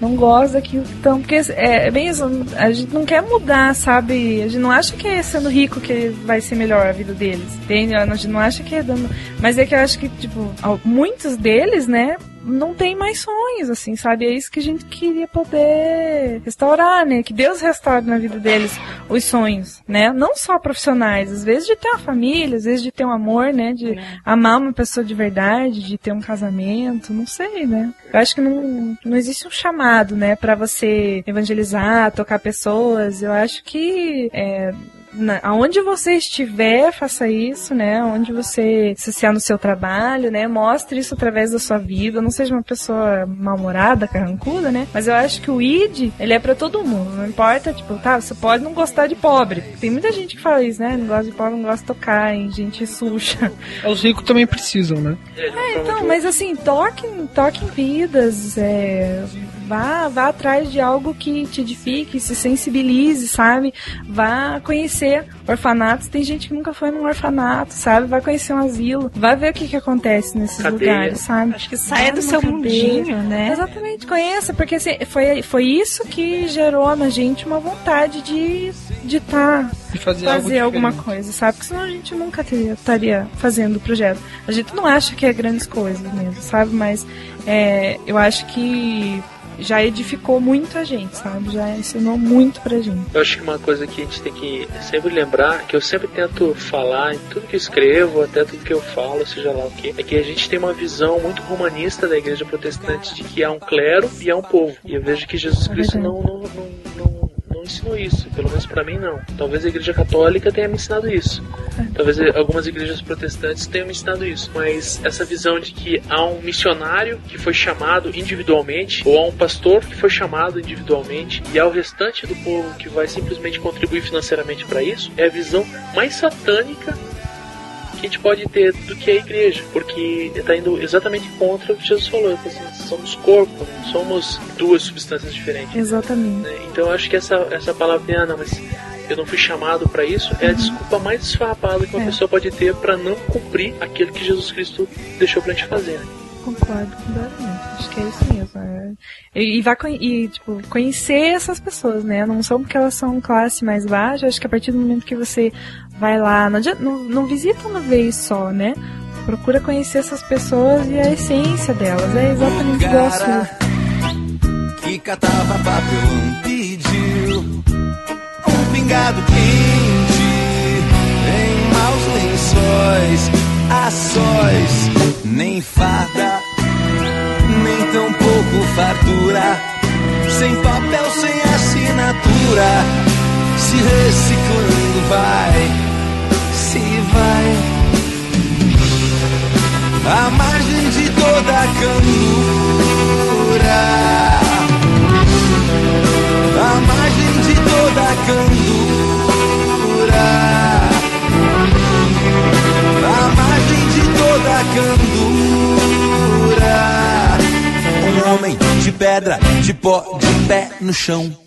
não gostam daquilo que estão. Porque é, é bem isso, a gente não quer mudar, sabe? A gente não acha que é sendo rico que vai ser melhor a vida deles. Entende? A gente não acha que é dando. Mas é que eu acho que, tipo, muitos deles, né? Não tem mais sonhos, assim, sabe? É isso que a gente queria poder restaurar, né? Que Deus restaure na vida deles os sonhos, né? Não só profissionais, às vezes de ter uma família, às vezes de ter um amor, né? De amar uma pessoa de verdade, de ter um casamento, não sei, né? Eu acho que não, não existe um chamado, né, Pra você evangelizar, tocar pessoas. Eu acho que é, na, aonde você estiver, faça isso, né? Onde você se associar no seu trabalho, né? Mostre isso através da sua vida. Não seja uma pessoa mal-humorada, carrancuda, né? Mas eu acho que o ID, ele é pra todo mundo. Não importa, tipo, tá, você pode não gostar de pobre. Tem muita gente que fala isso, né? Não gosta de pobre, não gosta de tocar em gente suja. <laughs> Os ricos também precisam, né? É, então, mas assim, toque, toque em vidas, é, vá, vá atrás de algo que te edifique, se sensibilize, sabe? Vá conhecer orfanatos. Tem gente que nunca foi num orfanato, sabe? Vai conhecer um asilo, vai ver o que, que acontece nesses Cadeia. lugares, sabe? Acho que saia do seu cadeia. mundinho, né? Exatamente, conheça, porque assim, foi, foi isso que gerou na gente uma vontade de de tá, De fazer algo fazer alguma diferente. coisa, sabe? Porque senão a gente nunca teria- estaria fazendo o projeto. A gente não acha que é grandes coisas mesmo, sabe? Mas é, eu acho que já edificou muito a gente, sabe? Já ensinou muito pra gente. Eu acho que uma coisa que a gente tem que sempre lembrar, que eu sempre tento falar em tudo que eu escrevo, até tudo que eu falo, seja lá o que, é que a gente tem uma visão muito humanista da igreja protestante de que há um clero e há um povo. E eu vejo que Jesus Cristo não, não, não, não, não ensinou isso, pelo menos pra mim não. Talvez a igreja católica tenha me ensinado isso. Talvez algumas igrejas protestantes tenham me ensinado isso. Mas essa visão de que há um missionário que foi chamado individualmente, ou há um pastor que foi chamado individualmente, e há o restante do povo que vai simplesmente contribuir financeiramente para isso, é a visão mais satânica que a gente pode ter do que a igreja, porque está indo exatamente contra o que Jesus falou. Assim, somos corpo, não somos duas substâncias diferentes. Exatamente. né? Então eu acho que essa, essa palavra, ah, não, mas eu não fui chamado para isso, é a desculpa mais desfarrapada que uma É. pessoa pode ter para não cumprir aquilo que Jesus Cristo deixou pra gente fazer. né? Concordo completamente. Acho que é isso mesmo. é. E, e vai e, tipo, conhecer essas pessoas, né? Não são porque elas são classe mais baixa. Acho que a partir do momento que você vai lá, não, não, não visita uma vez só, né? Procura conhecer essas pessoas e a essência delas. É exatamente sua. que catava papelão pediu um pingado quente em maus lençóis, a sós, nem farda, tão pouco fartura, sem papel, sem assinatura, se reciclando vai, se vai. À margem de toda a candura. À margem de toda a candura, homem de pedra, de pó, de pé no chão.